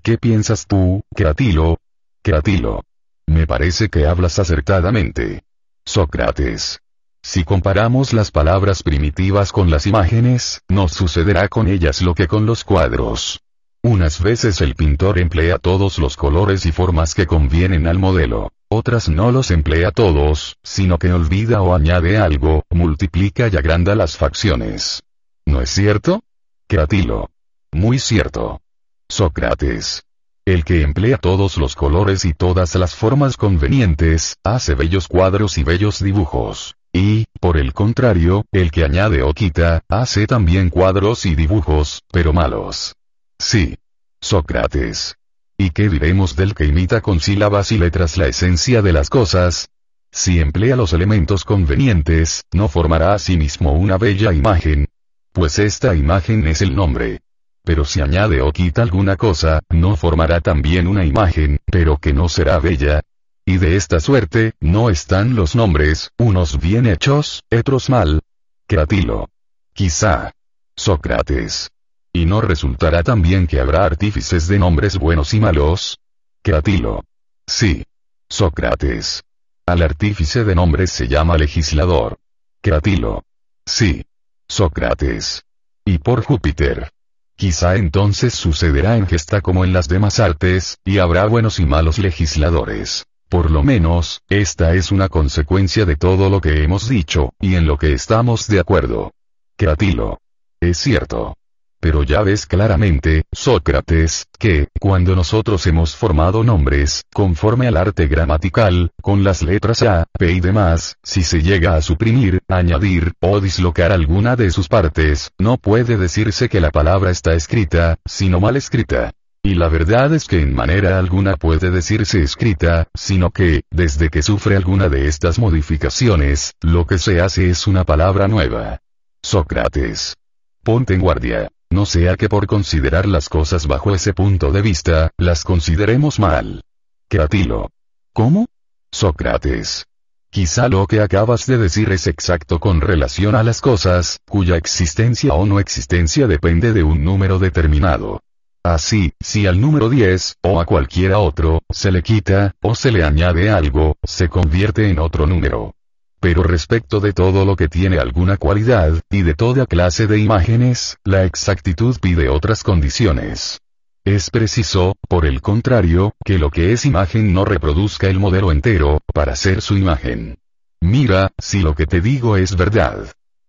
¿Qué piensas tú, Cratilo? Cratilo. Me parece que hablas acertadamente. Sócrates. Si comparamos las palabras primitivas con las imágenes, nos sucederá con ellas lo que con los cuadros. Unas veces el pintor emplea todos los colores y formas que convienen al modelo, otras no los emplea todos, sino que olvida o añade algo, multiplica y agranda las facciones. ¿No es cierto? Cratilo. Muy cierto. Sócrates. El que emplea todos los colores y todas las formas convenientes, hace bellos cuadros y bellos dibujos. Y, por el contrario, el que añade o quita, hace también cuadros y dibujos, pero malos. Sí. Sócrates. ¿Y qué diremos del que imita con sílabas y letras la esencia de las cosas? Si emplea los elementos convenientes, no formará a sí mismo una bella imagen. Pues esta imagen es el nombre. Pero si añade o quita alguna cosa, no formará también una imagen, pero que no será bella. Y de esta suerte, no están los nombres, unos bien hechos, otros mal. Cratilo. Quizá. Sócrates. ¿Y no resultará también que habrá artífices de nombres buenos y malos? Cratilo. Sí. Sócrates. Al artífice de nombres se llama legislador. Cratilo. Sí. Sócrates. Y por Júpiter. Quizá entonces sucederá en gesta como en las demás artes, y habrá buenos y malos legisladores. Por lo menos, esta es una consecuencia de todo lo que hemos dicho, y en lo que estamos de acuerdo. Cratilo. Es cierto. Pero ya ves claramente, Sócrates, que, cuando nosotros hemos formado nombres, conforme al arte gramatical, con las letras A, P y demás, si se llega a suprimir, añadir, o dislocar alguna de sus partes, no puede decirse que la palabra está escrita, sino mal escrita. Y la verdad es que en manera alguna puede decirse escrita, sino que, desde que sufre alguna de estas modificaciones, lo que se hace es una palabra nueva. Sócrates. Ponte en guardia. No sea que por considerar las cosas bajo ese punto de vista, las consideremos mal. Cratilo. ¿Cómo? Sócrates. Quizá lo que acabas de decir es exacto con relación a las cosas, cuya existencia o no existencia depende de un número determinado. Así, si al número 10, o a cualquiera otro, se le quita, o se le añade algo, se convierte en otro número. Pero respecto de todo lo que tiene alguna cualidad, y de toda clase de imágenes, la exactitud pide otras condiciones. Es preciso, por el contrario, que lo que es imagen no reproduzca el modelo entero, para ser su imagen. Mira, si lo que te digo es verdad.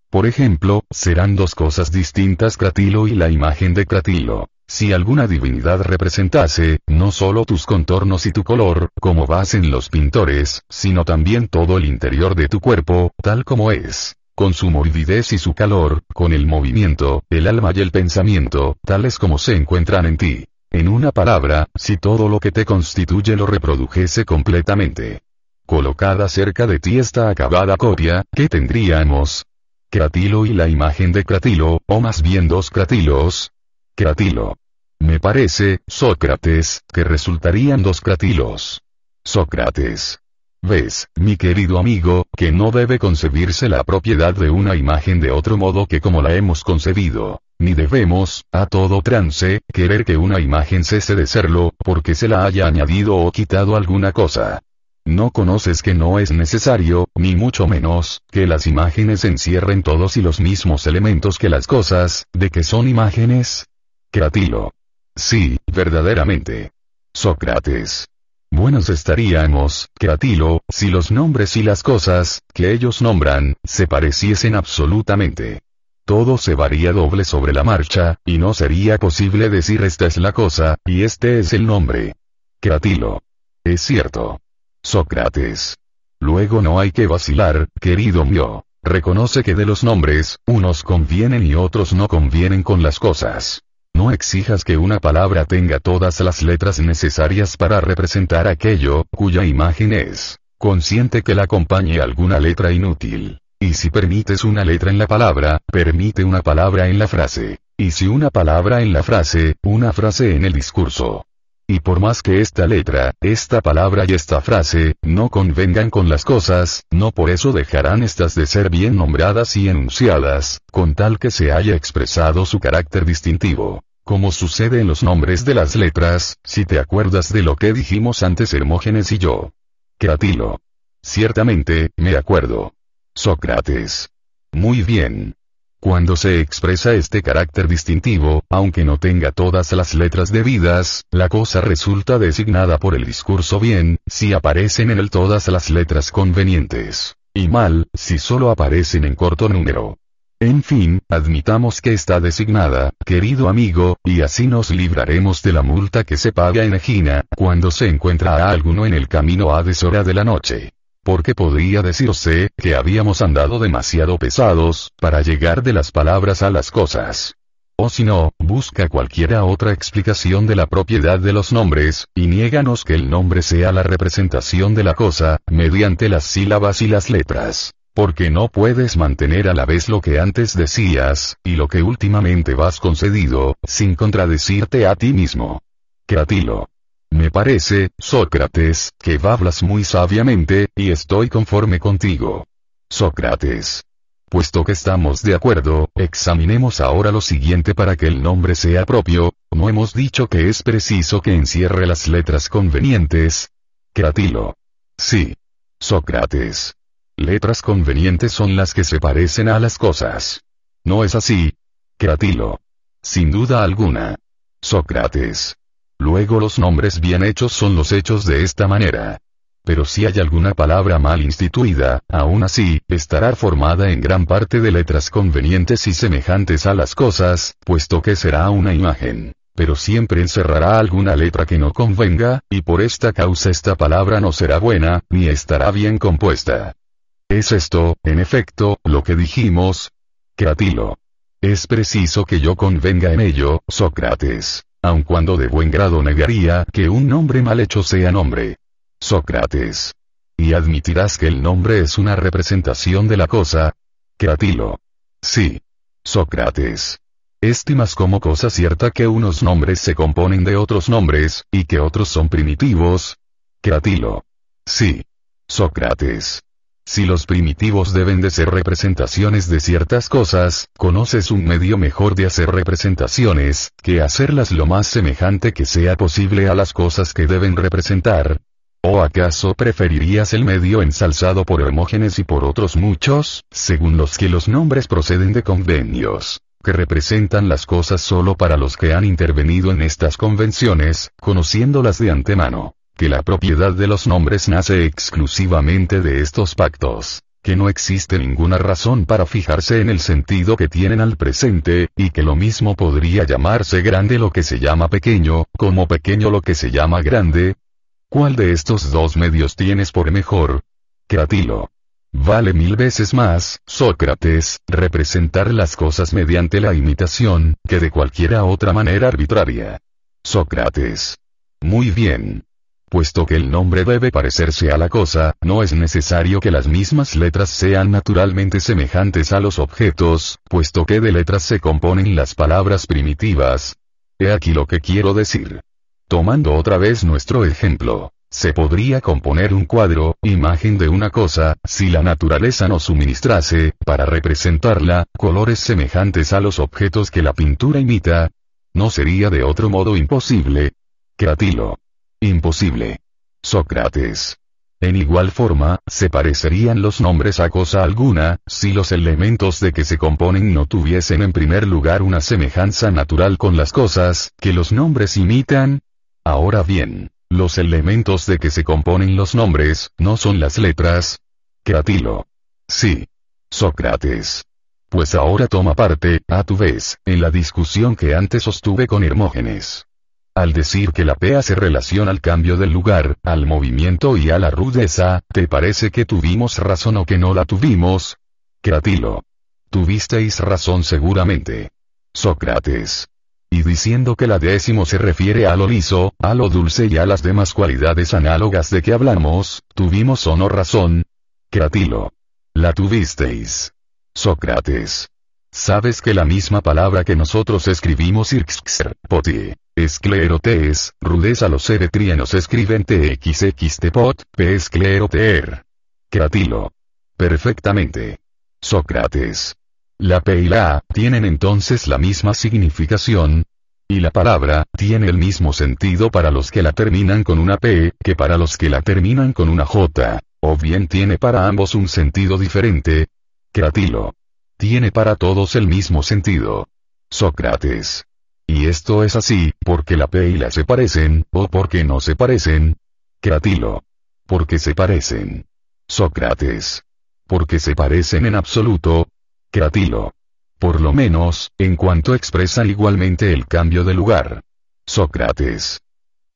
Por ejemplo, serán dos cosas distintas Cratilo y la imagen de Cratilo. Si alguna divinidad representase, no solo tus contornos y tu color, como vas en los pintores, sino también todo el interior de tu cuerpo, tal como es, con su morbidez y su calor, con el movimiento, el alma y el pensamiento, tales como se encuentran en ti. En una palabra, si todo lo que te constituye lo reprodujese completamente. Colocada cerca de ti esta acabada copia, ¿qué tendríamos? Cratilo y la imagen de Cratilo, o más bien dos Cratilos, Cratilo. Me parece, Sócrates, que resultarían dos cratilos. Sócrates. Ves, mi querido amigo, que no debe concebirse la propiedad de una imagen de otro modo que como la hemos concebido, ni debemos, a todo trance, querer que una imagen cese de serlo, porque se la haya añadido o quitado alguna cosa. No conoces que no es necesario, ni mucho menos, que las imágenes encierren todos y los mismos elementos que las cosas, de que son imágenes, Cratilo. Sí, verdaderamente. Sócrates. Buenos estaríamos, Cratilo, si los nombres y las cosas, que ellos nombran, se pareciesen absolutamente. Todo se varía doble sobre la marcha, y no sería posible decir esta es la cosa, y este es el nombre. Cratilo. Es cierto. Sócrates. Luego no hay que vacilar, querido mío. Reconoce que de los nombres, unos convienen y otros no convienen con las cosas. No exijas que una palabra tenga todas las letras necesarias para representar aquello, cuya imagen es. Consciente que la acompañe alguna letra inútil. Y si permites una letra en la palabra, permite una palabra en la frase. Y si una palabra en la frase, una frase en el discurso. Y por más que esta letra, esta palabra y esta frase, no convengan con las cosas, no por eso dejarán estas de ser bien nombradas y enunciadas, con tal que se haya expresado su carácter distintivo. Como sucede en los nombres de las letras, si te acuerdas de lo que dijimos antes Hermógenes y yo. Cratilo. Ciertamente, me acuerdo. Sócrates. Muy bien. Cuando se expresa este carácter distintivo, aunque no tenga todas las letras debidas, la cosa resulta designada por el discurso bien, si aparecen en él todas las letras convenientes. Y mal, si solo aparecen en corto número. En fin, admitamos que está designada, querido amigo, y así nos libraremos de la multa que se paga en Egina, cuando se encuentra a alguno en el camino a deshora de la noche. Porque podría decirse, que habíamos andado demasiado pesados, para llegar de las palabras a las cosas. O si no, busca cualquiera otra explicación de la propiedad de los nombres, y niéganos que el nombre sea la representación de la cosa, mediante las sílabas y las letras. Porque no puedes mantener a la vez lo que antes decías, y lo que últimamente vas concedido, sin contradecirte a ti mismo. Cratilo. Me parece, Sócrates, que hablas muy sabiamente, y estoy conforme contigo. Sócrates. Puesto que estamos de acuerdo, examinemos ahora lo siguiente para que el nombre sea propio, ¿no hemos dicho que es preciso que encierre las letras convenientes? Cratilo. Sí. Sócrates. Letras convenientes son las que se parecen a las cosas. ¿No es así? Cratilo. Sin duda alguna. Sócrates. Luego los nombres bien hechos son los hechos de esta manera. Pero si hay alguna palabra mal instituida, aún así, estará formada en gran parte de letras convenientes y semejantes a las cosas, puesto que será una imagen. Pero siempre encerrará alguna letra que no convenga, y por esta causa esta palabra no será buena, ni estará bien compuesta. Es esto, en efecto, lo que dijimos. Cratilo. Es preciso que yo convenga en ello, Sócrates aun cuando de buen grado negaría que un nombre mal hecho sea nombre. Sócrates. Y admitirás que el nombre es una representación de la cosa. Cratilo. Sí. Sócrates. Estimas como cosa cierta que unos nombres se componen de otros nombres, y que otros son primitivos. Cratilo. Sí. Sócrates. Si los primitivos deben de ser representaciones de ciertas cosas, conoces un medio mejor de hacer representaciones, que hacerlas lo más semejante que sea posible a las cosas que deben representar. ¿O acaso preferirías el medio ensalzado por Hermógenes y por otros muchos, según los que los nombres proceden de convenios? que representan las cosas solo para los que han intervenido en estas convenciones, conociéndolas de antemano que la propiedad de los nombres nace exclusivamente de estos pactos, que no existe ninguna razón para fijarse en el sentido que tienen al presente, y que lo mismo podría llamarse grande lo que se llama pequeño, como pequeño lo que se llama grande. ¿Cuál de estos dos medios tienes por mejor? Cratilo. Vale mil veces más, Sócrates, representar las cosas mediante la imitación, que de cualquiera otra manera arbitraria. Sócrates. Muy bien. Puesto que el nombre debe parecerse a la cosa, no es necesario que las mismas letras sean naturalmente semejantes a los objetos, puesto que de letras se componen las palabras primitivas. He aquí lo que quiero decir. Tomando otra vez nuestro ejemplo. Se podría componer un cuadro, imagen de una cosa, si la naturaleza nos suministrase, para representarla, colores semejantes a los objetos que la pintura imita. No sería de otro modo imposible. Cratilo. Imposible. Sócrates. En igual forma, se parecerían los nombres a cosa alguna, si los elementos de que se componen no tuviesen en primer lugar una semejanza natural con las cosas, que los nombres imitan. Ahora bien, los elementos de que se componen los nombres, no son las letras. Cratilo. Sí. Sócrates. Pues ahora toma parte, a tu vez, en la discusión que antes sostuve con Hermógenes. Al decir que la P hace relación al cambio del lugar, al movimiento y a la rudeza, ¿te parece que tuvimos razón o que no la tuvimos? Cratilo. Tuvisteis razón seguramente. Sócrates. Y diciendo que la décimo se refiere a lo liso, a lo dulce y a las demás cualidades análogas de que hablamos, ¿tuvimos o no razón? Cratilo. La tuvisteis. Sócrates. Sabes que la misma palabra que nosotros escribimos irxxer, poti, esclerotes, rudeza los eretrianos escriben txxtepot, p escleroter. Cratilo. Perfectamente. Sócrates. La P y la A tienen entonces la misma significación. Y la palabra tiene el mismo sentido para los que la terminan con una P que para los que la terminan con una J. O bien tiene para ambos un sentido diferente. Cratilo tiene para todos el mismo sentido. Sócrates. Y esto es así, porque la P y la se parecen, o porque no se parecen. Cratilo. Porque se parecen. Sócrates. Porque se parecen en absoluto. Cratilo. Por lo menos, en cuanto expresan igualmente el cambio de lugar. Sócrates.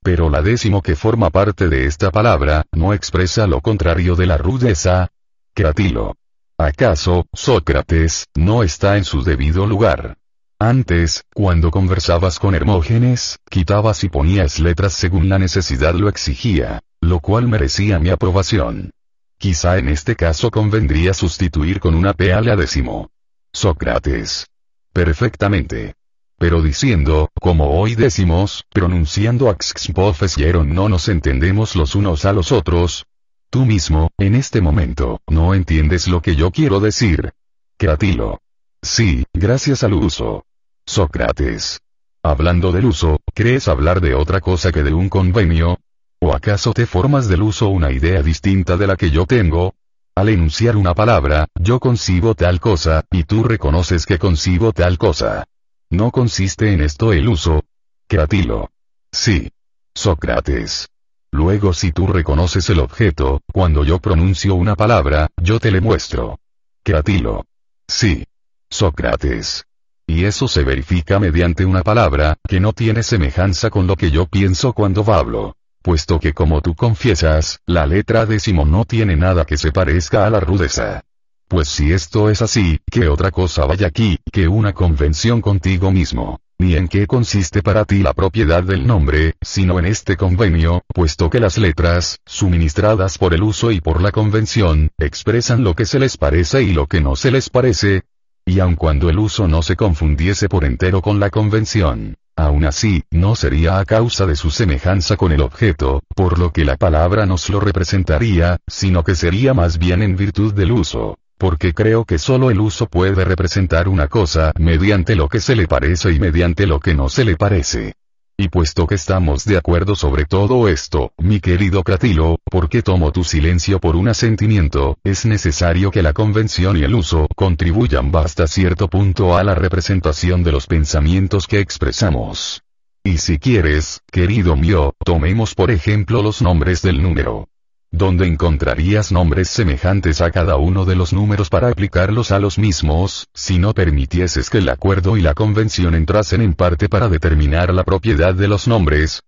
Pero la décimo que forma parte de esta palabra, no expresa lo contrario de la rudeza. Cratilo. ¿Acaso, Sócrates, no está en su debido lugar? Antes, cuando conversabas con Hermógenes, quitabas y ponías letras según la necesidad lo exigía, lo cual merecía mi aprobación. Quizá en este caso convendría sustituir con una P a la décimo. Sócrates. Perfectamente. Pero diciendo, como hoy decimos, pronunciando axxpofesieron no nos entendemos los unos a los otros. Tú mismo, en este momento, no entiendes lo que yo quiero decir. Cratilo. Sí, gracias al uso. Sócrates. Hablando del uso, ¿crees hablar de otra cosa que de un convenio? ¿O acaso te formas del uso una idea distinta de la que yo tengo? Al enunciar una palabra, yo concibo tal cosa, y tú reconoces que concibo tal cosa. ¿No consiste en esto el uso? Cratilo. Sí. Sócrates. Luego si tú reconoces el objeto, cuando yo pronuncio una palabra, yo te le muestro. Cratilo. Sí. Sócrates. Y eso se verifica mediante una palabra, que no tiene semejanza con lo que yo pienso cuando hablo. Puesto que como tú confiesas, la letra décimo no tiene nada que se parezca a la rudeza. Pues si esto es así, ¿qué otra cosa vaya aquí, que una convención contigo mismo? Ni en qué consiste para ti la propiedad del nombre, sino en este convenio, puesto que las letras, suministradas por el uso y por la convención, expresan lo que se les parece y lo que no se les parece, y aun cuando el uso no se confundiese por entero con la convención, aún así, no sería a causa de su semejanza con el objeto, por lo que la palabra nos lo representaría, sino que sería más bien en virtud del uso. Porque creo que solo el uso puede representar una cosa mediante lo que se le parece y mediante lo que no se le parece. Y puesto que estamos de acuerdo sobre todo esto, mi querido Cratilo, porque tomo tu silencio por un asentimiento, es necesario que la convención y el uso contribuyan hasta cierto punto a la representación de los pensamientos que expresamos. Y si quieres, querido mío, tomemos por ejemplo los nombres del número donde encontrarías nombres semejantes a cada uno de los números para aplicarlos a los mismos, si no permitieses que el acuerdo y la convención entrasen en parte para determinar la propiedad de los nombres.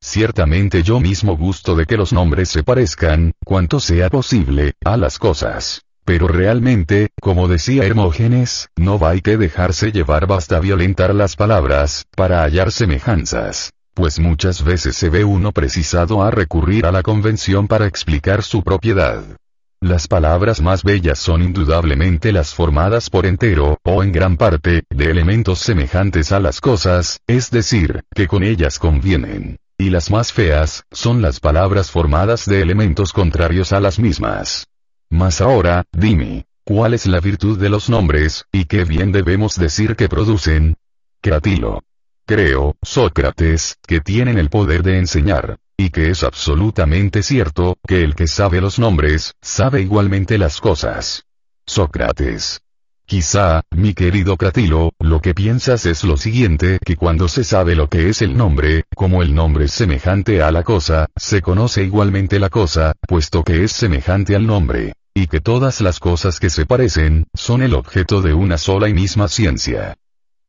Ciertamente yo mismo gusto de que los nombres se parezcan, cuanto sea posible, a las cosas. Pero realmente, como decía Hermógenes, no hay que dejarse llevar basta violentar las palabras, para hallar semejanzas pues muchas veces se ve uno precisado a recurrir a la convención para explicar su propiedad. Las palabras más bellas son indudablemente las formadas por entero, o en gran parte, de elementos semejantes a las cosas, es decir, que con ellas convienen. Y las más feas, son las palabras formadas de elementos contrarios a las mismas. Mas ahora, dime, ¿cuál es la virtud de los nombres, y qué bien debemos decir que producen? Cratilo. Creo, Sócrates, que tienen el poder de enseñar. Y que es absolutamente cierto, que el que sabe los nombres, sabe igualmente las cosas. Sócrates. Quizá, mi querido Cratilo, lo que piensas es lo siguiente, que cuando se sabe lo que es el nombre, como el nombre es semejante a la cosa, se conoce igualmente la cosa, puesto que es semejante al nombre. Y que todas las cosas que se parecen, son el objeto de una sola y misma ciencia.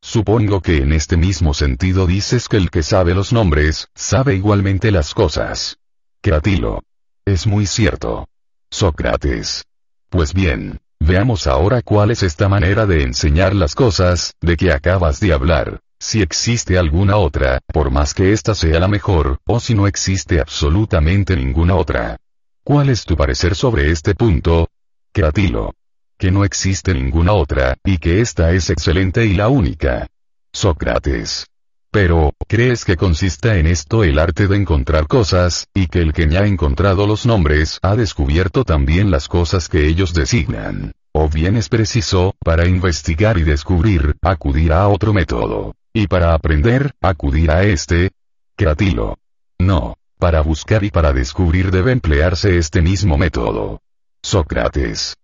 Supongo que en este mismo sentido dices que el que sabe los nombres, sabe igualmente las cosas. Cratilo. Es muy cierto. Sócrates. Pues bien, veamos ahora cuál es esta manera de enseñar las cosas, de que acabas de hablar, si existe alguna otra, por más que ésta sea la mejor, o si no existe absolutamente ninguna otra. ¿Cuál es tu parecer sobre este punto? Cratilo que no existe ninguna otra, y que esta es excelente y la única. Sócrates. Pero, ¿crees que consista en esto el arte de encontrar cosas, y que el que ya ha encontrado los nombres ha descubierto también las cosas que ellos designan? ¿O bien es preciso, para investigar y descubrir, acudir a otro método? Y para aprender, acudir a este? Cratilo. No. Para buscar y para descubrir debe emplearse este mismo método. Sócrates.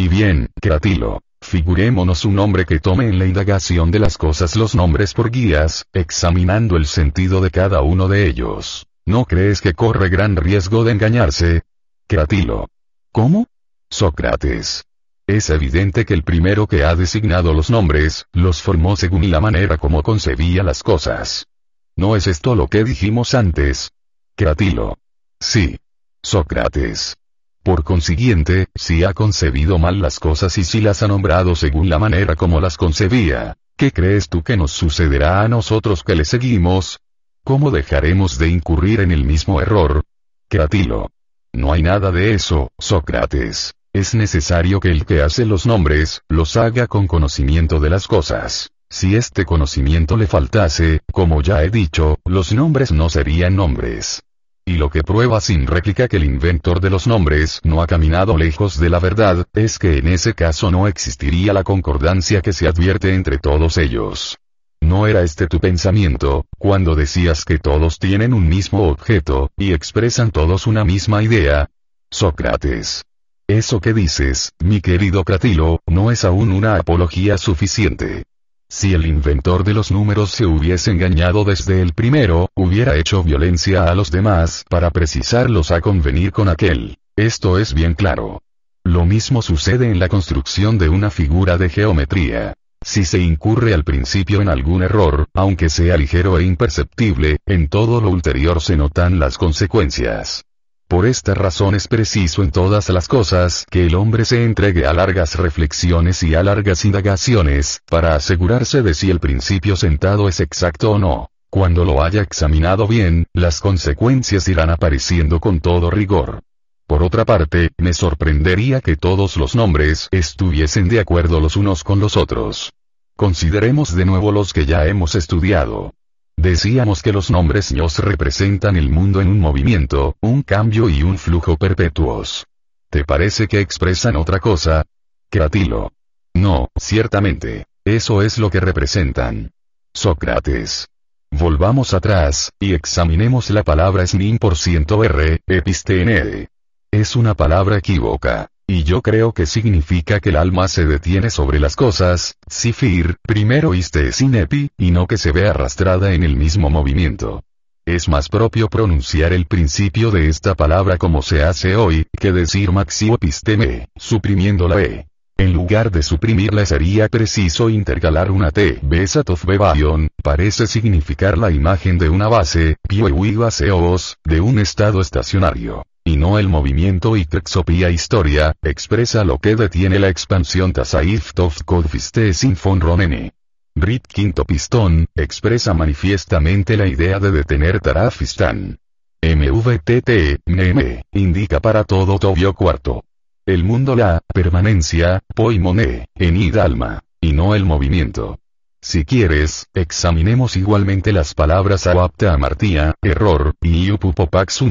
Y bien, Cratilo. Figurémonos un hombre que tome en la indagación de las cosas los nombres por guías, examinando el sentido de cada uno de ellos. ¿No crees que corre gran riesgo de engañarse? Cratilo. ¿Cómo? Sócrates. Es evidente que el primero que ha designado los nombres, los formó según la manera como concebía las cosas. ¿No es esto lo que dijimos antes? Cratilo. Sí. Sócrates. Por consiguiente, si ha concebido mal las cosas y si las ha nombrado según la manera como las concebía, ¿qué crees tú que nos sucederá a nosotros que le seguimos? ¿Cómo dejaremos de incurrir en el mismo error? Cratilo. No hay nada de eso, Sócrates. Es necesario que el que hace los nombres, los haga con conocimiento de las cosas. Si este conocimiento le faltase, como ya he dicho, los nombres no serían nombres. Y lo que prueba sin réplica que el inventor de los nombres no ha caminado lejos de la verdad, es que en ese caso no existiría la concordancia que se advierte entre todos ellos. ¿No era este tu pensamiento, cuando decías que todos tienen un mismo objeto, y expresan todos una misma idea? Sócrates. Eso que dices, mi querido Cratilo, no es aún una apología suficiente. Si el inventor de los números se hubiese engañado desde el primero, hubiera hecho violencia a los demás para precisarlos a convenir con aquel. Esto es bien claro. Lo mismo sucede en la construcción de una figura de geometría. Si se incurre al principio en algún error, aunque sea ligero e imperceptible, en todo lo ulterior se notan las consecuencias. Por esta razón es preciso en todas las cosas que el hombre se entregue a largas reflexiones y a largas indagaciones, para asegurarse de si el principio sentado es exacto o no. Cuando lo haya examinado bien, las consecuencias irán apareciendo con todo rigor. Por otra parte, me sorprendería que todos los nombres estuviesen de acuerdo los unos con los otros. Consideremos de nuevo los que ya hemos estudiado. Decíamos que los nombres ños representan el mundo en un movimiento, un cambio y un flujo perpetuos. ¿Te parece que expresan otra cosa? Cratilo. No, ciertamente. Eso es lo que representan. Sócrates. Volvamos atrás, y examinemos la palabra snin por ciento R, epistene. Es una palabra equívoca. Y yo creo que significa que el alma se detiene sobre las cosas, sifir, primero iste sin epi, y no que se ve arrastrada en el mismo movimiento. Es más propio pronunciar el principio de esta palabra como se hace hoy, que decir maxio episteme, suprimiendo la e. En lugar de suprimirla sería preciso intercalar una T. Besatov Bebayon, parece significar la imagen de una base, pioeos, de un estado estacionario y no el movimiento y Krexopia historia, expresa lo que detiene la expansión Tasaif of Kodfiste Sinfon Ronene. Rit quinto pistón, expresa manifiestamente la idea de detener Tarafistán. MVTT, NM, indica para todo Tobio cuarto. El mundo la, permanencia, poimone, en id alma, y no el movimiento. Si quieres, examinemos igualmente las palabras awapta amartía, error, y iupupopax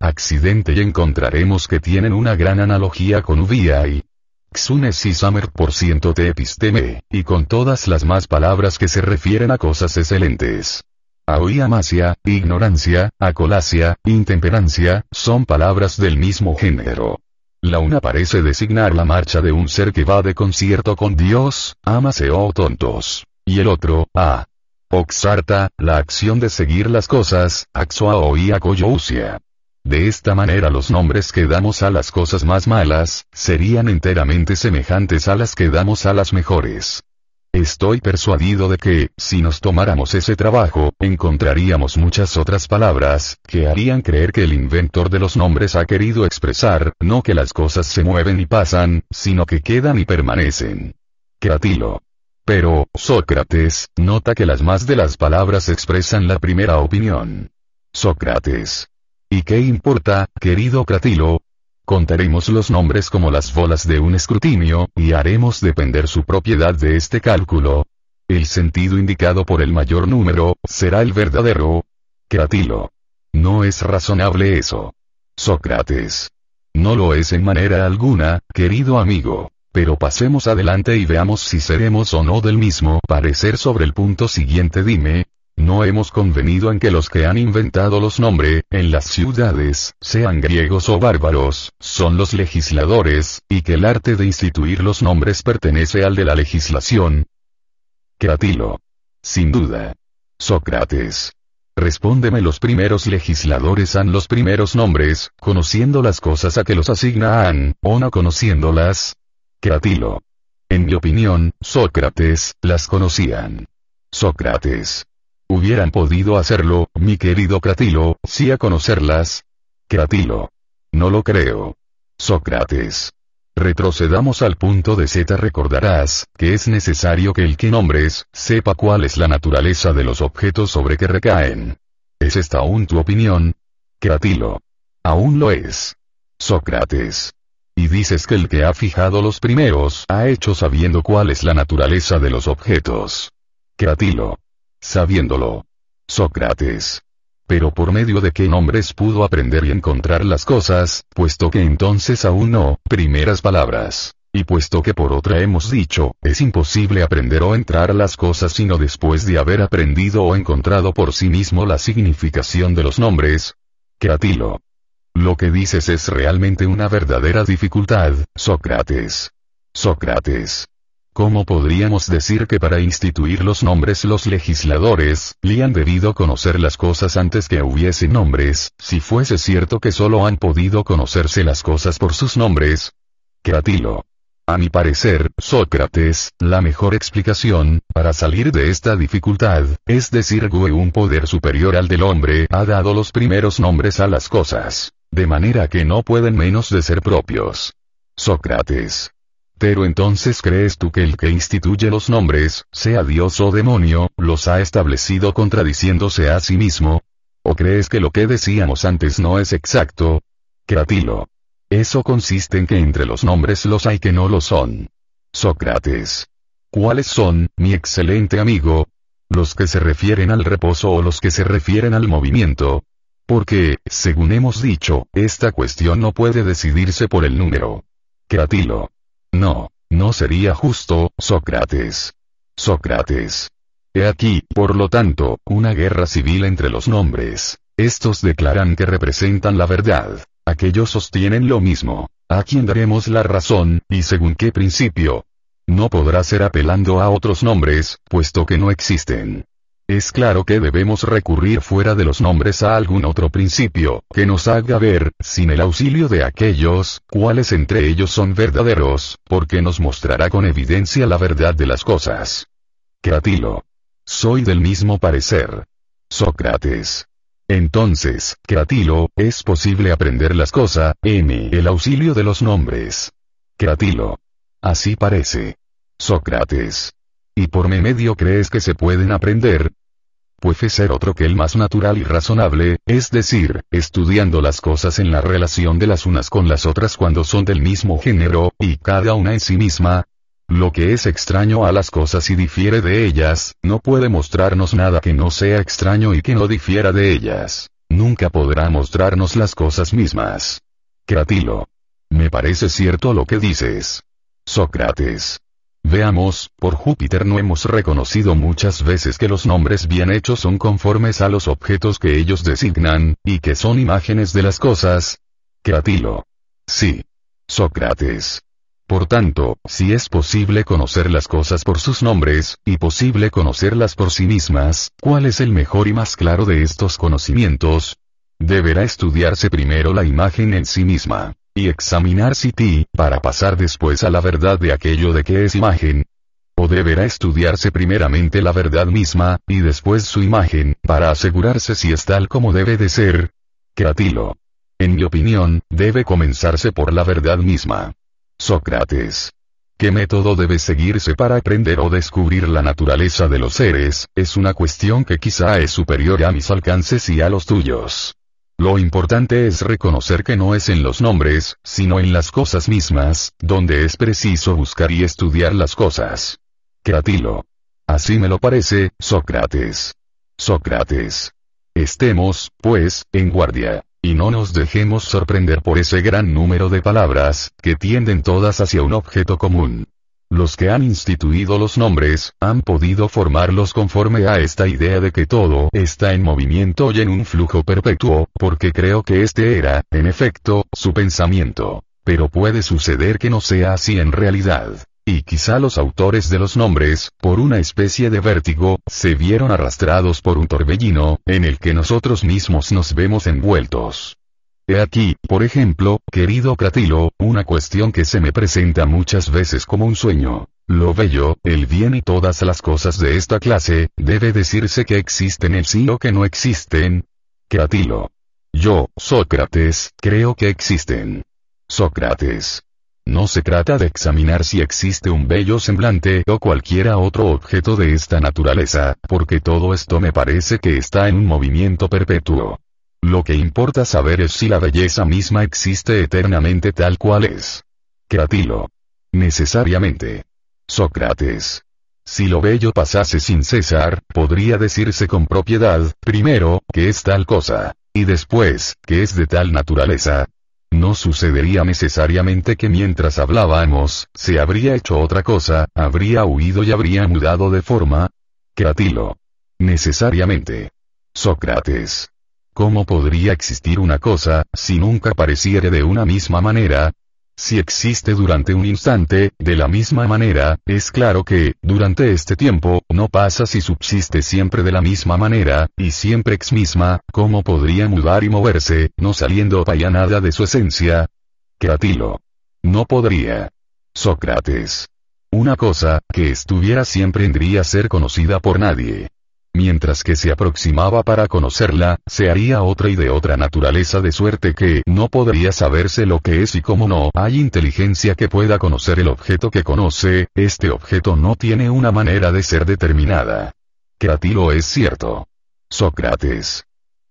accidente y encontraremos que tienen una gran analogía con uvia y xunes y samer por ciento de episteme, y con todas las más palabras que se refieren a cosas excelentes. Aoiamasia, ignorancia, acolasia, intemperancia, son palabras del mismo género. La una parece designar la marcha de un ser que va de concierto con Dios, amase o tontos y el otro, a. Oxarta, la acción de seguir las cosas, axoa o iacoyousia. De esta manera los nombres que damos a las cosas más malas, serían enteramente semejantes a las que damos a las mejores. Estoy persuadido de que, si nos tomáramos ese trabajo, encontraríamos muchas otras palabras, que harían creer que el inventor de los nombres ha querido expresar, no que las cosas se mueven y pasan, sino que quedan y permanecen. Cratilo. Pero, Sócrates, nota que las más de las palabras expresan la primera opinión. Sócrates. ¿Y qué importa, querido Cratilo? Contaremos los nombres como las bolas de un escrutinio, y haremos depender su propiedad de este cálculo. El sentido indicado por el mayor número, será el verdadero. Cratilo. No es razonable eso. Sócrates. No lo es en manera alguna, querido amigo. Pero pasemos adelante y veamos si seremos o no del mismo parecer sobre el punto siguiente dime, no hemos convenido en que los que han inventado los nombres, en las ciudades, sean griegos o bárbaros, son los legisladores, y que el arte de instituir los nombres pertenece al de la legislación. Cratilo. Sin duda. Sócrates. Respóndeme los primeros legisladores han los primeros nombres, conociendo las cosas a que los asignan, o no conociéndolas, Cratilo. En mi opinión, Sócrates, las conocían. Sócrates. Hubieran podido hacerlo, mi querido Cratilo, si a conocerlas. Cratilo. No lo creo. Sócrates. Retrocedamos al punto de Z. Recordarás, que es necesario que el que nombres, sepa cuál es la naturaleza de los objetos sobre que recaen. ¿Es esta aún tu opinión? Cratilo. Aún lo es. Sócrates. Y dices que el que ha fijado los primeros ha hecho sabiendo cuál es la naturaleza de los objetos. Cratilo. Sabiéndolo. Sócrates. Pero por medio de qué nombres pudo aprender y encontrar las cosas, puesto que entonces aún no, primeras palabras. Y puesto que por otra hemos dicho, es imposible aprender o entrar las cosas sino después de haber aprendido o encontrado por sí mismo la significación de los nombres. Cratilo. Lo que dices es realmente una verdadera dificultad, Sócrates. Sócrates. ¿Cómo podríamos decir que para instituir los nombres los legisladores, le han debido conocer las cosas antes que hubiese nombres, si fuese cierto que solo han podido conocerse las cosas por sus nombres? Cratilo. A mi parecer, Sócrates, la mejor explicación, para salir de esta dificultad, es decir que un poder superior al del hombre ha dado los primeros nombres a las cosas. De manera que no pueden menos de ser propios. Sócrates. Pero entonces crees tú que el que instituye los nombres, sea Dios o demonio, los ha establecido contradiciéndose a sí mismo? ¿O crees que lo que decíamos antes no es exacto? Cratilo. Eso consiste en que entre los nombres los hay que no lo son. Sócrates. ¿Cuáles son, mi excelente amigo? Los que se refieren al reposo o los que se refieren al movimiento. Porque, según hemos dicho, esta cuestión no puede decidirse por el número. Cratilo. No, no sería justo, Sócrates. Sócrates. He aquí, por lo tanto, una guerra civil entre los nombres. Estos declaran que representan la verdad. Aquellos sostienen lo mismo. ¿A quién daremos la razón, y según qué principio? No podrá ser apelando a otros nombres, puesto que no existen. Es claro que debemos recurrir fuera de los nombres a algún otro principio, que nos haga ver, sin el auxilio de aquellos, cuáles entre ellos son verdaderos, porque nos mostrará con evidencia la verdad de las cosas. Cratilo. Soy del mismo parecer. Sócrates. Entonces, Cratilo, es posible aprender las cosas, m. el auxilio de los nombres. Cratilo. Así parece. Sócrates. ¿Y por mi medio crees que se pueden aprender? Puede ser otro que el más natural y razonable, es decir, estudiando las cosas en la relación de las unas con las otras cuando son del mismo género, y cada una en sí misma, lo que es extraño a las cosas y difiere de ellas, no puede mostrarnos nada que no sea extraño y que no difiera de ellas. Nunca podrá mostrarnos las cosas mismas. Cratilo. Me parece cierto lo que dices. Sócrates. Veamos, por Júpiter no hemos reconocido muchas veces que los nombres bien hechos son conformes a los objetos que ellos designan, y que son imágenes de las cosas. Cratilo. Sí. Sócrates. Por tanto, si es posible conocer las cosas por sus nombres, y posible conocerlas por sí mismas, ¿cuál es el mejor y más claro de estos conocimientos? Deberá estudiarse primero la imagen en sí misma, y examinarse ti, para pasar después a la verdad de aquello de que es imagen. O deberá estudiarse primeramente la verdad misma, y después su imagen, para asegurarse si es tal como debe de ser. Cratilo. En mi opinión, debe comenzarse por la verdad misma. Sócrates. ¿Qué método debe seguirse para aprender o descubrir la naturaleza de los seres? Es una cuestión que quizá es superior a mis alcances y a los tuyos. Lo importante es reconocer que no es en los nombres, sino en las cosas mismas, donde es preciso buscar y estudiar las cosas. Cratilo. Así me lo parece, Sócrates. Sócrates. Estemos, pues, en guardia. Y no nos dejemos sorprender por ese gran número de palabras, que tienden todas hacia un objeto común. Los que han instituido los nombres, han podido formarlos conforme a esta idea de que todo está en movimiento y en un flujo perpetuo, porque creo que este era, en efecto, su pensamiento. Pero puede suceder que no sea así en realidad. Y quizá los autores de los nombres, por una especie de vértigo, se vieron arrastrados por un torbellino, en el que nosotros mismos nos vemos envueltos. He aquí, por ejemplo, querido Cratilo, una cuestión que se me presenta muchas veces como un sueño. Lo bello, el bien y todas las cosas de esta clase, debe decirse que existen en sí o que no existen. Cratilo. Yo, Sócrates, creo que existen. Sócrates. No se trata de examinar si existe un bello semblante o cualquiera otro objeto de esta naturaleza, porque todo esto me parece que está en un movimiento perpetuo. Lo que importa saber es si la belleza misma existe eternamente tal cual es. Cratilo. Necesariamente. Sócrates. Si lo bello pasase sin cesar, podría decirse con propiedad, primero, que es tal cosa, y después, que es de tal naturaleza. No sucedería necesariamente que mientras hablábamos, se habría hecho otra cosa, habría huido y habría mudado de forma. Cratilo. Necesariamente. Sócrates. ¿Cómo podría existir una cosa, si nunca pareciere de una misma manera? Si existe durante un instante, de la misma manera, es claro que, durante este tiempo, no pasa si subsiste siempre de la misma manera, y siempre ex misma, ¿cómo podría mudar y moverse, no saliendo para nada de su esencia? Cratilo. No podría. Sócrates. Una cosa, que estuviera siempre tendría ser conocida por nadie. Mientras que se aproximaba para conocerla, se haría otra y de otra naturaleza de suerte que no podría saberse lo que es y como no hay inteligencia que pueda conocer el objeto que conoce, este objeto no tiene una manera de ser determinada. Cratilo es cierto. Sócrates.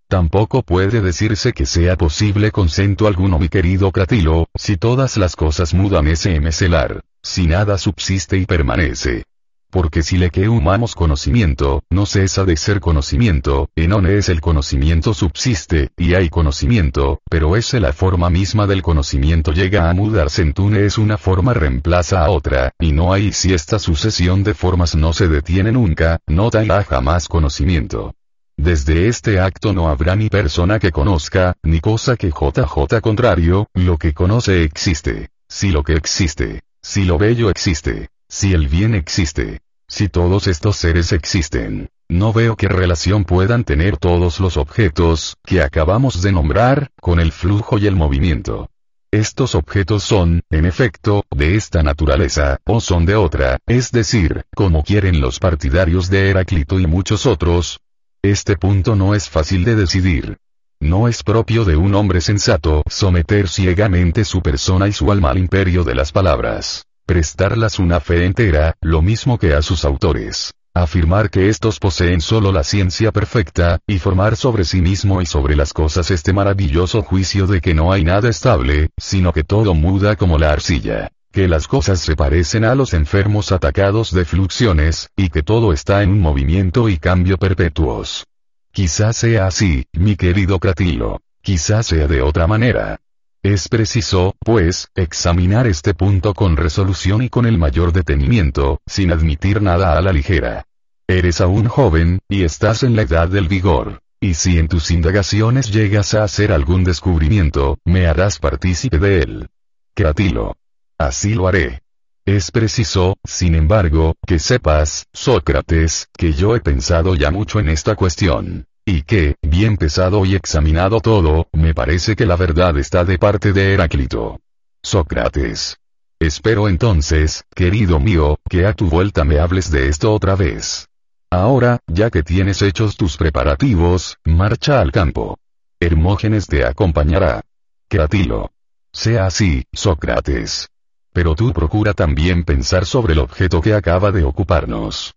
Tampoco puede decirse que sea posible consento alguno mi querido Cratilo, si todas las cosas mudan ese meselar, si nada subsiste y permanece. Porque si le que humamos conocimiento, no cesa de ser conocimiento, en on es el conocimiento subsiste, y hay conocimiento, pero es la forma misma del conocimiento llega a mudarse en tune es una forma reemplaza a otra, y no hay si esta sucesión de formas no se detiene nunca, no da jamás conocimiento. Desde este acto no habrá ni persona que conozca, ni cosa que JJ contrario, lo que conoce existe. Si lo que existe, si lo bello existe, si el bien existe, si todos estos seres existen, no veo qué relación puedan tener todos los objetos, que acabamos de nombrar, con el flujo y el movimiento. Estos objetos son, en efecto, de esta naturaleza, o son de otra, es decir, como quieren los partidarios de Heráclito y muchos otros. Este punto no es fácil de decidir. No es propio de un hombre sensato someter ciegamente su persona y su alma al imperio de las palabras prestarlas una fe entera, lo mismo que a sus autores. Afirmar que estos poseen solo la ciencia perfecta, y formar sobre sí mismo y sobre las cosas este maravilloso juicio de que no hay nada estable, sino que todo muda como la arcilla que las cosas se parecen a los enfermos atacados de fluxiones, y que todo está en un movimiento y cambio perpetuos. Quizás sea así, mi querido Cratilo. Quizás sea de otra manera. Es preciso, pues, examinar este punto con resolución y con el mayor detenimiento, sin admitir nada a la ligera. Eres aún joven, y estás en la edad del vigor. Y si en tus indagaciones llegas a hacer algún descubrimiento, me harás partícipe de él. Cratilo. Así lo haré. Es preciso, sin embargo, que sepas, Sócrates, que yo he pensado ya mucho en esta cuestión. Y que, bien pesado y examinado todo, me parece que la verdad está de parte de Heráclito. Sócrates. Espero entonces, querido mío, que a tu vuelta me hables de esto otra vez. Ahora, ya que tienes hechos tus preparativos, marcha al campo. Hermógenes te acompañará. Cratilo. Sea así, Sócrates. Pero tú procura también pensar sobre el objeto que acaba de ocuparnos.